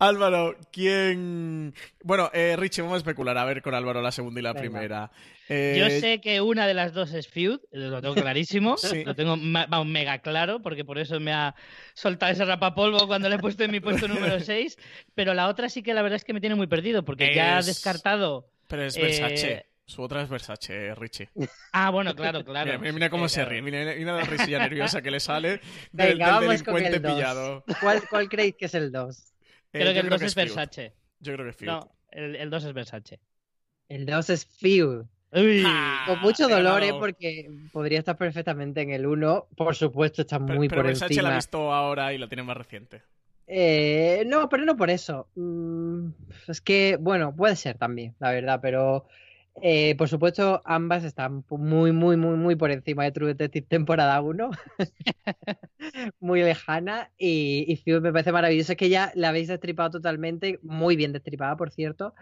Álvaro, ¿quién...? Bueno, eh, Richie, vamos a especular a ver con Álvaro la segunda y la Venga. primera. Eh, Yo sé que una de las dos es Feud, lo tengo clarísimo, Sí. lo tengo vamos, mega claro, porque por eso me ha soltado ese rapapolvo cuando le he puesto en mi puesto número 6, pero la otra sí que la verdad es que me tiene muy perdido, porque ya ha Es- descartado... Pero es eh, Versace. Su otra es Versace, Richie. Ah, bueno, claro, claro. Mira, mira cómo Eh, se claro. ríe. Mira, mira la risilla nerviosa que le sale del, Venga, del delincuente pillado. ¿Cuál, ¿Cuál creéis que es el 2? Eh, Creo yo que el 2 es. Versace. Yo creo que es Feud. No, el, el 2 es Versace. El 2 es Feud. Uy. Ah, Con mucho dolor, ¿eh? porque podría estar perfectamente en el 1. Por supuesto, está Pero, muy pero por Versace la ha encima. visto ahora y la tiene más reciente. Eh, no, pero no por eso. Mm, es que, bueno, puede ser también, la verdad, pero eh, por supuesto ambas están muy, muy, muy, muy por encima de True Detective temporada 1. muy lejana y, y me parece maravilloso. Es que ya la habéis destripado totalmente, muy bien destripada, por cierto.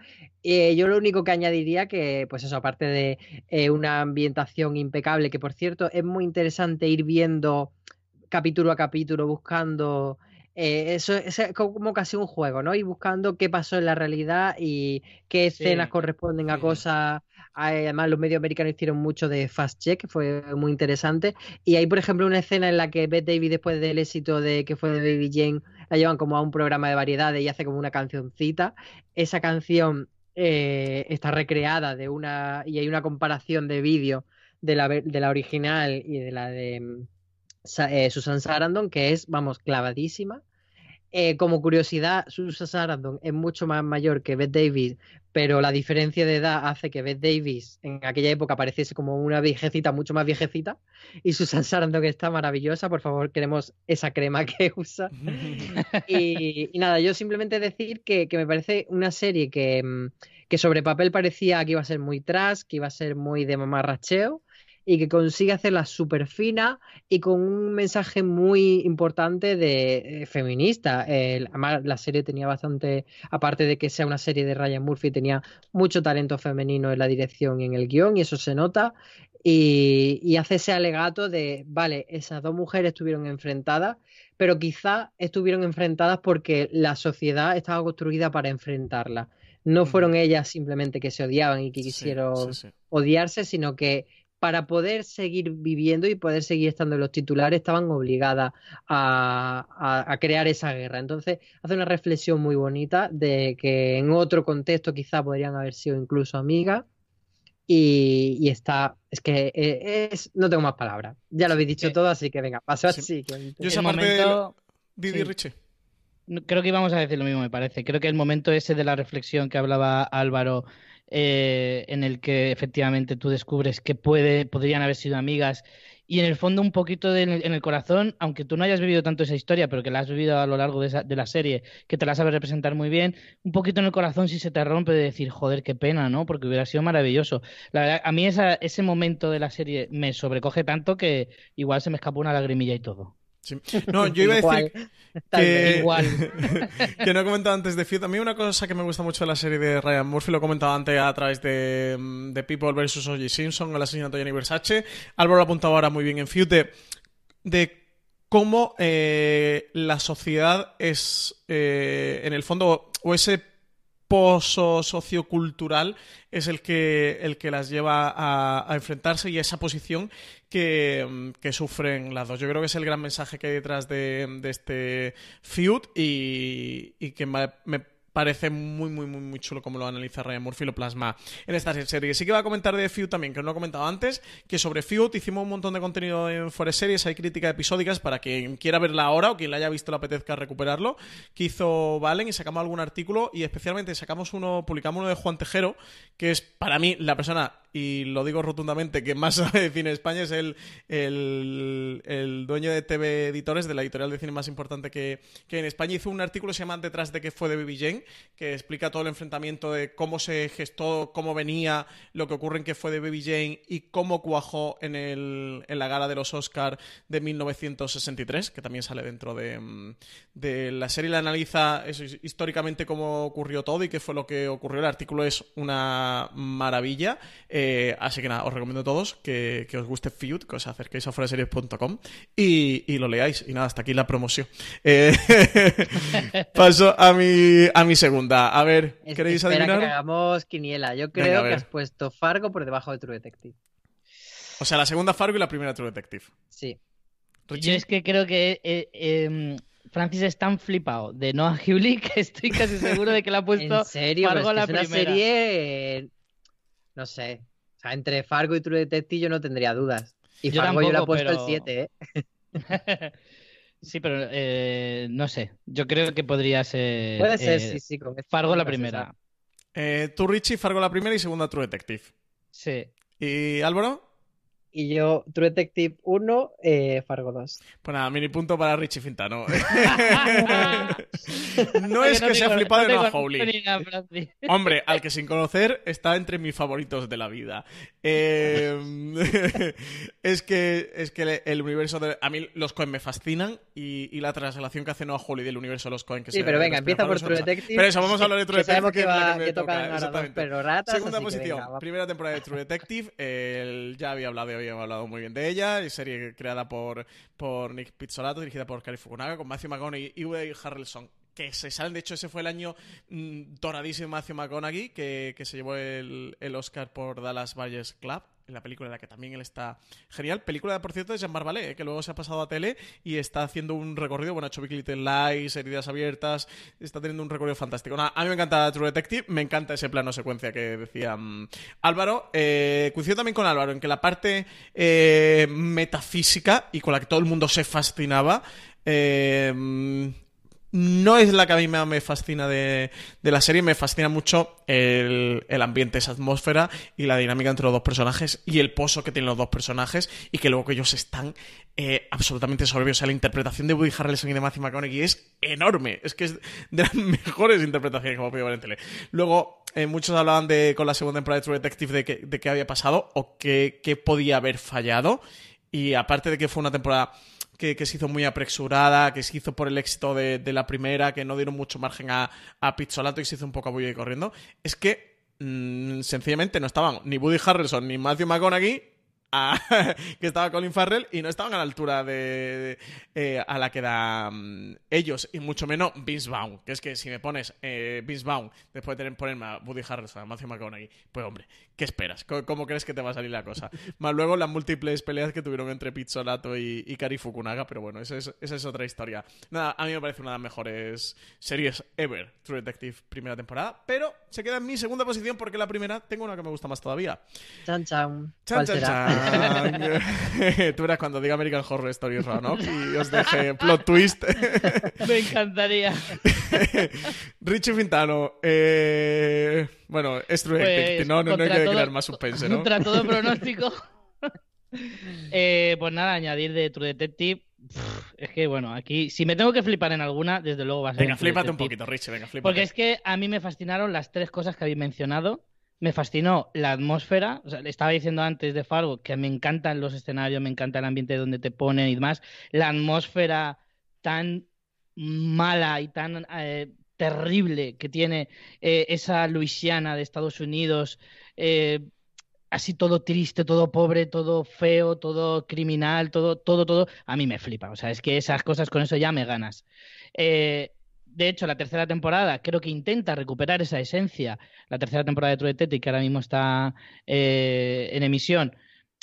Eh, yo lo único que añadiría que, pues eso, aparte de eh, una ambientación impecable, que por cierto es muy interesante ir viendo capítulo a capítulo, buscando eh, eso es como casi un juego, ¿no? Y buscando qué pasó en la realidad y qué Sí. escenas corresponden a cosas. Además, los medios americanos hicieron mucho de Fast Check, fue muy interesante. Y hay, por ejemplo, una escena en la que Beth Davis, después del éxito de que fue de Baby Jane, la llevan como a un programa de variedades y hace como una cancioncita. Esa canción eh, está recreada de una. y hay una comparación de vídeo de la, de la original y de la de mm, eh, Susan Sarandon, que es, vamos, clavadísima. Eh, como curiosidad, Susan Sarandon es mucho más mayor que Bette Davis, pero la diferencia de edad hace que Bette Davis en aquella época pareciese como una viejecita, mucho más viejecita, y Susan Sarandon está maravillosa, por favor, queremos esa crema que usa. Y, y nada, yo simplemente decir que, que me parece una serie que, mm, que sobre papel parecía que iba a ser muy trash, que iba a ser muy de mamarracheo y que consigue hacerla súper fina y con un mensaje muy importante de eh, feminista. Además, la serie tenía bastante, aparte de que sea una serie de Ryan Murphy, tenía mucho talento femenino en la dirección y en el guion y eso se nota. Y, y hace ese alegato de, vale, esas dos mujeres estuvieron enfrentadas, pero quizá estuvieron enfrentadas porque la sociedad estaba construida para enfrentarlas. No Ujú. fueron ellas simplemente que se odiaban y que Sí, quisieron sí, sí. odiarse, sino que para poder seguir viviendo y poder seguir estando en los titulares estaban obligadas a, a- a crear esa guerra. Entonces hace una reflexión muy bonita de que en otro contexto quizá podrían haber sido incluso amigas y, y está, es que eh, es, no tengo más palabras. Ya lo habéis dicho que- todo, así que venga, paso Sí. al siguiente. Yo esa parte de- momento... Didi Sí. Richie. No, Creo que íbamos a decir lo mismo, me parece. Creo que el momento ese de la reflexión que hablaba Álvaro, eh, en el que efectivamente tú descubres que puede, podrían haber sido amigas, y en el fondo un poquito de- en el corazón, aunque tú no hayas vivido tanto esa historia, pero que la has vivido a lo largo de, esa- de la serie, que te la sabes representar muy bien, un poquito en el corazón sí se te rompe de decir, joder, qué pena, ¿no? Porque hubiera sido maravilloso. La verdad, a mí esa, ese momento de la serie me sobrecoge tanto que igual se me escapó una lagrimilla y todo. Sí. No, yo iba a decir que. Igual. que no he comentado antes de Feud. A mí una cosa que me gusta mucho de la serie de Ryan Murphy, lo he comentado antes a través de, mm, de People vs. O.J. Simpson, el asesinato de Gianni Versace. Álvaro lo ha apuntado ahora muy bien en Feud, de, de cómo eh, la sociedad es, eh, en el fondo, o ese pozo sociocultural es el que, el que las lleva a, a enfrentarse y a esa posición que, mm, que sufren las dos. Yo creo que es el gran mensaje que hay detrás de, este feud y, y que me, parece muy, muy, muy, muy chulo como lo analiza Ryan Murphy lo plasma en esta serie. Sí que va a comentar de Feud también, que no he comentado antes, que sobre Feud hicimos un montón de contenido en Fuera Series, hay críticas episódicas para quien quiera verla ahora o quien la haya visto le apetezca recuperarlo, que hizo Valen y sacamos algún artículo y especialmente sacamos uno, publicamos uno de Juan Tejero, que es para mí la persona, y lo digo rotundamente, que más sabe de cine en España, es el, el, el dueño de TV Editores, de la editorial de cine más importante que, que en España, hizo un artículo que se llama Detrás de qué fue de Baby Jane, que explica todo el enfrentamiento de cómo se gestó, cómo venía, lo que ocurre en que fue de Baby Jane y cómo cuajó en, el, en la gala de los Oscar de 1963, que también sale dentro de, mm, de la serie. La analiza eso, históricamente cómo ocurrió todo y qué fue lo que ocurrió. El artículo es una maravilla. Así que nada, os recomiendo a todos que, que os guste Feud, que os acerquéis a foraseries.com y, y lo leáis. Y nada, hasta aquí la promoción. Eh, paso a mi, a mi segunda. A ver, Es- ¿queréis espera que adivinar? hagamos quiniela. Yo creo a que has puesto Fargo por debajo de True Detective. O sea, la segunda Fargo y la primera True Detective. Sí. Yo Richie. es que creo que eh, eh, Francis es tan flipado de Noah Hewley que estoy casi seguro de que le ha puesto En serio, Fargo es, que la es una primera. serie. eh, No sé. O sea, entre Fargo y True Detective yo no tendría dudas. Y Yo Fargo yo le he puesto pero- el 7, ¿eh? Sí, pero eh, no sé. Yo creo que podría ser Puede ser, eh, sí, sí. Con esto Fargo la primera. Eh, tú, Richie, Fargo la primera y segunda True Detective. Sí. ¿Y Álvaro? Y yo, True Detective 1, eh, Fargo 2. Pues nada, mini punto para Richie Fintano. no es que sea flipado de no Howley. Hombre, al que sin conocer está entre mis favoritos de la vida. Eh, es que es que el universo de. A mí los Coen me fascinan y, y la traslación que hace Noah Hawley del universo de los Coen. Que sí, pero venga, empieza por True Detective. Pero eso, vamos a hablar de True que Detective. Que, va, que, que toca, pero ratas, Segunda posición, primera temporada de True Detective. El, ya había hablado, había hablado muy bien de ella. Serie creada por, por Nick Pizzolato, dirigida por Cary Fukunaga, con Matthew McConaughey y Woody Harrelson que se salen. De hecho, ese fue el año mmm, doradísimo Matthew McConaughey, que, que se llevó el, el, Oscar por Dallas Buyers Club, en la película en la que también él está genial. Película, por cierto, de Jean Barbalet, eh, que luego se ha pasado a tele y está haciendo un recorrido. Bueno, ha hecho Big Little Lies, Heridas Abiertas, está teniendo un recorrido fantástico. A mí me encanta True Detective, me encanta ese plano secuencia que decía um, Álvaro. Eh, coincido también con Álvaro en que la parte eh, metafísica y con la que todo el mundo se fascinaba. Eh, no es la que a mí me fascina de, de la serie, me fascina mucho el, el, ambiente, esa atmósfera y la dinámica entre los dos personajes y el pozo que tienen los dos personajes y que luego que ellos están eh, absolutamente soberbios. O sea, la interpretación de Woody Harrelson y de Matthew McConaughey es enorme, es que es de las mejores interpretaciones que hemos podido ver en tele. Luego, eh, muchos hablaban de con la segunda temporada de True Detective de, que, de qué había pasado o qué, qué podía haber fallado y aparte de que fue una temporada que, se hizo muy apresurada, que se hizo por el éxito de, de la primera, que no dieron mucho margen a, a Pizzolato y se hizo un poco a y corriendo, es que mmm, sencillamente no estaban ni Woody Harrelson ni Matthew McConaughey a, que estaba Colin Farrell y no estaban a la altura de, eh, a la que dan um, ellos y mucho menos Vince Vaughn que es que si me pones eh, Vince Vaughn después de tener, ponerme a Woody Harrelson a Matthew McConaughey pues hombre ¿qué esperas? ¿Cómo, ¿Cómo, crees que te va a salir la cosa? más luego las múltiples peleas que tuvieron entre Pizzolato y, y Kari Fukunaga pero bueno esa es, esa es otra historia nada a mí me parece una de las mejores series ever True Detective primera temporada pero se queda en mi segunda posición porque la primera tengo una que me gusta más todavía chan chan chan chan, chan. Tú verás cuando diga American Horror Story Roanoke y os deje plot twist. Me encantaría. Richie Fintano. Eh... Bueno, es True pues, no, no, no hay que todo, crear más suspense, ¿no? Contra todo pronóstico. eh, pues nada, añadir de True Detective. Pff, es que bueno, aquí si me tengo que flipar en alguna, desde luego va a ser. Venga, flipate un poquito, Richie, venga, flipate. Porque es que a mí me fascinaron las tres cosas que habéis mencionado me fascinó la atmósfera. O sea, le estaba diciendo antes de Fargo que me encantan los escenarios, me encanta el ambiente donde te ponen y demás. La atmósfera tan mala y tan eh, terrible que tiene eh, esa Luisiana de Estados Unidos. Eh, así todo triste, todo pobre, todo feo, todo criminal, todo, todo, todo. A mí me flipa. O sea, es que esas cosas con eso ya me ganas. Eh, de hecho, la tercera temporada creo que intenta recuperar esa esencia. La tercera temporada de True Detective, que ahora mismo está en emisión,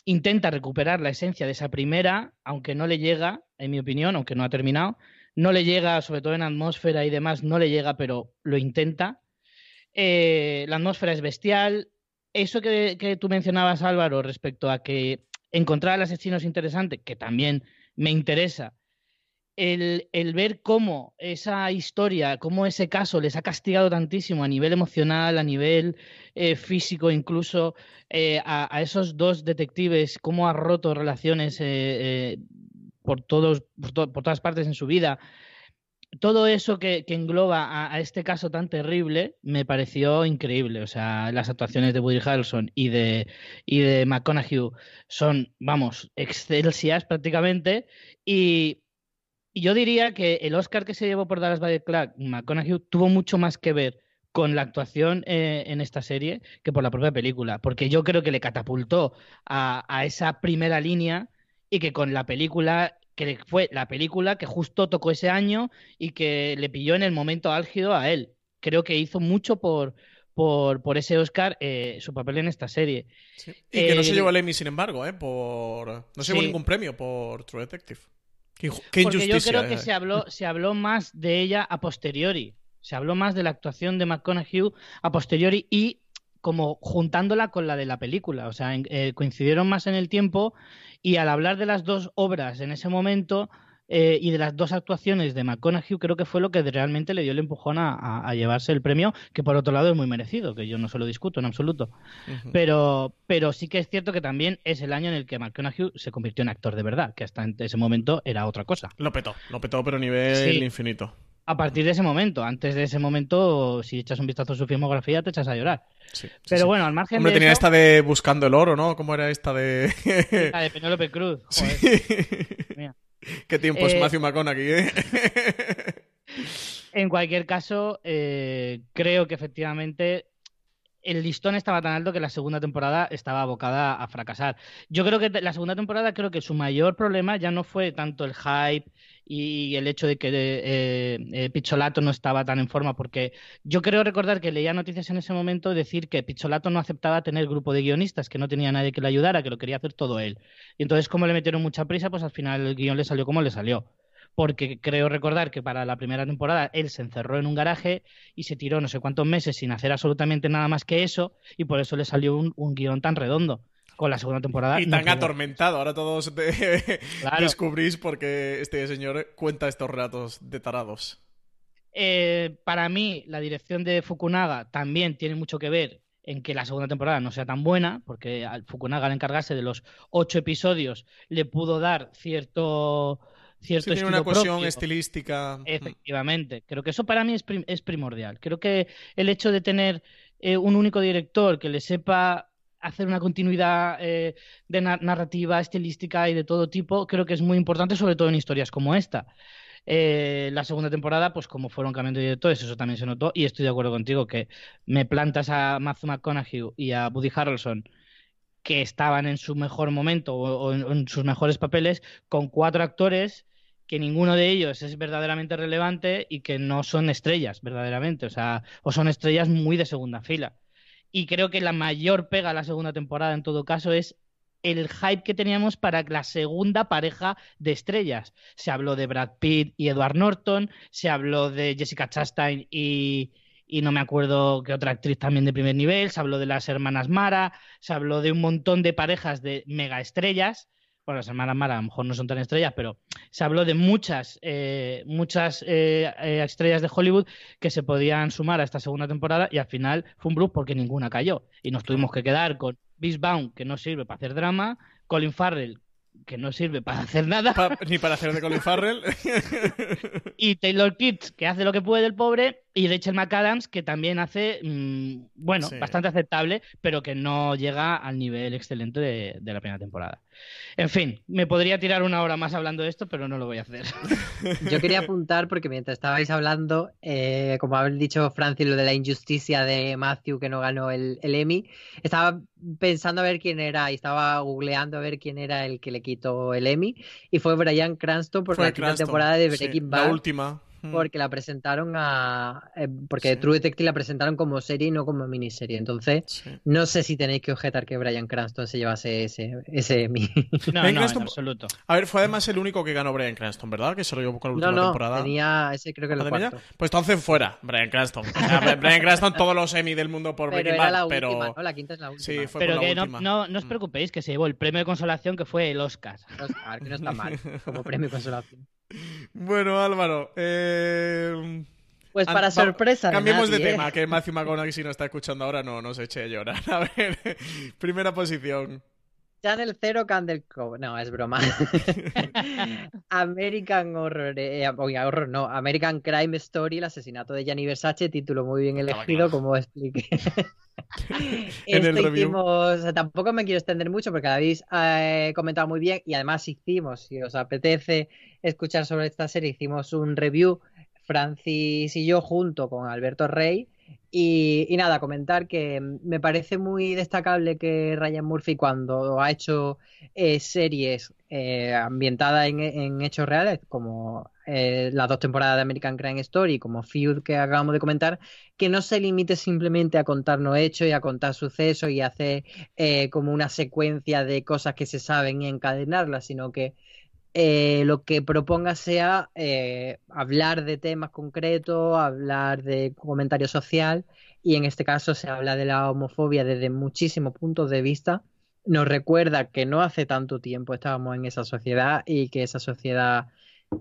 intenta recuperar la esencia de esa primera, aunque no le llega, en mi opinión, aunque no ha terminado. No le llega, sobre todo en atmósfera y demás, no le llega, pero lo intenta. Eh, la atmósfera es bestial. Eso que, que tú mencionabas, Álvaro, respecto a que encontrar al asesino es interesante, que también me interesa el, el, ver cómo esa historia, cómo ese caso les ha castigado tantísimo a nivel emocional, a nivel eh, físico, incluso eh, a, a, esos dos detectives, cómo ha roto relaciones por, todos, por, to por, todas partes en su vida. Todo eso que, engloba a, este caso tan terrible me pareció increíble. O sea, las actuaciones de Woody Harrelson y de, y de McConaughey son, vamos, excelsias prácticamente. Y, yo diría que el Oscar que se llevó por Dallas Buyers Club, McConaughey, tuvo mucho más que ver con la actuación eh, en esta serie que por la propia película, porque yo creo que le catapultó a, esa primera línea y que con la película, que fue la película que justo tocó ese año y que le pilló en el momento álgido a él. Creo que hizo mucho por, por, por ese Oscar eh, su papel en esta serie. Sí. Y eh, que no se llevó el Emmy, sin embargo, ¿eh? por... no se llevó sí. ningún premio por True Detective. Qué, qué Porque yo creo que se habló, se habló más de ella a posteriori. Se habló más de la actuación de McConaughey a posteriori y como juntándola con la de la película. O sea, eh, coincidieron más en el tiempo y al hablar de las dos obras en ese momento, eh, y de las dos actuaciones de McConaughey creo que fue lo que realmente le dio el empujón a, a, llevarse el premio, que por otro lado es muy merecido, que yo no se lo discuto en absoluto. pero, pero sí que es cierto que también es el año en el que McConaughey se convirtió en actor de verdad, que hasta ese momento era otra cosa. Lo petó, lo petó, pero a nivel infinito. A partir de ese momento, antes de ese momento, si echas un vistazo a su filmografía, te echas a llorar. pero bueno, al margen Hombre, de tenía esta de Buscando el Oro, ¿no? ¿Cómo era esta de...? la de Penélope Cruz. Qué tiempos eh, Matthew McConaughey, ¿eh? en cualquier caso, eh, creo que efectivamente el listón estaba tan alto que la segunda temporada estaba abocada a fracasar. Yo creo que la segunda temporada, creo que su mayor problema ya no fue tanto el hype y el hecho de que eh, eh, Picholato no estaba tan en forma, porque yo creo recordar que leía noticias en ese momento decir que Picholato no aceptaba tener grupo de guionistas, que no tenía nadie que le ayudara, que lo quería hacer todo él. Y entonces, como le metieron mucha prisa, pues al final el guion le salió como le salió porque creo recordar que para la primera temporada él se encerró en un garaje y se tiró no sé cuántos meses sin hacer absolutamente nada más que eso y por eso le salió un, guion tan redondo. Con la segunda temporada. Y tan atormentado. Ahora todos te descubrís porque este señor cuenta estos relatos de tarados. Eh, para mí, la dirección de Fukunaga también tiene mucho que ver en que la segunda temporada no sea tan buena, porque al Fukunaga al encargarse de los ocho episodios le pudo dar cierto cierto tiene una cuestión estilística. Efectivamente, creo que eso para mí es, primordial. Creo que el hecho de tener eh, un único director que le sepa hacer una continuidad eh, de narrativa, estilística y de todo tipo, creo que es muy importante, sobre todo en historias como esta. Eh, la segunda temporada, pues como fueron cambiando de directores, eso también se notó, y estoy de acuerdo contigo que me plantas a Matthew McConaughey y a Woody Harrelson que estaban en su mejor momento o, en, sus mejores papeles con cuatro actores que ninguno de ellos es verdaderamente relevante y que no son estrellas verdaderamente, o sea, o son estrellas muy de segunda fila. Y creo que la mayor pega a la segunda temporada en todo caso es el hype que teníamos para la segunda pareja de estrellas. Se habló de Brad Pitt y Edward Norton, se habló de Jessica Chastain y, y no me acuerdo qué otra actriz también de primer nivel, se habló de las hermanas Mara, se habló de un montón de parejas de mega estrellas. Bueno, las hermanas Mara a lo mejor no son tan estrellas, pero se habló de muchas, eh, muchas eh, eh, estrellas de Hollywood que se podían sumar a esta segunda temporada y al final fue un blues porque ninguna cayó. Y nos tuvimos que quedar con Beastbound, que no sirve para hacer drama, Colin Farrell, que no sirve para hacer nada. ni para hacer de Colin Farrell. y Taylor Kitsch, que hace lo que puede el pobre, y Rachel McAdams, que también hace, mm, bueno, bastante aceptable, pero que no llega al nivel excelente de, la primera temporada. En fin, me podría tirar una hora más hablando de esto, pero no lo voy a hacer. Yo quería apuntar, porque mientras estabais hablando, eh, como habéis dicho Francis, lo de la injusticia de Matthew que no ganó el, el Emmy, estaba pensando a ver quién era y estaba googleando a ver quién era el que le quitó el Emmy y fue Brian Cranston por la temporada de Breaking Bad. La última. Porque la presentaron a. Eh, porque True Detective la presentaron como serie y no como miniserie. Entonces, no sé si tenéis que objetar que Brian Cranston se llevase ese, ese No, no, en absoluto. A ver, fue además el único que ganó Brian Cranston, ¿verdad? Que se lo llevó con la última no, no, temporada. Tenía ese, creo que el cuarto. Pues entonces fuera, Brian Cranston. Brian Cranston, todos los Emmy del mundo por Breaking Bad. La pero... Última, ¿no? La quinta es la última. Sí, fue pero que no, no, no, os mm. preocupéis, que se llevó el premio de consolación que fue el Oscar. Oscar, que no está mal, como premio de consolación. Bueno, Álvaro. Eh... Pues para sorpresa. Cambiemos de, tema, que Matthew McConaughey, si no está escuchando ahora, no nos eche a llorar. A ver, primera posición. Channel Zero Candle Cove. No, es broma. American Horror. Eh, horror, no. American Crime Story, el asesinato de Gianni Versace. Título muy bien elegido, como expliqué. en el hicimos, tampoco me quiero extender mucho porque habéis eh, comentado muy bien y además hicimos, si os apetece escuchar sobre esta serie, hicimos un review Francis y yo junto con Alberto Rey. Y, nada, comentar que me parece muy destacable que Ryan Murphy cuando ha hecho eh, series eh, ambientadas en, hechos reales, como eh, las dos temporadas de American Crime Story, como Feud que acabamos de comentar, que no se limite simplemente a contarnos hechos y a contar sucesos y hacer como una secuencia de cosas que se saben y encadenarlas, sino que eh, lo que proponga sea eh, hablar de temas concretos, hablar de comentario social y en este caso se habla de la homofobia desde muchísimos puntos de vista. Nos recuerda que no hace tanto tiempo estábamos en esa sociedad y que esa sociedad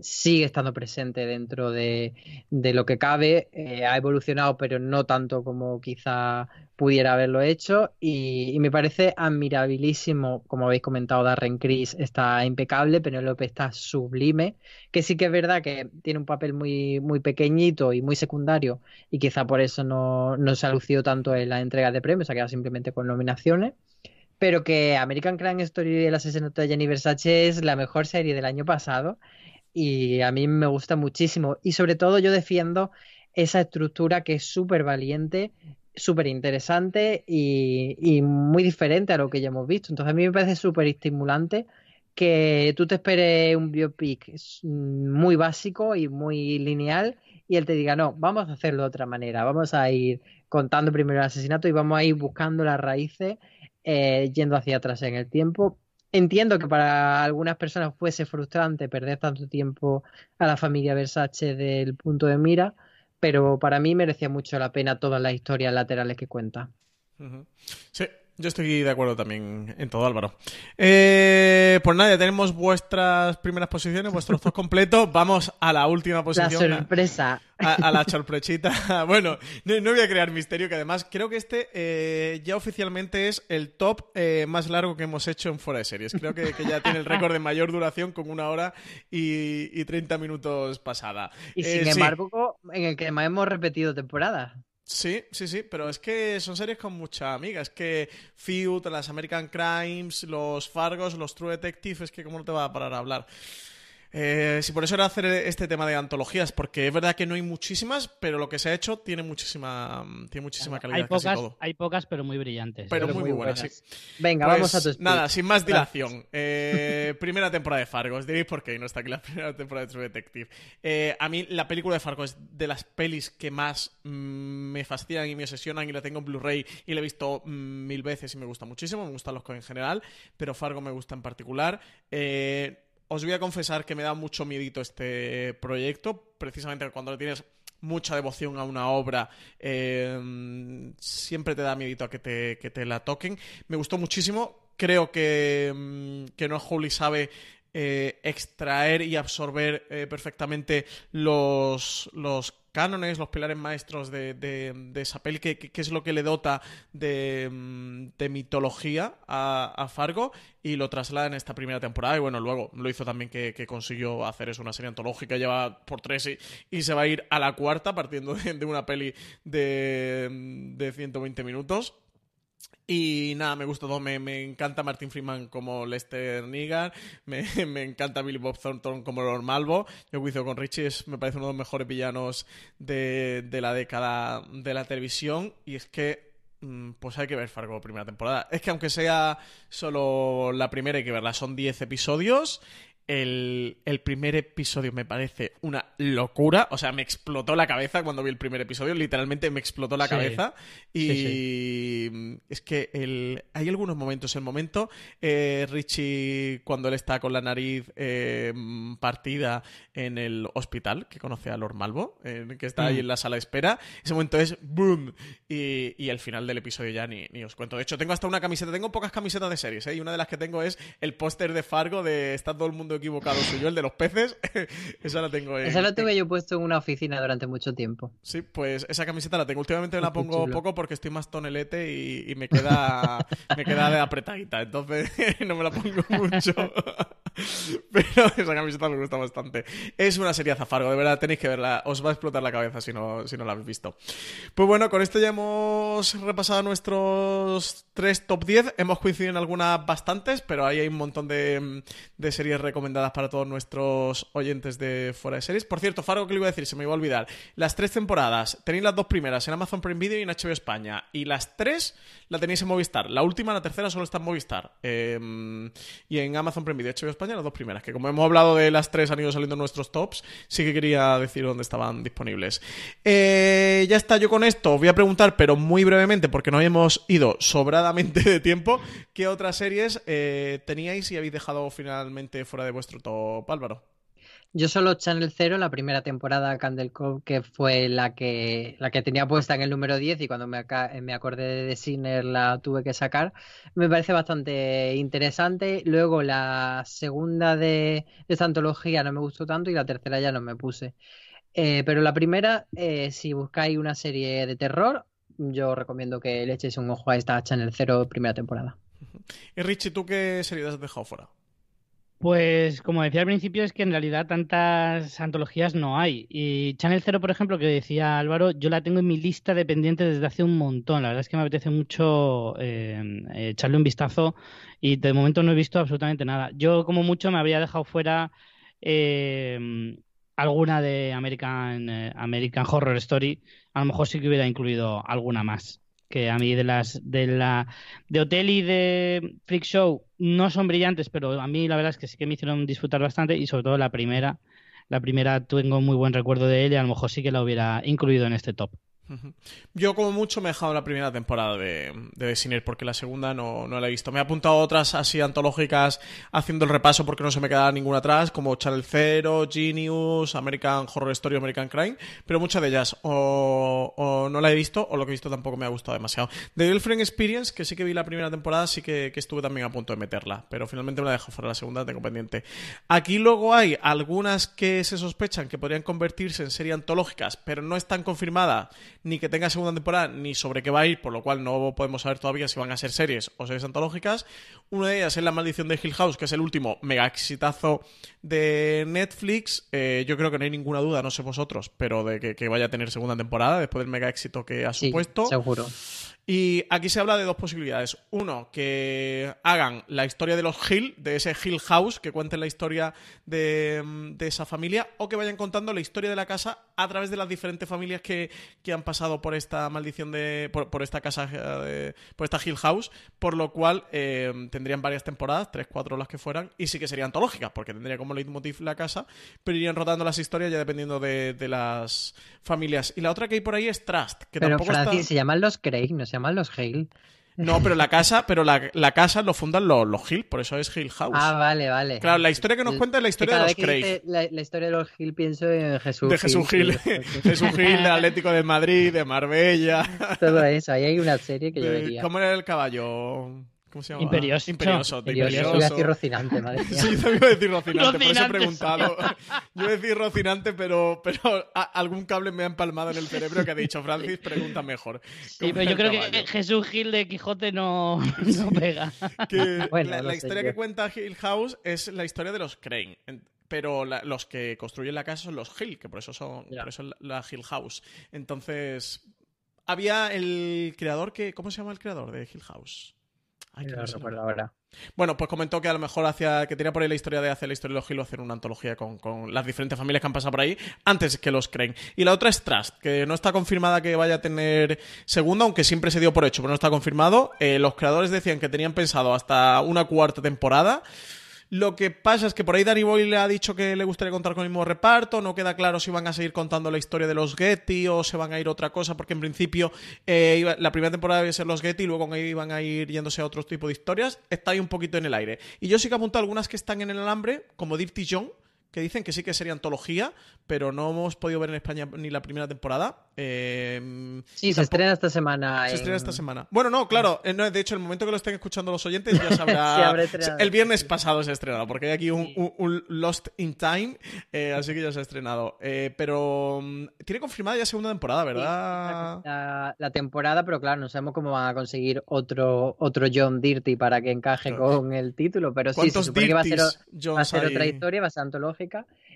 sigue estando presente dentro de, lo que cabe. Eh, ha evolucionado, pero no tanto como quizá pudiera haberlo hecho. Y, me parece admirabilísimo, como habéis comentado, Darren Criss está impecable, Penélope está sublime. Que sí que es verdad que tiene un papel muy, muy pequeñito y muy secundario, y quizá por eso no, no se ha lucido tanto en la entrega de premios, ha quedado simplemente con nominaciones pero que American Crime Story y el asesinato de Jenny Versace es la mejor serie del año pasado y a mí me gusta muchísimo. Y sobre todo yo defiendo esa estructura que es súper valiente, súper interesante y, muy diferente a lo que ya hemos visto. Entonces a mí me parece súper estimulante que tú te esperes un biopic muy básico y muy lineal y él te diga, no, vamos a hacerlo de otra manera, vamos a ir contando primero el asesinato y vamos a ir buscando las raíces, eh, yendo hacia atrás en el tiempo Entiendo que para algunas personas fuese frustrante perder tanto tiempo a la familia Versace del punto de mira, pero para mí merecía mucho la pena todas las historias laterales que cuenta. Sí, yo estoy de acuerdo también en todo, Álvaro. Eh, pues nada, ya tenemos vuestras primeras posiciones, vuestros dos completos. Vamos a la última posición. La sorpresa. A, a la sorpresita. bueno, no, no, voy a crear misterio, que además creo que este eh, ya oficialmente es el top eh, más largo que hemos hecho en Fuera de Series. Creo que, que ya tiene el récord de mayor duración con una hora y, y 30 minutos pasada. Y sin embargo, sí. en el que más hemos repetido temporada. Sí, sí, sí, pero es que son series con mucha amiga. Es que Feud, las American Crimes, los Fargos, los True Detective, es que cómo no te va a parar a hablar. Eh, si por eso era hacer este tema de antologías, porque es verdad que no hay muchísimas, pero lo que se ha hecho tiene muchísima, tiene muchísima calidad. Hay pocas, hay pocas pero muy brillantes. Pero, pero muy, muy, buenas, buenas, sí. Venga, pues, vamos a tu speech. Nada, sin más dilación. Eh, primera temporada de Fargo. Os diréis por qué no está aquí la primera temporada de True Detective. Eh, a mí la película de Fargo es de las pelis que más mmm, me fascinan y me obsesionan y la tengo en Blu-ray y la he visto mmm, mil veces y me gusta muchísimo. Me gustan los en general, pero Fargo me gusta en particular. Eh, os voy a confesar que me da mucho miedito este proyecto, precisamente cuando tienes mucha devoción a una obra, eh, siempre te da miedito a que te, que te, la toquen. Me gustó muchísimo, creo que, que no Holy sabe eh, extraer y absorber eh, perfectamente los, los cánones, los pilares maestros de, de, de esa peli, que, es lo que le dota de, de mitología a, Fargo y lo traslada en esta primera temporada. Y bueno, luego lo hizo también que, consiguió hacer eso, una serie antológica, lleva por tres y, se va a ir a la cuarta partiendo de, una peli de, de 120 minutos. Y nada, me gustó todo. Me, me, encanta Martin Freeman como Lester Negan. Me, me, encanta Billy Bob Thornton como Lord Malvo. Yo juicio con Richie es, me parece uno de los mejores villanos de, de la década de la televisión. Y es que mm, pues hay que ver Fargo primera temporada. Es que aunque sea solo la primera, hay que verla. Son 10 episodios el, el, primer episodio me parece una locura. O sea, me explotó la cabeza cuando vi el primer episodio. Literalmente me explotó la sí. cabeza. Y sí, sí. es que el, hay algunos momentos. El momento, eh, Richie, cuando él está con la nariz eh, partida en el hospital, que conoce a Lord Malvo, eh, que está mm. ahí en la sala de espera. Ese momento es boom. Y, y el final del episodio ya ni, ni, os cuento. De hecho, tengo hasta una camiseta. Tengo pocas camisetas de series. Y una de las que tengo es el póster de Fargo de Está todo el mundo equivocado soy yo, el de los peces. esa la tengo en... Esa la tuve yo puesto en una oficina durante mucho tiempo. Sí, pues esa camiseta la tengo. Últimamente me la pongo poco porque estoy más tonelete y, y me queda me queda de apretadita. Entonces no me la pongo mucho. Pero esa camiseta me gusta bastante. Es una serie Zafargo, de verdad tenéis que verla. Os va a explotar la cabeza si no, si no la habéis visto. Pues bueno, con esto ya hemos repasado nuestros tres top 10. Hemos coincidido en algunas bastantes, pero ahí hay un montón de, de series recomendadas para todos nuestros oyentes de fuera de series. Por cierto, Fargo, que le iba a decir? Se me iba a olvidar. Las tres temporadas, tenéis las dos primeras en Amazon Prime Video y en HBO España. Y las tres la tenéis en Movistar. La última, la tercera, solo está en Movistar. Eh, y en Amazon Prime Video, HBO España, las dos primeras. Que como hemos hablado de las tres han ido saliendo nuestros tops, sí que quería decir dónde estaban disponibles. Eh, ya está, yo con esto os voy a preguntar, pero muy brevemente, porque no hemos ido sobradamente de tiempo, ¿qué otras series eh, teníais y habéis dejado finalmente fuera de vuestro top, Álvaro? Yo solo Channel 0, la primera temporada Candle Cove, que fue la que, la que tenía puesta en el número 10 y cuando me, me acordé de Sinner la tuve que sacar, me parece bastante interesante. Luego la segunda de, de esta antología no me gustó tanto y la tercera ya no me puse. Eh, pero la primera, eh, si buscáis una serie de terror, yo recomiendo que le echéis un ojo a esta Channel 0 primera temporada. Y Richie, ¿tú qué serie has dejado fuera? Pues como decía al principio, es que en realidad tantas antologías no hay. Y Channel Zero, por ejemplo, que decía Álvaro, yo la tengo en mi lista de pendientes desde hace un montón. La verdad es que me apetece mucho eh, eh, echarle un vistazo y de momento no he visto absolutamente nada. Yo como mucho me habría dejado fuera eh, alguna de American, eh, American Horror Story. A lo mejor sí que hubiera incluido alguna más. Que a mí de las de la de Hotel y de Freak Show no son brillantes, pero a mí la verdad es que sí que me hicieron disfrutar bastante y sobre todo la primera. La primera tengo muy buen recuerdo de él y a lo mejor sí que la hubiera incluido en este top. Yo como mucho me he dejado la primera temporada de, de The Sinner porque la segunda no, no la he visto. Me he apuntado otras así antológicas haciendo el repaso porque no se me quedaba ninguna atrás, como Channel Zero, Genius, American Horror Story, American Crime, pero muchas de ellas o, no la he visto o lo que he visto tampoco me ha gustado demasiado. The Girlfriend Experience, que sí que vi la primera temporada, sí que, que estuve también a punto de meterla, pero finalmente me la dejo fuera la segunda, tengo pendiente. Aquí luego hay algunas que se sospechan que podrían convertirse en series antológicas, pero no están confirmadas ni que tenga segunda temporada ni sobre qué va a ir, por lo cual no podemos saber todavía si van a ser series o series antológicas. Una de ellas es La Maldición de Hill House, que es el último mega exitazo de Netflix. Eh, yo creo que no hay ninguna duda, no sé vosotros, pero de que, que vaya a tener segunda temporada después del mega éxito que ha Sí, supuesto. seguro. Y aquí se habla de dos posibilidades. Uno, que hagan la historia de los Hill, de ese Hill House, que cuenten la historia de, mm, de esa familia, o que vayan contando la historia de la casa a través de las diferentes familias que, que han pasado por esta maldición de. por, por esta casa, eh, de- por esta Hill House, por lo cual eh, tendrían varias temporadas, tres, cuatro las que fueran, y sí que serían antológicas, porque tendría como leitmotiv la casa, pero irían rotando las historias ya dependiendo de, de las familias. Y la otra que hay por ahí es Trust, que Pero tampoco Francis, está... se llaman los Craig, no se llaman los Hale. No, pero la casa, pero la, la casa lo fundan los, los Hill, por eso es Hill House. Ah, vale, vale. Claro, la historia que nos cuenta es la historia de los Craig. La, la historia de los Hill pienso en Jesús De Jesús Gil, Jesús Gil, del Atlético de Madrid, de Marbella. Todo eso. Ahí hay una serie que yo de- vería. ¿Cómo era el caballo? ¿Cómo se llama? Imperioso. Imperioso. de Yo Imperioso. voy a decir Rocinante, madre mía. Sí, yo iba a decir Rocinante, por eso he preguntado. Yo iba a decir Rocinante, pero, pero a- algún cable me ha empalmado en el cerebro que ha dicho Francis, pregunta mejor. Sí, ¿Cómo pero yo creo que? Jesús Gil de Quijote no, no pega. que Bueno, la, no la sé historia yo. que cuenta Hill House es la historia de los Crane. Pero la- los que construyen la casa son los Hill, que por eso son por eso la, la Hill House. Entonces, había el creador que. ¿Cómo se llama el creador de Hill House? Ay, No recuerdo ahora. Bueno, pues comentó que a lo mejor hacía, que tenía por ahí la historia de hacer la historia de los Hill o hacer una antología con, con las diferentes familias que han pasado por ahí antes que los creen. Y la otra es Trust, que no está confirmada que vaya a tener segunda, aunque siempre se dio por hecho, pero no está confirmado. Eh, los creadores decían que tenían pensado hasta una cuarta temporada. Lo que pasa es que por ahí Danny le ha dicho que le gustaría contar con el mismo reparto. No queda claro si van a seguir contando la historia de los Getty o se van a ir a otra cosa, porque en principio eh, iba- la primera temporada a ser los Getty y luego iban a ir yéndose a otro tipo de historias. Está ahí un poquito en el aire. Y yo sí que apunto algunas que están en el alambre, como Dirty John, que dicen que sí que sería antología, pero no hemos podido ver en España ni la primera temporada. Eh, Sí, se estrena esta semana. se en- estrena esta semana. Bueno, no, claro. eh, no, de hecho, el momento que lo estén escuchando los oyentes ya sabrá. estrenado. el viernes pasado se ha estrenado, porque hay aquí un, un- un Lost in Time, eh, así que ya se ha estrenado. Eh, pero mm, tiene confirmada ya segunda temporada, Sí, ¿verdad? La, la temporada, pero claro, no sabemos cómo van a conseguir otro, otro John Dirty para que encaje Claro. con el título, pero sí, se ¿Cuántos supone que va a ser, va a ser otra historia, va a ser antológica.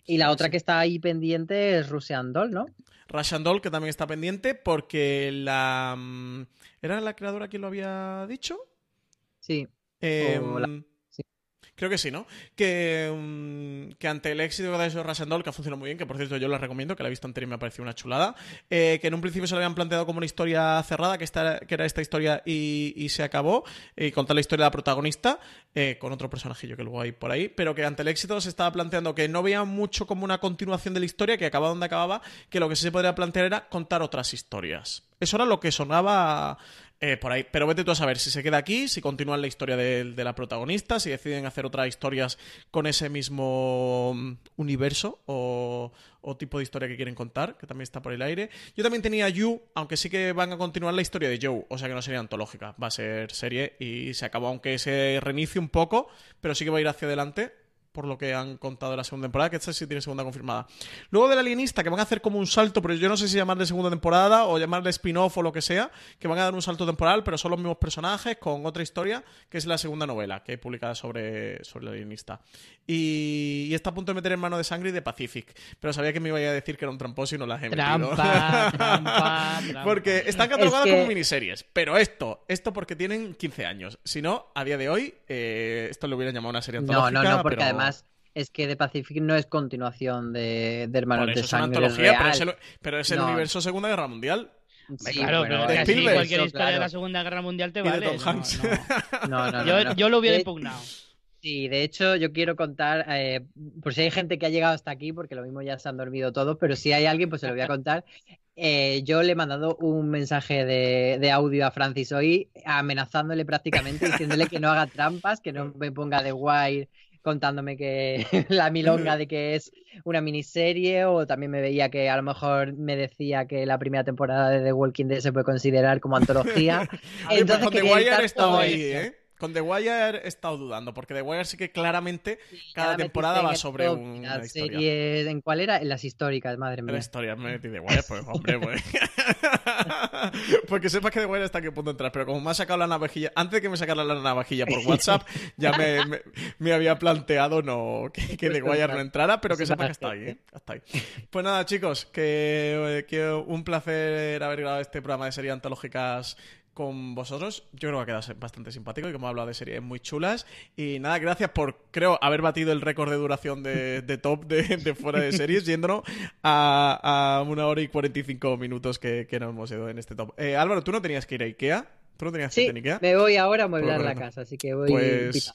Y la otra que está ahí pendiente es Russian Doll, ¿no? Russian Doll, que también está pendiente, porque la. mm, ¿Era la creadora quien lo había dicho? Sí. Eh, O la- sí. Creo que sí, ¿no? Que, mm, que ante el éxito de eso Russian Doll, que ha funcionado muy bien, que por cierto yo la recomiendo, que la he visto anterior y me ha parecido una chulada, eh, que en un principio se lo habían planteado como una historia cerrada, que, esta, que era esta historia y, y se acabó, y contar la historia de la protagonista, eh, con otro personajillo que luego hay por ahí, pero que ante el éxito se estaba planteando que no veía mucho como una continuación de la historia, que acababa donde acababa, que lo que sí se podría plantear era contar otras historias. Eso era lo que sonaba Eh, por ahí. Pero vete tú a saber si se queda aquí, si continúan la historia de, la protagonista, si deciden hacer otras historias con ese mismo mm, universo o, o tipo de historia que quieren contar, que también está por el aire. Yo también tenía You, aunque sí que van a continuar la historia de Joe, o sea que no sería antológica, va a ser serie y se acabó, aunque se reinicie un poco, pero sí que va a ir hacia adelante por lo que han contado de la segunda temporada, que esta sí tiene segunda confirmada. Luego del alienista, que van a hacer como un salto, pero yo no sé si llamarle segunda temporada o llamarle spin-off o lo que sea, que van a dar un salto temporal, pero son los mismos personajes con otra historia, que es la segunda novela que hay publicada sobre, sobre el alienista. Y, y está a punto de meter en mano de sangre y de Pacific, pero sabía que me iba a decir que era un tramposo y no las he metido. Trampa, trampa, trampa. Porque están catalogadas Es que- como miniseries. Pero esto, esto porque tienen 15 años. Si no, a día de hoy, eh, esto lo hubieran llamado una serie No, antológica. no, no, porque pero- además es que The Pacific no es continuación de, de Hermanos Por eso de es una Sangre antología, pero es el, pero es el No. universo Segunda Guerra Mundial. Sí, claro, pero de Spielberg. cualquier historia de la. Segunda Guerra Mundial te vale. No, no. No, no, no, Yo, no. yo lo hubiera impugnado. Sí, de hecho yo quiero contar, eh, por si hay gente que ha llegado hasta aquí, porque lo mismo ya se han dormido todos, pero si hay alguien, pues se lo voy a contar. Eh, yo le he mandado un mensaje de, de audio a Francis hoy, amenazándole prácticamente, diciéndole que no haga trampas, que no me ponga de Wire contándome que la milonga de que es una miniserie, o también me veía que a lo mejor me decía que la primera temporada de The Walking Dead se puede considerar como antología. Pues Entonces The Wire todo ahí. ¿eh? Con The Wire he estado dudando, porque The Wire sí que claramente cada temporada en va sobre top, una las historia. series- ¿En cuál era? En las históricas, madre En mía. la historia me metí The Wire, pues hombre, pues. Porque sepas que The Wire está a qué punto entrar, pero como me ha sacado la navajilla, antes de que me sacara la navajilla por WhatsApp, ya me, me- me había planteado no que, que The Wire no entrara, pero que sepas que está ahí, ¿eh? Está ahí. Pues nada, chicos, que, eh, que un placer haber grabado este programa de series antológicas con vosotros. Yo creo que ha quedado bastante simpático y que hemos hablado de series muy chulas. Y nada, gracias por, creo, haber batido el récord de duración de, de top de, de fuera de series, yéndonos a, a una hora y 45 minutos que, que nos hemos ido en este top. Eh, Álvaro, ¿tú no tenías que ir a Ikea? ¿Tú no tenías que Sí, ir a Ikea? me voy ahora a mueblar la casa, así que voy. Pues.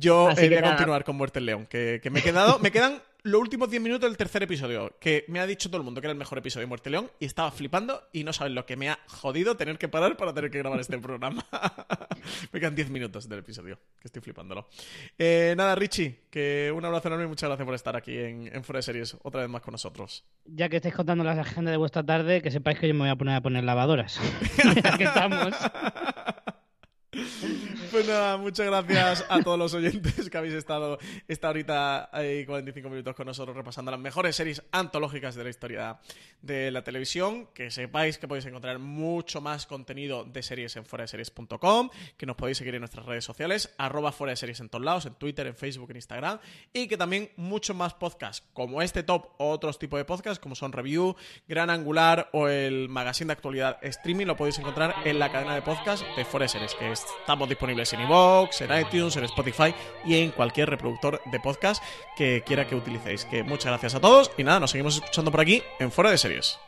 Yo Así voy que a nada. continuar con Muerte en León, que, que me he quedado, me quedan los últimos 10 minutos del tercer episodio, que me ha dicho todo el mundo que era el mejor episodio de Muerte en León y estaba flipando y no saben lo que me ha jodido tener que parar para tener que grabar este programa. me quedan 10 minutos del episodio, que estoy flipándolo. Eh, nada, Richie, que un abrazo enorme y muchas gracias por estar aquí en, en Fuera de Series otra vez más con nosotros. Ya que estáis contando las agendas de vuestra tarde, que sepáis que yo me voy a poner a poner lavadoras. ya que estamos. Pues nada, muchas gracias a todos los oyentes que habéis estado esta horita y 45 minutos con nosotros repasando las mejores series antológicas de la historia de la televisión. Que sepáis que podéis encontrar mucho más contenido de series en foradeseries.com, que nos podéis seguir en nuestras redes sociales, arroba fuera en todos lados, en Twitter, en Facebook, en Instagram, y que también muchos más podcasts como este top o otros tipos de podcasts como son Review, Gran Angular o el magazine de actualidad streaming lo podéis encontrar en la cadena de podcast de Fuera que estamos disponibles en iVoox, en iTunes, en Spotify y en cualquier reproductor de podcast que quiera que utilicéis. Que muchas gracias a todos y nada, nos seguimos escuchando por aquí en Fuera de Series.